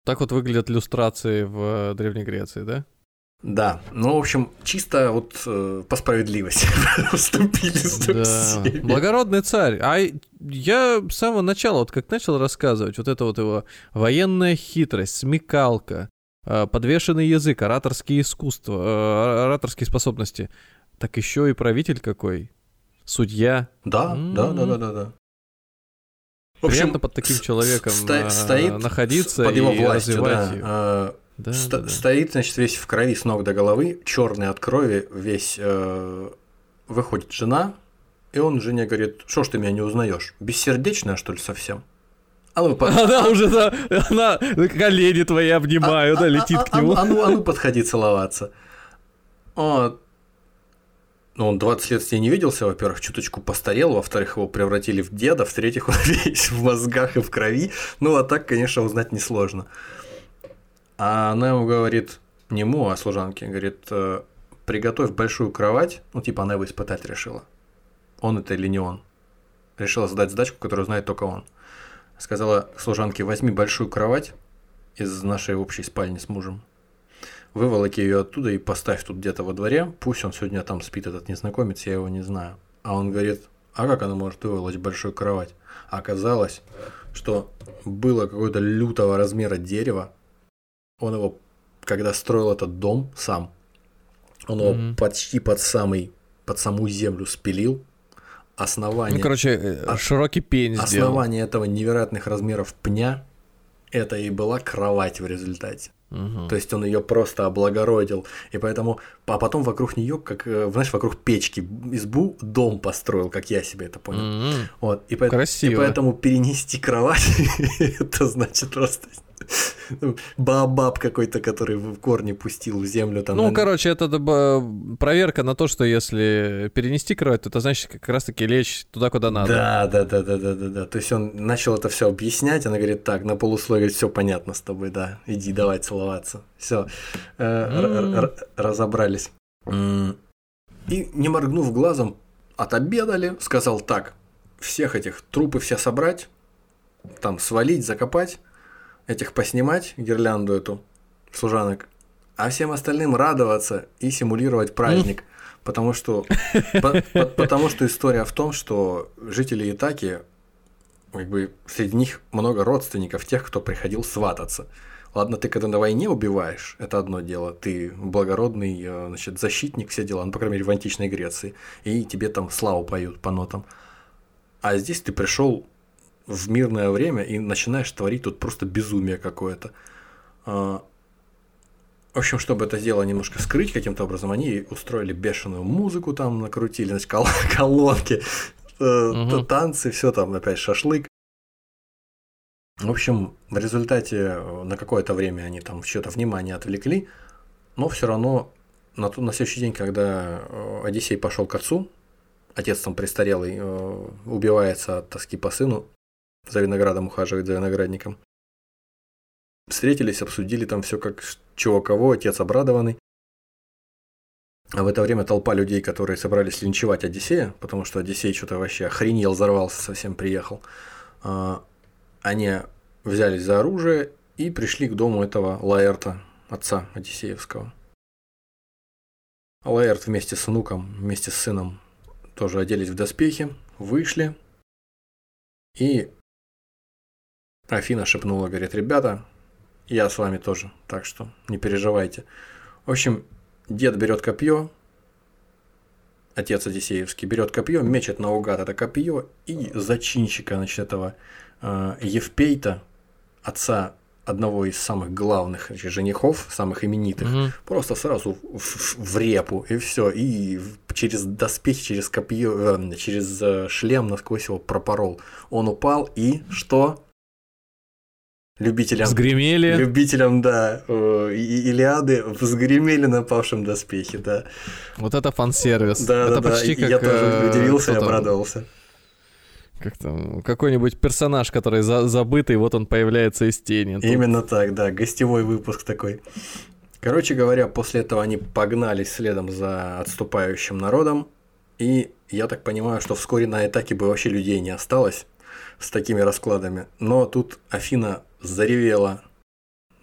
Так вот выглядят иллюстрации в э, Древней Греции, да? Да, ну, в общем, чисто вот э, по справедливости вступили да. Благородный царь. А я с самого начала, вот как начал рассказывать, вот это вот его военная хитрость, смекалка, э, подвешенный язык, ораторские искусства, э, ораторские способности, так еще и правитель какой, судья. Да, м-м-м. да, да, да, да, да. В общем, Приятно под таким человеком сто- стоит находиться под его и властью, развивать да. его. Да, Сто- да, Стоит, значит, весь в крови с ног до головы, черный от крови, весь э, выходит жена, и он жене говорит, что ж ты меня не узнаешь? Бессердечная, что ли, совсем? А ну, под... Она уже, да, она колени твои обнимают, а, да, летит а, к нему. А, а, ну, а ну, подходи целоваться. Вот. Ну, он 20 лет с ней не виделся, во-первых, чуточку постарел, во-вторых, его превратили в деда, в-третьих, он весь в мозгах и в крови. Ну, а так, конечно, узнать несложно. А она ему говорит, не ему, а служанке, говорит, «Э, приготовь большую кровать, ну, типа она его испытать решила. Он это или не он. Решила задать задачку, которую знает только он. Сказала служанке, возьми большую кровать из нашей общей спальни с мужем, выволоки ее оттуда и поставь тут где-то во дворе, пусть он сегодня там спит, этот незнакомец, я его не знаю. А он говорит, а как она может выволочь большую кровать? А оказалось, что было какое-то лютого размера дерево, он его, когда строил этот дом сам, он его mm-hmm. почти под самый, под саму землю спилил. Основание. Ну, короче, э, широкий пень Основание сделал. этого невероятных размеров пня это и была кровать в результате. Угу. То есть он ее просто облагородил. И поэтому, а потом вокруг нее, как, э, знаешь, вокруг печки избу дом построил, как я себе это понял. Угу. Вот. И, по- Красиво. и поэтому перенести кровать, это значит просто Баобаб какой-то, который в корни пустил в землю. Там, ну, короче, это проверка на то, что если перенести кровь, то это значит как раз-таки лечь туда, куда надо. Да, да, да, да, да, да, да. То есть он начал это все объяснять, она говорит, так, на полусловие все понятно с тобой, да, иди, давай целоваться. Все, э, разобрались. И, не моргнув глазом, отобедали, сказал так, всех этих трупы все собрать, там свалить, закопать, этих поснимать, гирлянду эту, служанок, а всем остальным радоваться и симулировать праздник. Потому что, по, по, потому что история в том, что жители Итаки, как бы среди них много родственников тех, кто приходил свататься. Ладно, ты когда на войне убиваешь, это одно дело, ты благородный, э, значит, защитник, все дела, ну, по крайней мере, в античной Греции, и тебе там славу поют по нотам. А здесь ты пришел в мирное время и начинаешь творить тут просто безумие какое-то. А, в общем, чтобы это дело немножко скрыть каким-то образом, они устроили бешеную музыку там, накрутили, значит, кол- колонки, угу. танцы, все там, опять шашлык. В общем, в результате э, на какое-то время они там что-то внимание отвлекли, но все равно на, на следующий день, когда э, Одиссей пошел к отцу, отец там престарелый, убивается от тоски по сыну, за виноградом ухаживает, за виноградником. Встретились, обсудили там все как чего кого, отец обрадованный. А в это время толпа людей, которые собрались линчевать Одиссея, потому что Одиссей что-то вообще охренел, взорвался, совсем приехал. А, они взялись за оружие и пришли к дому этого Лаэрта, отца Одиссеевского. Лаэрт вместе с внуком, вместе с сыном тоже оделись в доспехи, вышли и Афина шепнула, говорит, ребята, я с вами тоже, так что не переживайте. В общем, дед берет копье, отец Одиссеевский берет копье, мечет наугад это копье и зачинщика, значит, этого э, Евпейта, отца одного из самых главных значит, женихов, самых именитых, угу. просто сразу в, в репу, и все, и через доспехи, через копье, э, через э, шлем насквозь его пропорол. Он упал, и что? Любителям... Сгремели. Любителям, да, Илиады взгремели на павшем доспехе, да. Вот это фан-сервис. Да, это да, почти да. как... Я тоже э, удивился и обрадовался. Как там, какой-нибудь персонаж, который за забытый, вот он появляется из тени. Тут... Именно так, да, гостевой выпуск такой. Короче говоря, после этого они погнались следом за отступающим народом, и я так понимаю, что вскоре на атаке бы вообще людей не осталось с такими раскладами. Но тут Афина заревела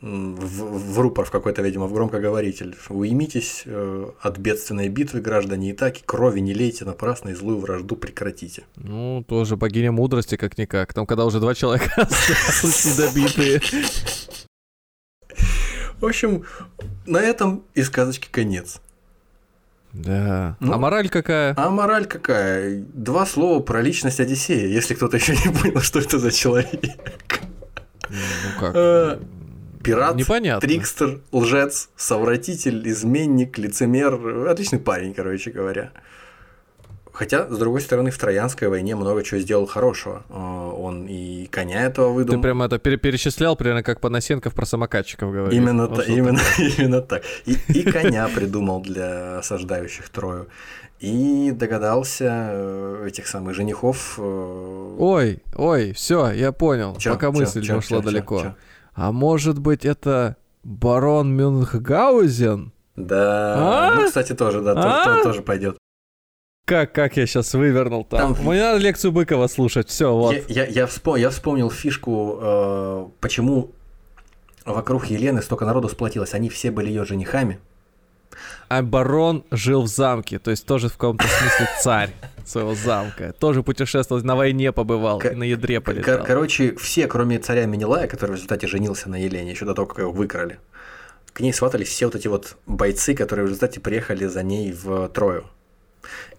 в, в рупор в какой-то, видимо, в громкоговоритель. Уймитесь э, от бедственной битвы, граждане Итаки, крови не лейте напрасно и злую вражду прекратите. Ну, тоже богиня мудрости, как-никак. Там, когда уже два человека недобитые. В общем, на этом и сказочки конец. Да. Ну, а мораль какая? А мораль какая? Два слова про личность Одиссея, если кто-то еще не понял, что это за человек. Ну как? Э, пират, Непонятно. трикстер, лжец, совратитель, изменник, лицемер. Отличный парень, короче говоря. Хотя, с другой стороны, в Троянской войне много чего сделал хорошего. Э, он и коня этого выдумал. Ты прямо это перечислял, примерно как Панасенков про самокатчиков говорил. Именно, та, именно, именно так. И, и коня придумал для осаждающих Трою и догадался э, этих самых женихов. Э, ой, ой, все, я понял, чё, пока чё, мысль чё, ушла чё, далеко. Чё, чё? А может быть это барон Мюнхгаузен? Да, а? ну, кстати, тоже, да, а? тоже, тоже пойдет. Как, как я сейчас вывернул там? там... Мне надо лекцию Быкова слушать, все, вот. Я, я, я, вспом... я вспомнил фишку, э, почему вокруг Елены столько народу сплотилось. Они все были ее женихами. А барон жил в замке, то есть тоже в каком-то смысле царь своего замка. Тоже путешествовал, на войне побывал, К- и на ядре полетал. Кор- короче, все, кроме царя Менелая, который в результате женился на Елене, еще до того, как его выкрали, к ней сватались все вот эти вот бойцы, которые в результате приехали за ней в Трою.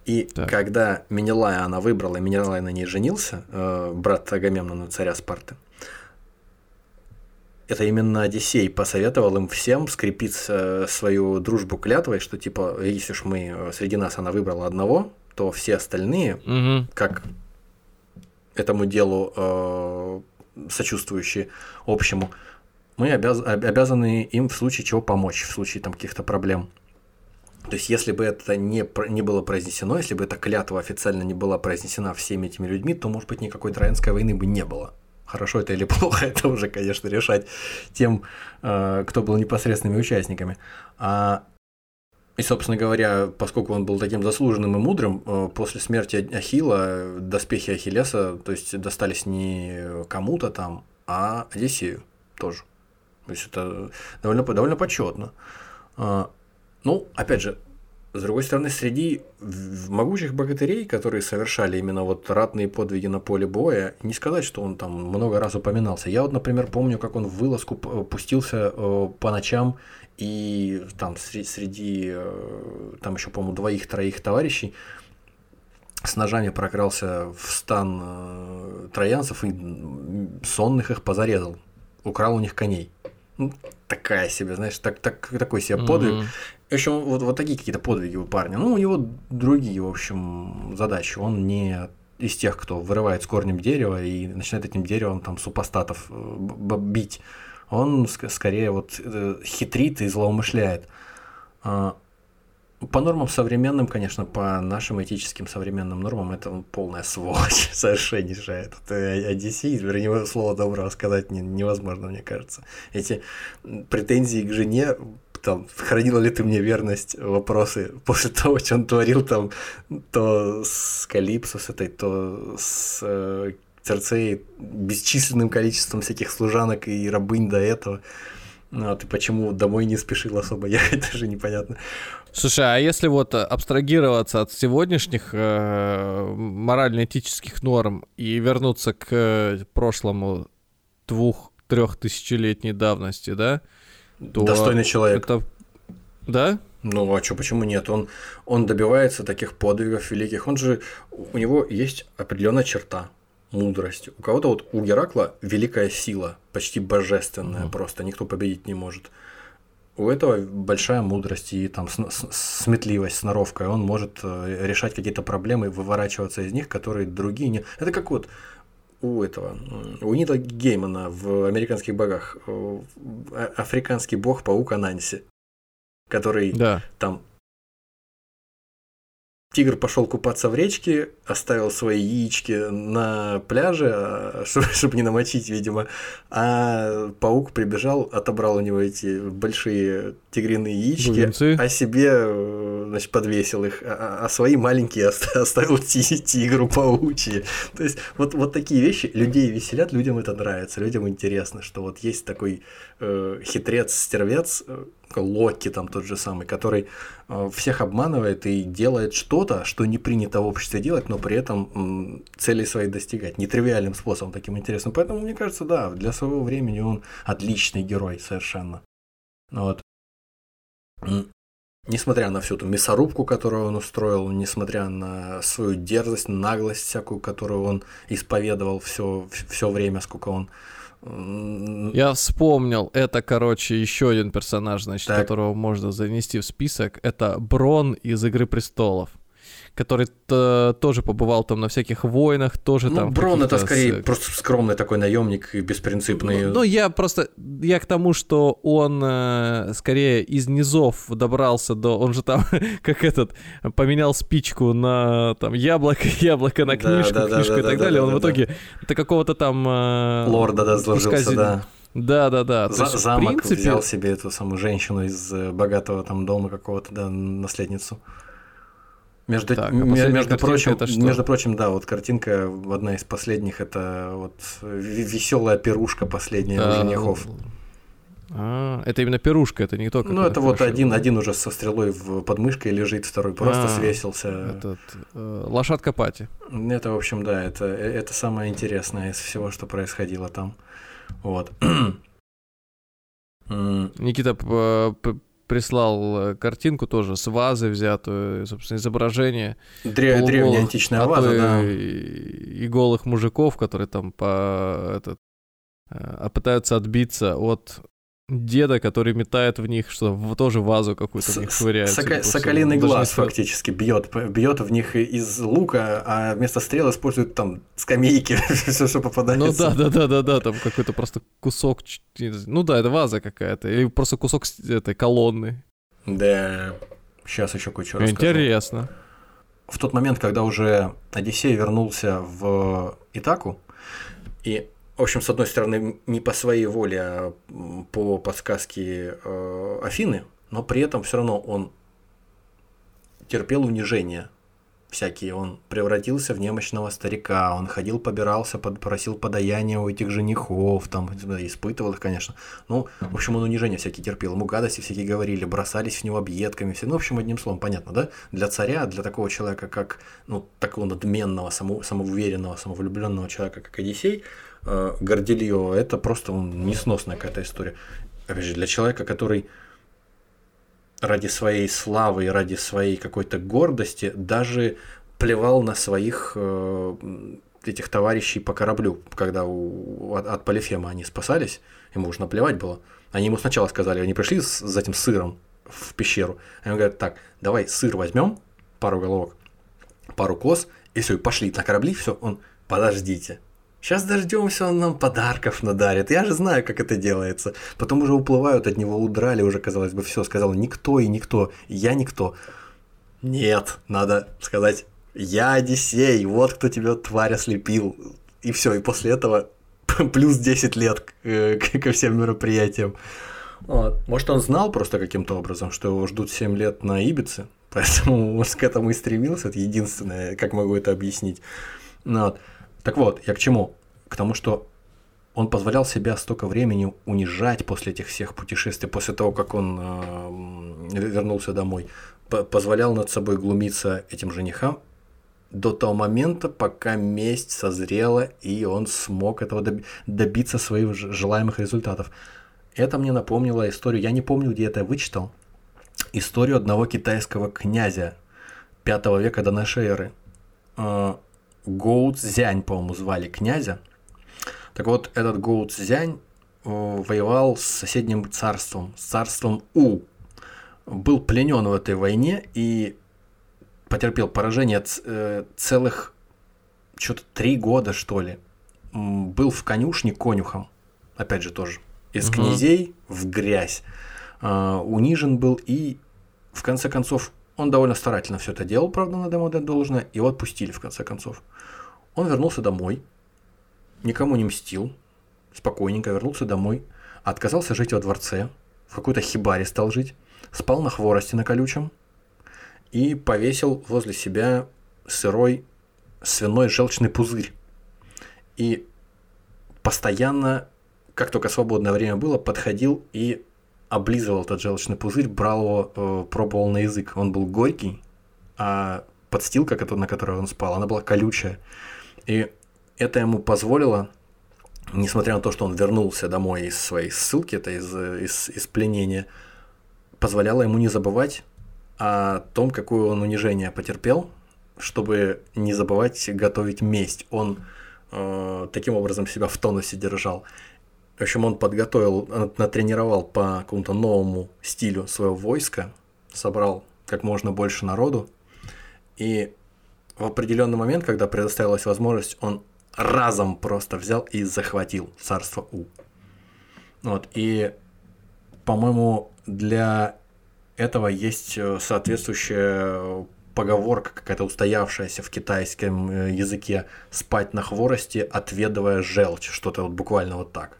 И так. когда Менелая она выбрала, и Менелай на ней женился, э, брат Агамемнона, царя Спарты, это именно Одиссей посоветовал им всем скрепить э, свою дружбу клятвой, что типа, если уж мы э, среди нас она выбрала одного, то все остальные, угу. как этому делу э, сочувствующие общему, мы обяз... обязаны им в случае чего помочь, в случае там каких-то проблем. То есть, если бы это не, не было произнесено, если бы эта клятва официально не была произнесена всеми этими людьми, то, может быть, никакой Троянской войны бы не было. Хорошо это или плохо, это уже, конечно, решать тем, э, кто был непосредственными участниками. А, и, собственно говоря, поскольку он был таким заслуженным и мудрым, э, после смерти Ахила доспехи Ахиллеса, то есть достались не кому-то там, а Одиссею тоже. То есть это довольно, довольно почетно. А, ну, опять же, с другой стороны, среди могучих богатырей, которые совершали именно вот ратные подвиги на поле боя, не сказать, что он там много раз упоминался. Я вот, например, помню, как он в вылазку пустился э, по ночам и там среди, э, там еще, по-моему, двоих-троих товарищей с ножами прокрался в стан э, троянцев и сонных их позарезал, украл у них коней. Ну, такая себе, знаешь, так, так, такой себе подвиг. Mm-hmm. В общем, вот, вот такие какие-то подвиги у парня. Ну, у него другие, в общем, задачи. Он не из тех, кто вырывает с корнем дерево и начинает этим деревом там супостатов э, бить. Он скорее вот э, хитрит и злоумышляет. А, по нормам современным, конечно, по нашим этическим современным нормам, это полная сволочь совершеннейшая. Это Одиссей, вернее, слово доброго сказать невозможно, мне кажется. Эти претензии к жене там, хранила ли ты мне верность, вопросы после того, что он творил там, то с Калипсо с этой, то с э, Церцеей, бесчисленным количеством всяких служанок и рабынь до этого. Ну, а ты почему домой не спешил особо ехать, даже непонятно. Слушай, а если вот абстрагироваться от сегодняшних э, морально-этических норм и вернуться к прошлому двух-трехтысячелетней давности, да? То Достойный человек. Это... Да? Ну а что, почему нет? Он, он добивается таких подвигов великих. Он же, у него есть определенная черта мудрость. У кого-то вот у Геракла великая сила, почти божественная mm просто, никто победить не может. У этого большая мудрость и там сметливость, сноровка, он может э, решать какие-то проблемы, выворачиваться из них, которые другие не. Это как вот у этого, у Нита Геймана в «Американских богах» э, африканский бог-паук Ананси, который да. там Тигр пошел купаться в речке, оставил свои яички на пляже, чтобы, чтобы не намочить, видимо. А паук прибежал, отобрал у него эти большие тигриные яички, Бубенцы. а себе значит, подвесил их, а, а свои маленькие оставил тигру паучьи. То есть вот, вот такие вещи людей веселят, людям это нравится, людям интересно, что вот есть такой э, хитрец-стервец, э, Локи там тот же самый, который э, всех обманывает и делает что-то, что не принято в обществе делать, но при этом цели свои достигать нетривиальным способом, таким интересным. Поэтому, мне кажется, да, для своего времени он отличный герой совершенно. Вот. Несмотря на всю эту мясорубку, которую он устроил, несмотря на свою дерзость, наглость всякую, которую он исповедовал все, все время, сколько он я вспомнил, это, короче, еще один персонаж, значит, так. которого можно занести в список. Это Брон из Игры престолов который тоже побывал там на всяких войнах, тоже ну, там. Брон это скорее с... просто скромный такой наемник и беспринципный. Ну, ну, я просто я к тому, что он э, скорее из низов добрался до, он же там как этот поменял спичку на там яблоко, яблоко на книжку, да, да, книжку да, и так далее. он в итоге это какого-то там э, лорда да сложился, да. Да, да, да. За, есть, замок принципе... взял себе эту самую женщину из э, богатого там дома какого-то, да, наследницу. Между, так, а между, прочим, это что? между прочим, да, вот картинка одна из последних, это вот веселая пирушка последняя а, у женихов. А, это именно пирушка, это не только. Ну, это вот один, один уже со стрелой в подмышке лежит, второй просто а, свесился. Этот, э, лошадка пати. Это, в общем, да, это, это самое интересное из всего, что происходило там. Вот. Никита прислал э, картинку тоже с вазы взятую, собственно, изображение. Древ, древняя античная ваза, да. И, и голых мужиков, которые там по этот, а пытаются отбиться от деда, который метает в них, что в, тоже вазу какую-то в них швыряет. Сока- соколиный глаз фактически бьет, бьет в них из лука, а вместо стрел используют там скамейки, все, что попадается. Ну да, да, да, да, да, там какой-то просто кусок, ну да, это ваза какая-то, или просто кусок этой колонны. Да, сейчас еще кое-что расскажу. Интересно. В тот момент, когда уже Одиссей вернулся в Итаку, и в общем, с одной стороны, не по своей воле, а по подсказке э, Афины, но при этом все равно он терпел унижение всякие. Он превратился в немощного старика, он ходил, побирался, под, просил подаяния у этих женихов, там, испытывал их, конечно. Ну, в общем, он унижение всякие терпел, ему гадости всякие говорили, бросались в него объедками, все. Ну, в общем, одним словом, понятно, да? Для царя, для такого человека, как, ну, такого надменного, само, самоуверенного, самовлюбленного человека, как Одиссей, э, Горделио, это просто несносная какая-то история. Опять же, для человека, который ради своей славы и ради своей какой-то гордости даже плевал на своих э, этих товарищей по кораблю, когда у, от, от Полифема они спасались, ему уже наплевать было. Они ему сначала сказали, они пришли с, с этим сыром в пещеру, они говорят, так, давай сыр возьмем, пару головок, пару коз, и все, и пошли на корабли, все, он, подождите, Сейчас дождемся, он нам подарков надарит. Я же знаю, как это делается. Потом уже уплывают от него, удрали уже, казалось бы, все. Сказал, никто и никто, я никто. Нет, надо сказать, я Одиссей, вот кто тебя, тварь, ослепил. И все, и после этого плюс 10 лет э, ко всем мероприятиям. Вот. Может, он знал просто каким-то образом, что его ждут 7 лет на Ибице, поэтому может, к этому и стремился. Это единственное, как могу это объяснить. Ну вот. Так вот, я к чему? К тому, что он позволял себя столько времени унижать после этих всех путешествий, после того, как он э, вернулся домой, позволял над собой глумиться этим женихам до того момента, пока месть созрела, и он смог этого доби- добиться своих желаемых результатов. Это мне напомнило историю, я не помню, где это вычитал, историю одного китайского князя 5 века до нашей эры. А, Гоу Цзянь, по-моему, звали князя. Так вот, этот Гоу Цзянь э, воевал с соседним царством, с царством У. Был пленен в этой войне и потерпел поражение э, целых что-то три года, что ли. Был в конюшне конюхом, опять же тоже, из угу. князей в грязь. Э, унижен был и в конце концов он довольно старательно все это делал, правда, надо ему дать должное, его отпустили в конце концов. Он вернулся домой, никому не мстил, спокойненько вернулся домой, отказался жить во дворце, в какой-то хибаре стал жить, спал на хворосте на колючем и повесил возле себя сырой свиной желчный пузырь. И постоянно, как только свободное время было, подходил и облизывал этот желчный пузырь, брал его, э, пробовал на язык. Он был горький, а подстилка, на которой он спал, она была колючая. И это ему позволило, несмотря на то, что он вернулся домой из своей ссылки, это из, из, из пленения, позволяло ему не забывать о том, какое он унижение потерпел, чтобы не забывать готовить месть. Он э, таким образом себя в тонусе держал. В общем, он подготовил, натренировал по какому-то новому стилю своего войска, собрал как можно больше народу, и в определенный момент, когда предоставилась возможность, он разом просто взял и захватил царство У. Вот, и, по-моему, для этого есть э, соответствующая поговорка какая-то устоявшаяся в китайском э, языке «спать на хворосте, отведывая желчь», что-то вот буквально вот так.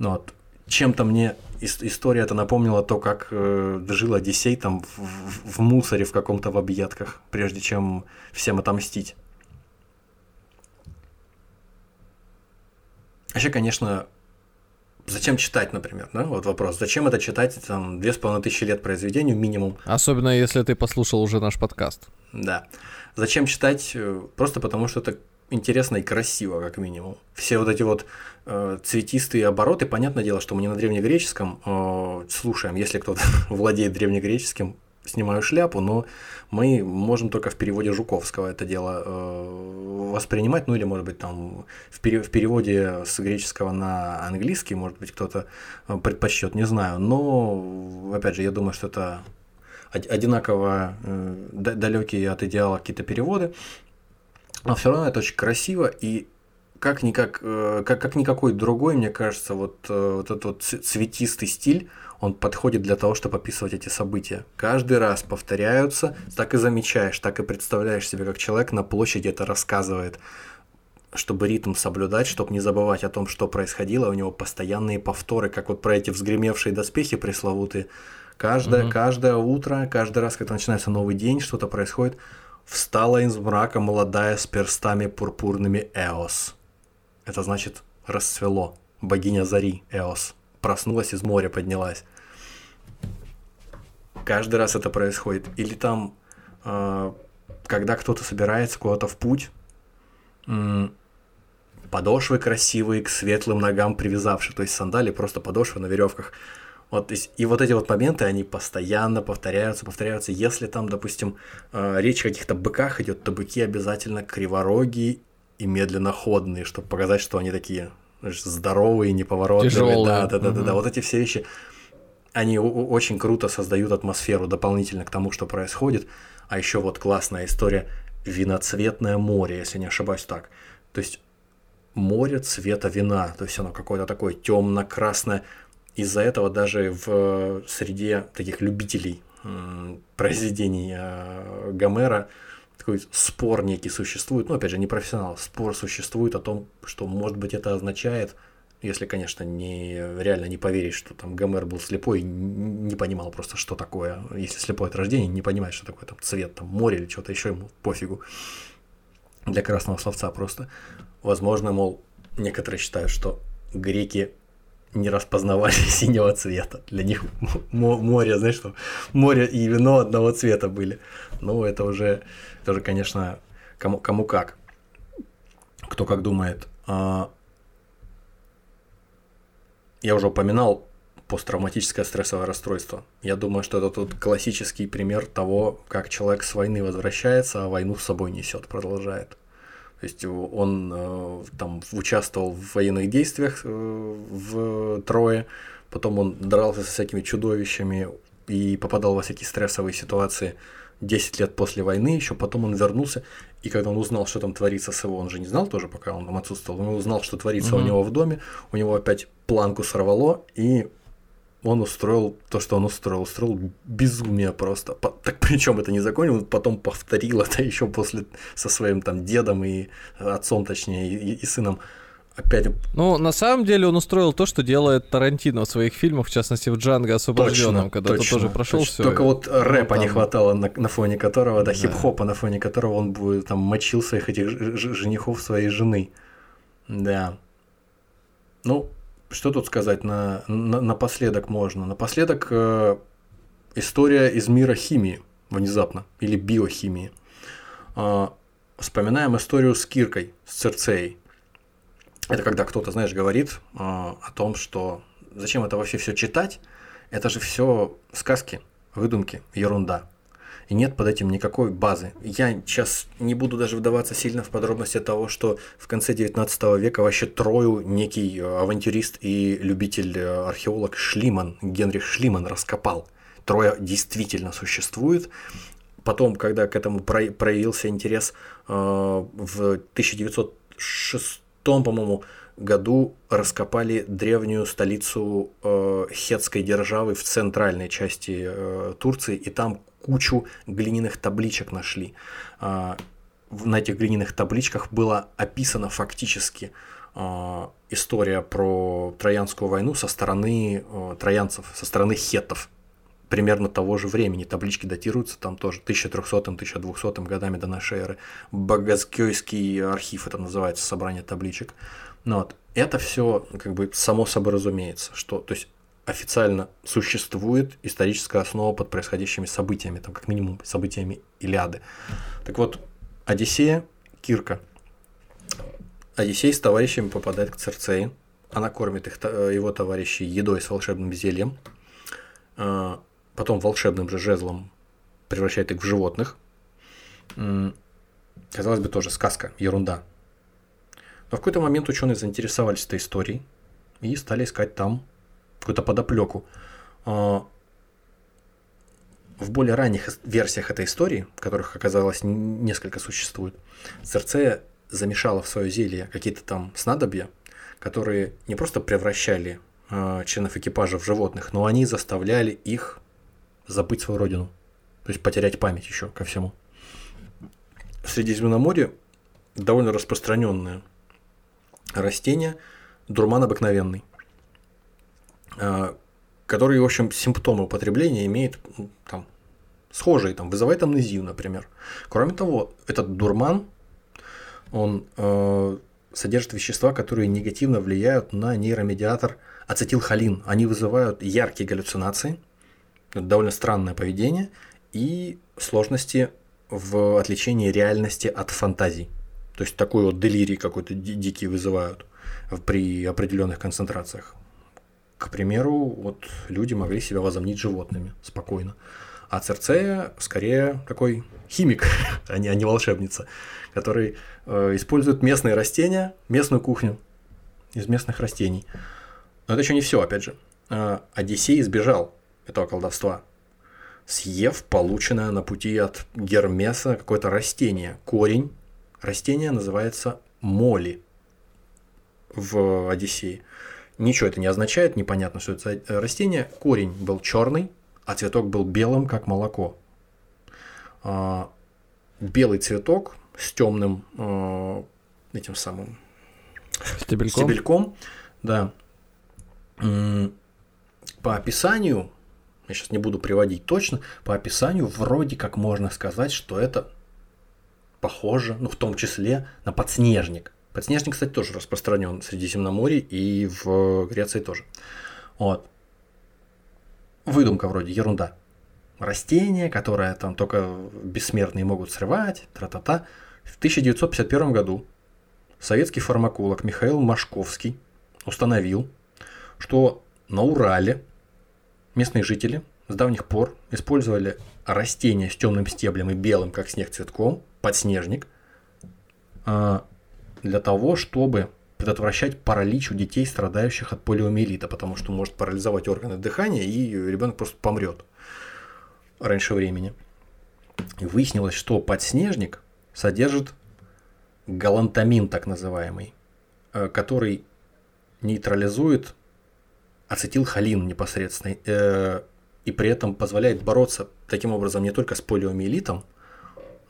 Ну, вот. Чем-то мне история это напомнила то, как э, жил Одиссей там в, в, в мусоре в каком-то в объедках, прежде чем всем отомстить. Вообще, конечно, зачем читать, например, да? Вот вопрос. Зачем это читать, там, две с половиной тысячи лет произведению минимум? Особенно, если ты послушал уже наш подкаст. Да. Зачем читать? Э, просто потому, что это интересно и красиво, как минимум. Все вот эти вот э, цветистые обороты, понятное дело, что мы не на древнегреческом э, слушаем. Если кто-то владеет древнегреческим, снимаю шляпу, но мы можем только в переводе Жуковского это дело э, воспринимать, ну или, может быть, там в, пере, в переводе с греческого на английский, может быть, кто-то э, предпочтет, не знаю. Но, опять же, я думаю, что это одинаково э, далекие от идеала какие-то переводы, но все равно это очень красиво и как никак, э, как, как никакой другой, мне кажется, вот, э, вот этот вот цветистый стиль, он подходит для того, чтобы описывать эти события. Каждый раз повторяются, так и замечаешь, так и представляешь себе, как человек на площади это рассказывает, чтобы ритм соблюдать, чтобы не забывать о том, что происходило, у него постоянные повторы, как вот про эти взгремевшие доспехи пресловутые. Каждое, угу. каждое утро, каждый раз, когда начинается новый день, что-то происходит, встала из мрака молодая с перстами пурпурными Эос. Это значит расцвело. Богиня Зари, Эос. Проснулась из моря, поднялась. Каждый раз это происходит. Или там, э, когда кто-то собирается куда-то в путь, подошвы красивые к светлым ногам привязавшие, то есть сандали просто подошвы на веревках. Вот, и вот эти вот моменты, они постоянно повторяются, повторяются. Если там, допустим, э, речь о каких-то быках идет, то быки обязательно криворогие и медленноходные, чтобы показать, что они такие знаешь, здоровые, неповоротливые. Тяжелые. Да, да, да, да, да. Вот эти все вещи, они очень круто создают атмосферу дополнительно к тому, что происходит. А еще вот классная история виноцветное море, если не ошибаюсь так. То есть море цвета вина, то есть оно какое-то такое темно-красное. Из-за этого даже в среде таких любителей произведений э, Гомера такой спор некий существует, ну, опять же, не профессионал, спор существует о том, что, может быть, это означает, если, конечно, не реально не поверить, что там Гомер был слепой, не понимал просто, что такое, если слепой от рождения, не понимает, что такое там цвет, там море или что-то еще, ему пофигу. Для красного словца просто. Возможно, мол, некоторые считают, что греки не распознавали синего цвета. Для них море, знаешь, что море и вино одного цвета были. Ну, это уже тоже, конечно, кому, кому как. Кто как думает. А, я уже упоминал посттравматическое стрессовое расстройство. Я думаю, что это тут классический пример того, как человек с войны возвращается, а войну с собой несет, продолжает. То есть он э, там участвовал в военных действиях э, в Трое, потом он дрался со всякими чудовищами и попадал во всякие стрессовые ситуации. 10 лет после войны еще, потом он вернулся, и когда он узнал, что там творится с его, он же не знал тоже, пока он там отсутствовал, он узнал, что творится угу. у него в доме, у него опять планку сорвало, и он устроил то, что он устроил, устроил безумие просто. Так причем это не закончил, он потом повторил это еще после со своим там дедом и отцом, точнее, и, и сыном опять... Ну, на самом деле он устроил то, что делает Тарантино в своих фильмах, в частности в Джанго освобожденном, когда точно, тоже прошел все. Только вот рэпа там... не хватало, на, на фоне которого, да, да. хип-хопа, на фоне которого он будет там мочил своих этих женихов своей жены. Да. Ну, что тут сказать на, на, напоследок можно? Напоследок э, история из мира химии внезапно, или биохимии. Э, вспоминаем историю с Киркой, с Церцеей. Это когда кто-то, знаешь, говорит э, о том, что зачем это вообще все читать? Это же все сказки, выдумки, ерунда. И нет под этим никакой базы. Я сейчас не буду даже вдаваться сильно в подробности того, что в конце 19 века вообще Трою некий э, авантюрист и любитель э, археолог Шлиман, Генрих Шлиман раскопал. Троя действительно существует. Потом, когда к этому проявился интерес э, в 1906 по-моему, году раскопали древнюю столицу хетской державы в центральной части Турции, и там кучу глиняных табличек нашли. Э, на этих глиняных табличках была описана фактически э, история про Троянскую войну со стороны э, троянцев, со стороны хеттов примерно того же времени. Таблички датируются там тоже 1300-1200 годами до нашей эры. Багазкёйский архив это называется, собрание табличек. Ну, вот. Это все как бы само собой разумеется, что то есть официально существует историческая основа под происходящими событиями, там как минимум событиями Илиады. Так вот, Одиссея, Кирка. Одиссей с товарищами попадает к Церцеи. Она кормит их, э, его товарищей едой с волшебным зельем. А, потом волшебным же жезлом превращает их в животных. Казалось бы, тоже сказка, ерунда. Но в какой-то момент ученые заинтересовались этой историей и стали искать там какую-то подоплеку. А, в более ранних версиях этой истории, которых оказалось несколько существует, Церцея замешала в свое зелье какие-то там снадобья, которые не просто превращали э, членов экипажа в животных, но они заставляли их забыть свою родину. То есть потерять память еще ко всему. В Средиземноморье довольно распространенное растение, дурман обыкновенный, который, в общем, симптомы употребления имеет там, схожие, там, вызывает амнезию, например. Кроме того, этот дурман, он э, содержит вещества, которые негативно влияют на нейромедиатор ацетилхолин. Они вызывают яркие галлюцинации, довольно странное поведение и сложности в отличении реальности от фантазий. То есть такой вот делирий какой-то дикий вызывают при определенных концентрациях. К примеру, вот люди могли себя возомнить животными спокойно. А Церцея скорее такой химик, а не, а не волшебница, который э, использует местные растения, местную кухню из местных растений. Но это еще не все, опять же. Э, Одиссей избежал этого колдовства, съев полученное на пути от Гермеса какое-то растение, корень. Растение называется моли в Одиссее. Ничего это не означает, непонятно, что это за растение. Корень был черный, а цветок был белым, как молоко. А, белый цветок с темным а, этим самым стебельком. стебельком да. По описанию, я сейчас не буду приводить точно, по описанию вроде как можно сказать, что это похоже, ну в том числе на подснежник. Подснежник, кстати, тоже распространен в Средиземноморье и в Греции тоже. Вот выдумка вроде, ерунда. Растение, которое там только бессмертные могут срывать, тра-та-та. В 1951 году советский фармаколог Михаил Машковский установил, что на Урале местные жители с давних пор использовали растения с темным стеблем и белым, как снег, цветком, подснежник, а, для того, чтобы предотвращать паралич у детей, страдающих от полиомиелита, потому что может парализовать органы дыхания, и ребенок просто помрет раньше времени. И выяснилось, что подснежник содержит галантамин, так называемый, э, который нейтрализует ацетилхолин непосредственно, э, и при этом позволяет бороться таким образом не только с полиомиелитом,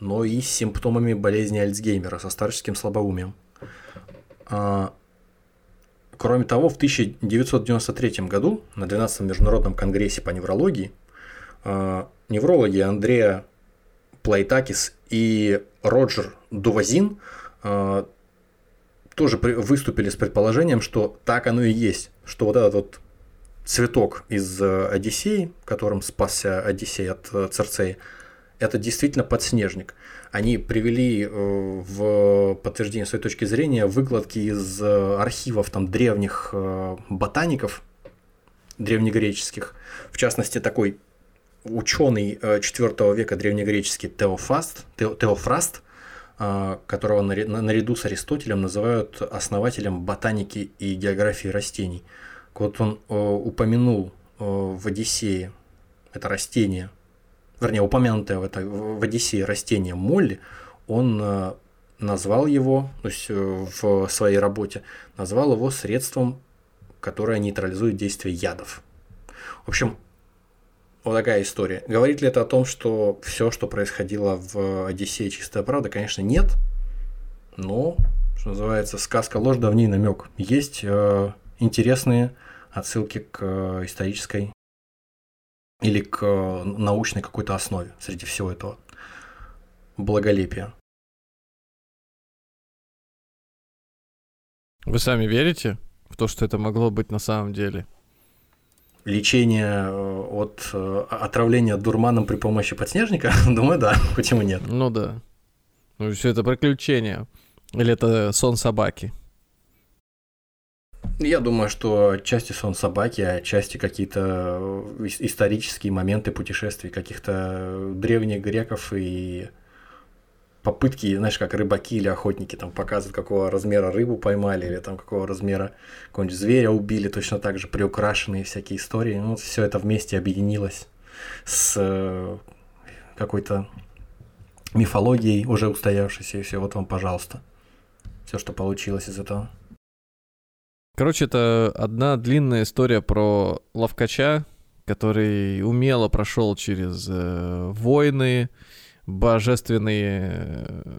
но и с симптомами болезни Альцгеймера, со старческим слабоумием. А, кроме того, в 1993 году на 12-м Международном конгрессе по неврологии а, неврологи Андреа Плайтакис и Роджер Дувазин а, тоже выступили с предположением, что так оно и есть, что вот этот вот цветок из э, Одиссеи, которым спасся Одиссей от э, Церцеи, это действительно подснежник. Они привели э, в подтверждение своей точки зрения выкладки из э, архивов там древних э, ботаников, древнегреческих, в частности такой ученый IV века древнегреческий Теофаст, Теофраст, которого наряду с Аристотелем называют основателем ботаники и географии растений. Вот он упомянул в Одиссее это растение – вернее, упомянутое в, этой, в Одиссее растение молли, он э, назвал его, то есть э, в своей работе, назвал его средством, которое нейтрализует действие ядов. В общем, вот такая история. Говорит ли это о том, что все, что происходило в Одиссее, чистая правда? Конечно, нет. Но, что называется, сказка ложь, давний намек. Есть э, интересные отсылки к э, исторической или к э, научной какой-то основе среди всего этого благолепия. Вы сами верите в то, что это могло быть на самом деле? Лечение э, от э, отравления дурманом при помощи подснежника? Думаю, да. Почему нет? Ну да. Ну все это приключение. Или это сон собаки? Я думаю, что отчасти сон собаки, а отчасти какие-то э, исторические моменты путешествий каких-то древних греков и попытки, знаешь, как рыбаки или охотники там показывают, какого размера рыбу поймали, или там какого размера какого-нибудь зверя убили, точно так же приукрашенные всякие истории. Ну, все это вместе объединилось с э, какой-то мифологией уже устоявшейся, и все, вот вам, пожалуйста, все, что получилось из этого. Короче, это одна длинная история про ловкача, который умело прошел через э, войны, божественные... Э,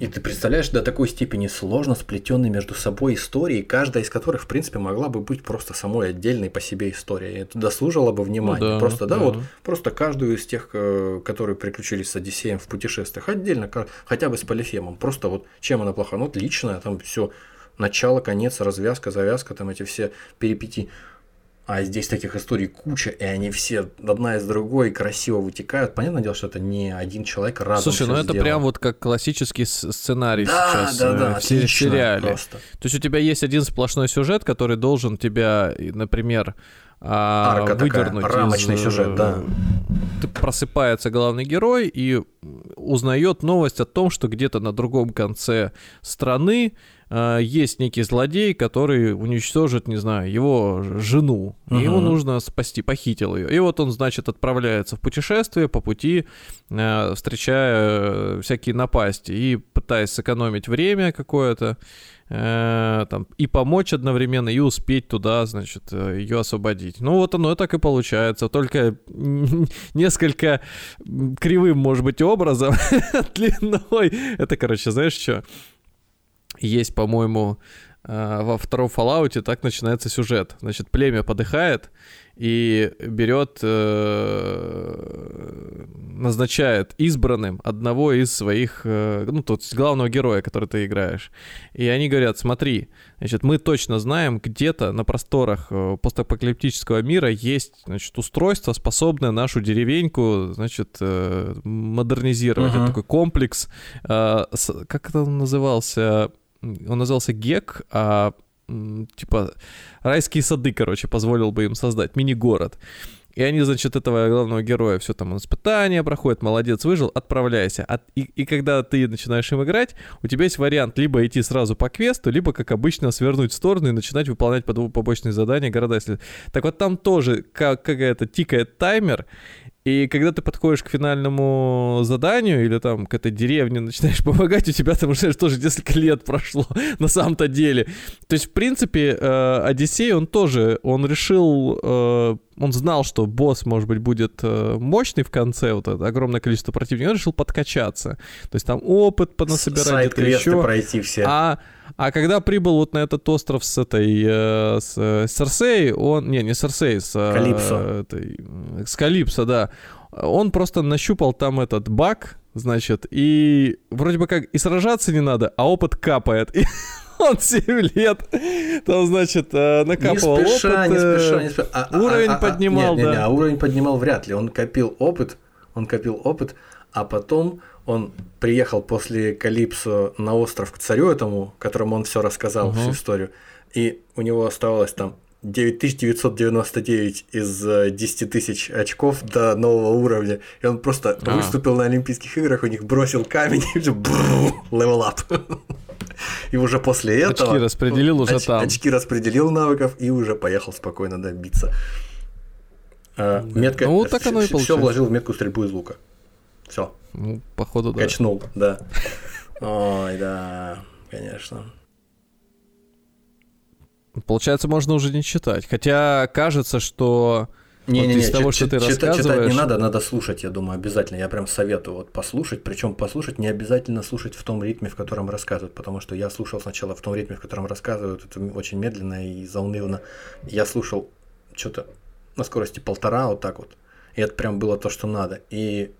И ты представляешь, до такой степени сложно сплетенные между собой истории, каждая из которых, в принципе, могла бы быть просто самой отдельной по себе историей. Это дослужило бы внимания. Ну, да, просто, да, да, вот просто каждую из тех, э, которые приключились с Одиссеем в путешествиях, отдельно, хотя бы с Полифемом. Просто вот чем она плоха? Ну, отличная, там все начало, конец, развязка, завязка, там эти все перипетии. А здесь таких историй куча, и они все одна из другой красиво вытекают. Понятное дело, что это не один человек разом Слушай, ну это сделал. прям вот как классический сценарий да, сейчас да, да, в сериале. Просто. То есть у тебя есть один сплошной сюжет, который должен тебя, например, Арка выдернуть такая, рамочный из, сюжет, да. Просыпается главный герой и узнает новость о том, что где-то на другом конце страны э, есть некий злодей, который уничтожит, не знаю, его жену. И ему нужно спасти, похитил ее. И вот он, значит, отправляется в путешествие по пути, э, встречая всякие напасти и пытаясь сэкономить время какое-то э, там, и помочь одновременно, и успеть туда, значит, ее освободить. Ну вот оно так и получается, только несколько кривым, может быть, образом, длиной. Это, короче, знаешь что? Есть, по-моему, во втором Fallout так начинается сюжет. Значит, племя подыхает, и берет, э, назначает избранным одного из своих, э, ну, тот главного героя, который ты играешь. И они говорят, смотри, значит, мы точно знаем, где-то на просторах э, постапокалиптического мира есть, значит, устройство, способное нашу деревеньку, значит, э, модернизировать. Uh-huh. Это такой комплекс, э, с, как это он назывался? Он назывался ГЕК, а типа райские сады, короче, позволил бы им создать мини-город. И они, значит, этого главного героя, все там испытания проходят, молодец, выжил, отправляйся. От, и, и когда ты начинаешь им играть, у тебя есть вариант либо идти сразу по квесту, либо, как обычно, свернуть в сторону и начинать выполнять побочные задания города. Если... Так вот там тоже как, какая-то тикает таймер, и когда ты подходишь к финальному заданию или там к этой деревне начинаешь помогать, у тебя там уже тоже несколько лет прошло на самом-то деле. То есть, в принципе, э, Одиссей, он тоже, он решил, э, он знал, что босс, может быть, будет э, мощный в конце, вот это огромное количество противников, он решил подкачаться. То есть там опыт понасобирать, где-то еще. пройти все. А а когда прибыл вот на этот остров с этой, э, с э, Серсей, он, не, не Серсей, с... Э, Калипсо. Этой, с Калипсо, да. Он просто нащупал там этот баг, значит, и вроде бы как и сражаться не надо, а опыт капает. И он 7 лет там, значит, э, накапывал не спеша, опыт. Не спеша, не спеша. А, а уровень а, а, поднимал, не, да. Не, не, а уровень поднимал вряд ли. Он копил опыт, он копил опыт, а потом он приехал после Калипсо на остров к царю этому, которому он все рассказал, угу. всю историю, и у него оставалось там 9999 из 10 э, тысяч очков до нового уровня. И он просто а. выступил на Олимпийских играх, у них бросил камень и level up. И уже после этого... Очки распределил уже оч, там. Очки распределил навыков и уже поехал спокойно добиться. А, метка, ну, вот так оно и Все вложил в меткую стрельбу из лука. Все. Ну, походу, да. Качнул, да. Ой, да, конечно. Получается, можно уже не читать. Хотя кажется, что не, вот не, из не, того, что ты рассказываешь... читать не надо, надо слушать, я думаю, обязательно. Я прям советую вот послушать, причем послушать не обязательно слушать в том ритме, в котором рассказывают, потому что я слушал сначала в том ритме, в котором рассказывают, это очень медленно и заунывно. Я слушал что-то на скорости полтора, вот так вот. И это прям было то, что надо. И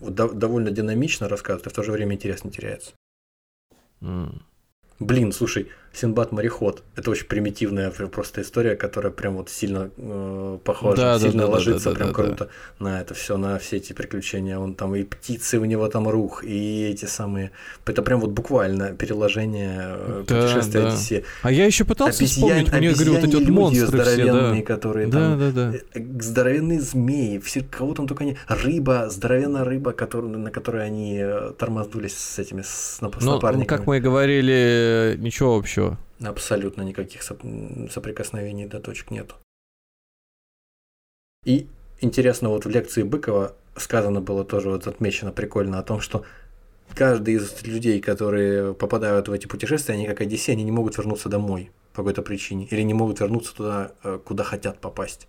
довольно динамично рассказывают, и в то же время интерес не теряется. Mm. Блин, слушай, Синбад мореход. Это очень примитивная просто история, которая прям вот сильно э, похожа, да, сильно да, ложится, да, прям да, круто да. на это все, на все эти приключения. Он там и птицы у него там рух, и эти самые. Это прям вот буквально переложение э, да, путешествия да. Одиссея. А я еще пытался Обезьян, вспомнить, мне говорю, вот эти вот монстры здоровенные, все, да. которые да, там, да, да. Э, здоровенные змеи, все кого там только не, рыба, здоровенная рыба, который, на которой они э, тормоздулись с этими с, с напарниками. Ну, как мы и говорили, ничего общего. Абсолютно никаких соприкосновений до точек нету. И интересно, вот в лекции Быкова сказано было тоже, вот отмечено прикольно о том, что каждый из людей, которые попадают в эти путешествия, они как Одиссей, они не могут вернуться домой по какой-то причине, или не могут вернуться туда, э, куда хотят попасть.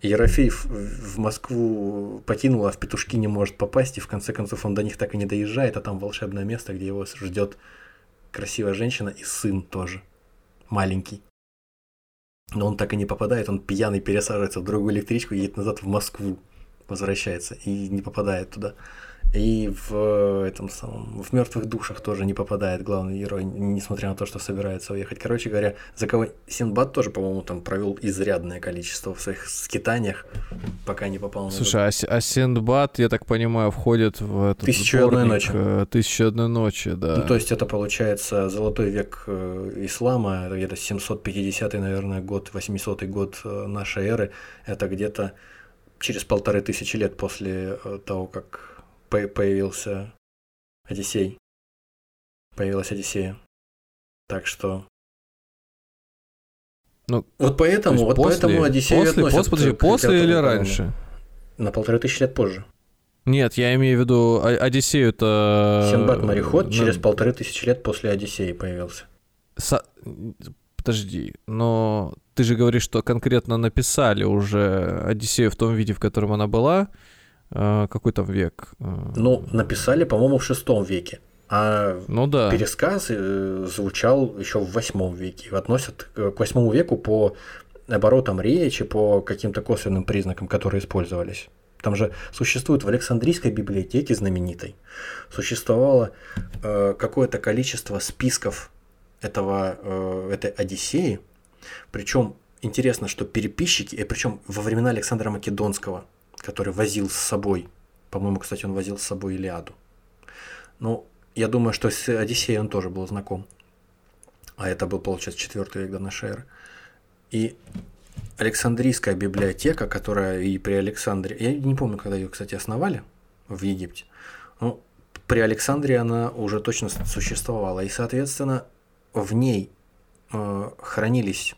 Ерофеев в Москву покинул, а в Петушки не может попасть, и в конце концов он до них так и не доезжает, а там волшебное место, где его ждет красивая женщина и сын тоже, маленький. Но он так и не попадает, он пьяный пересаживается в другую электричку, едет назад в Москву, возвращается и не попадает туда. И в этом самом, в мертвых душах тоже не попадает главный герой, несмотря на то, что собирается уехать. Короче говоря, за кого Синбад тоже, по-моему, там провел изрядное количество в своих скитаниях, пока не попал на. Слушай, а, а Синдбад, я так понимаю, входит в этот Тысячу одной ночи. Э, Тысячу одной ночи, да. Ну, то есть это получается золотой век э, ислама, это где-то 750 наверное, год, 800 год э, нашей эры. Это где-то через полторы тысячи лет после того, как появился Одиссей. Появилась Одиссея. Так что... Ну, вот поэтому, вот после, поэтому Одиссею после, относят после, к, после или раньше? На полторы тысячи лет позже. Нет, я имею в виду Одиссею это... Синбад мореход ну... через полторы тысячи лет после Одиссеи появился. Со... Подожди, но ты же говоришь, что конкретно написали уже Одиссею в том виде, в котором она была, а, какой там век? А, ну, написали, по-моему, в шестом веке. А ну, да. пересказ э, звучал еще в восьмом веке. Относят к восьмому веку по оборотам речи, по каким-то косвенным признакам, которые использовались. Там же существует в Александрийской библиотеке знаменитой, существовало э, какое-то количество списков этого, э, этой Одиссеи. Причем интересно, что переписчики, и причем во времена Александра Македонского, который возил с собой. По-моему, кстати, он возил с собой Илиаду. Ну, я думаю, что с Одиссеей он тоже был знаком. А это был, получается, четвертый век до нашей эры. И Александрийская библиотека, которая и при Александре... Я не помню, когда ее, кстати, основали в Египте. Ну, при Александре она уже точно существовала. И, соответственно, в ней э, хранились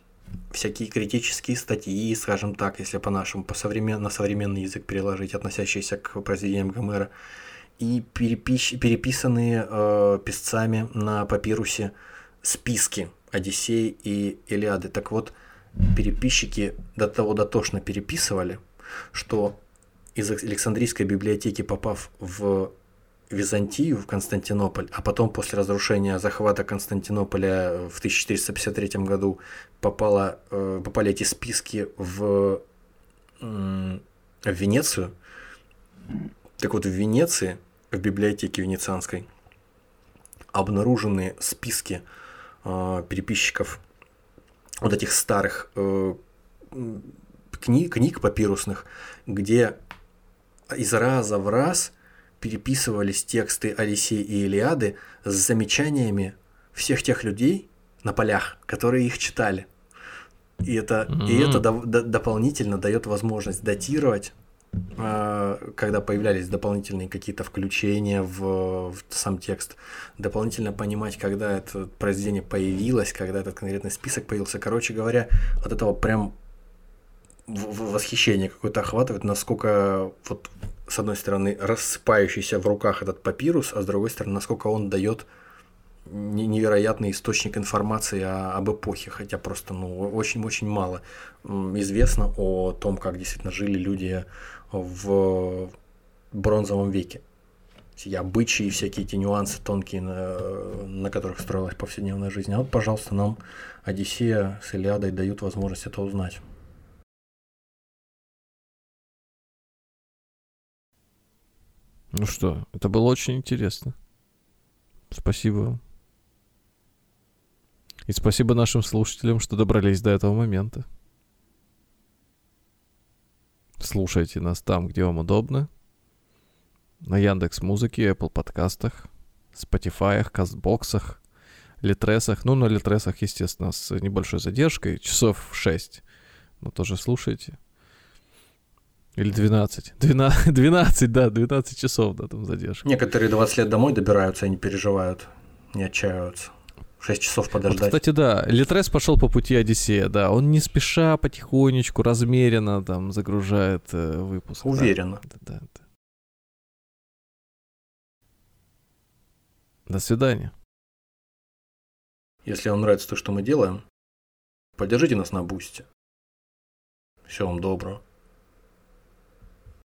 всякие критические статьи, скажем так, если по-нашему, по современ... на современный язык переложить, относящиеся к произведениям Гомера, и перепис... переписанные э, писцами на папирусе списки Одиссеи и Илиады. Так вот, переписчики до того дотошно переписывали, что из Александрийской библиотеки, попав в Византию, в Константинополь, а потом после разрушения захвата Константинополя в 1453 году попало, э, попали эти списки в, в Венецию. Так вот, в Венеции, в библиотеке венецианской, обнаружены списки э, переписчиков вот этих старых э, книг, книг папирусных, где из раза в раз – переписывались тексты Одиссеи и Илиады с замечаниями всех тех людей на полях, которые их читали. И это, mm-hmm. и это до, до, дополнительно дает возможность датировать, э, когда появлялись дополнительные какие-то включения в, в сам текст, дополнительно понимать, когда это произведение появилось, когда этот конкретный список появился. Короче говоря, от этого прям восхищение какое-то охватывает, насколько вот с одной стороны, рассыпающийся в руках этот папирус, а с другой стороны, насколько он дает невероятный источник информации о, об эпохе, хотя просто ну, очень-очень мало известно о том, как действительно жили люди в бронзовом веке. Эти обычаи, всякие эти нюансы тонкие, на, на которых строилась повседневная жизнь. А вот, пожалуйста, нам Одиссея с Илиадой дают возможность это узнать. Ну что, это было очень интересно. Спасибо вам. И спасибо нашим слушателям, что добрались до этого момента. Слушайте нас там, где вам удобно. На Яндекс Музыке, Apple подкастах, Spotify, Кастбоксах, Литресах. Ну, на Литресах, естественно, с небольшой задержкой, часов 6. Но тоже слушайте. Или 12. 12, 12, да, 12 часов, да, там задержка. Некоторые 20 лет домой добираются и не переживают, не отчаиваются. 6 часов подождать. Вот, кстати, да, Литрес пошел по пути Одиссея, да. Он не спеша, потихонечку, размеренно там загружает э, выпуск. Уверенно. Да, да, да. До свидания. Если вам нравится то, что мы делаем, поддержите нас на бусте. Всего вам доброго.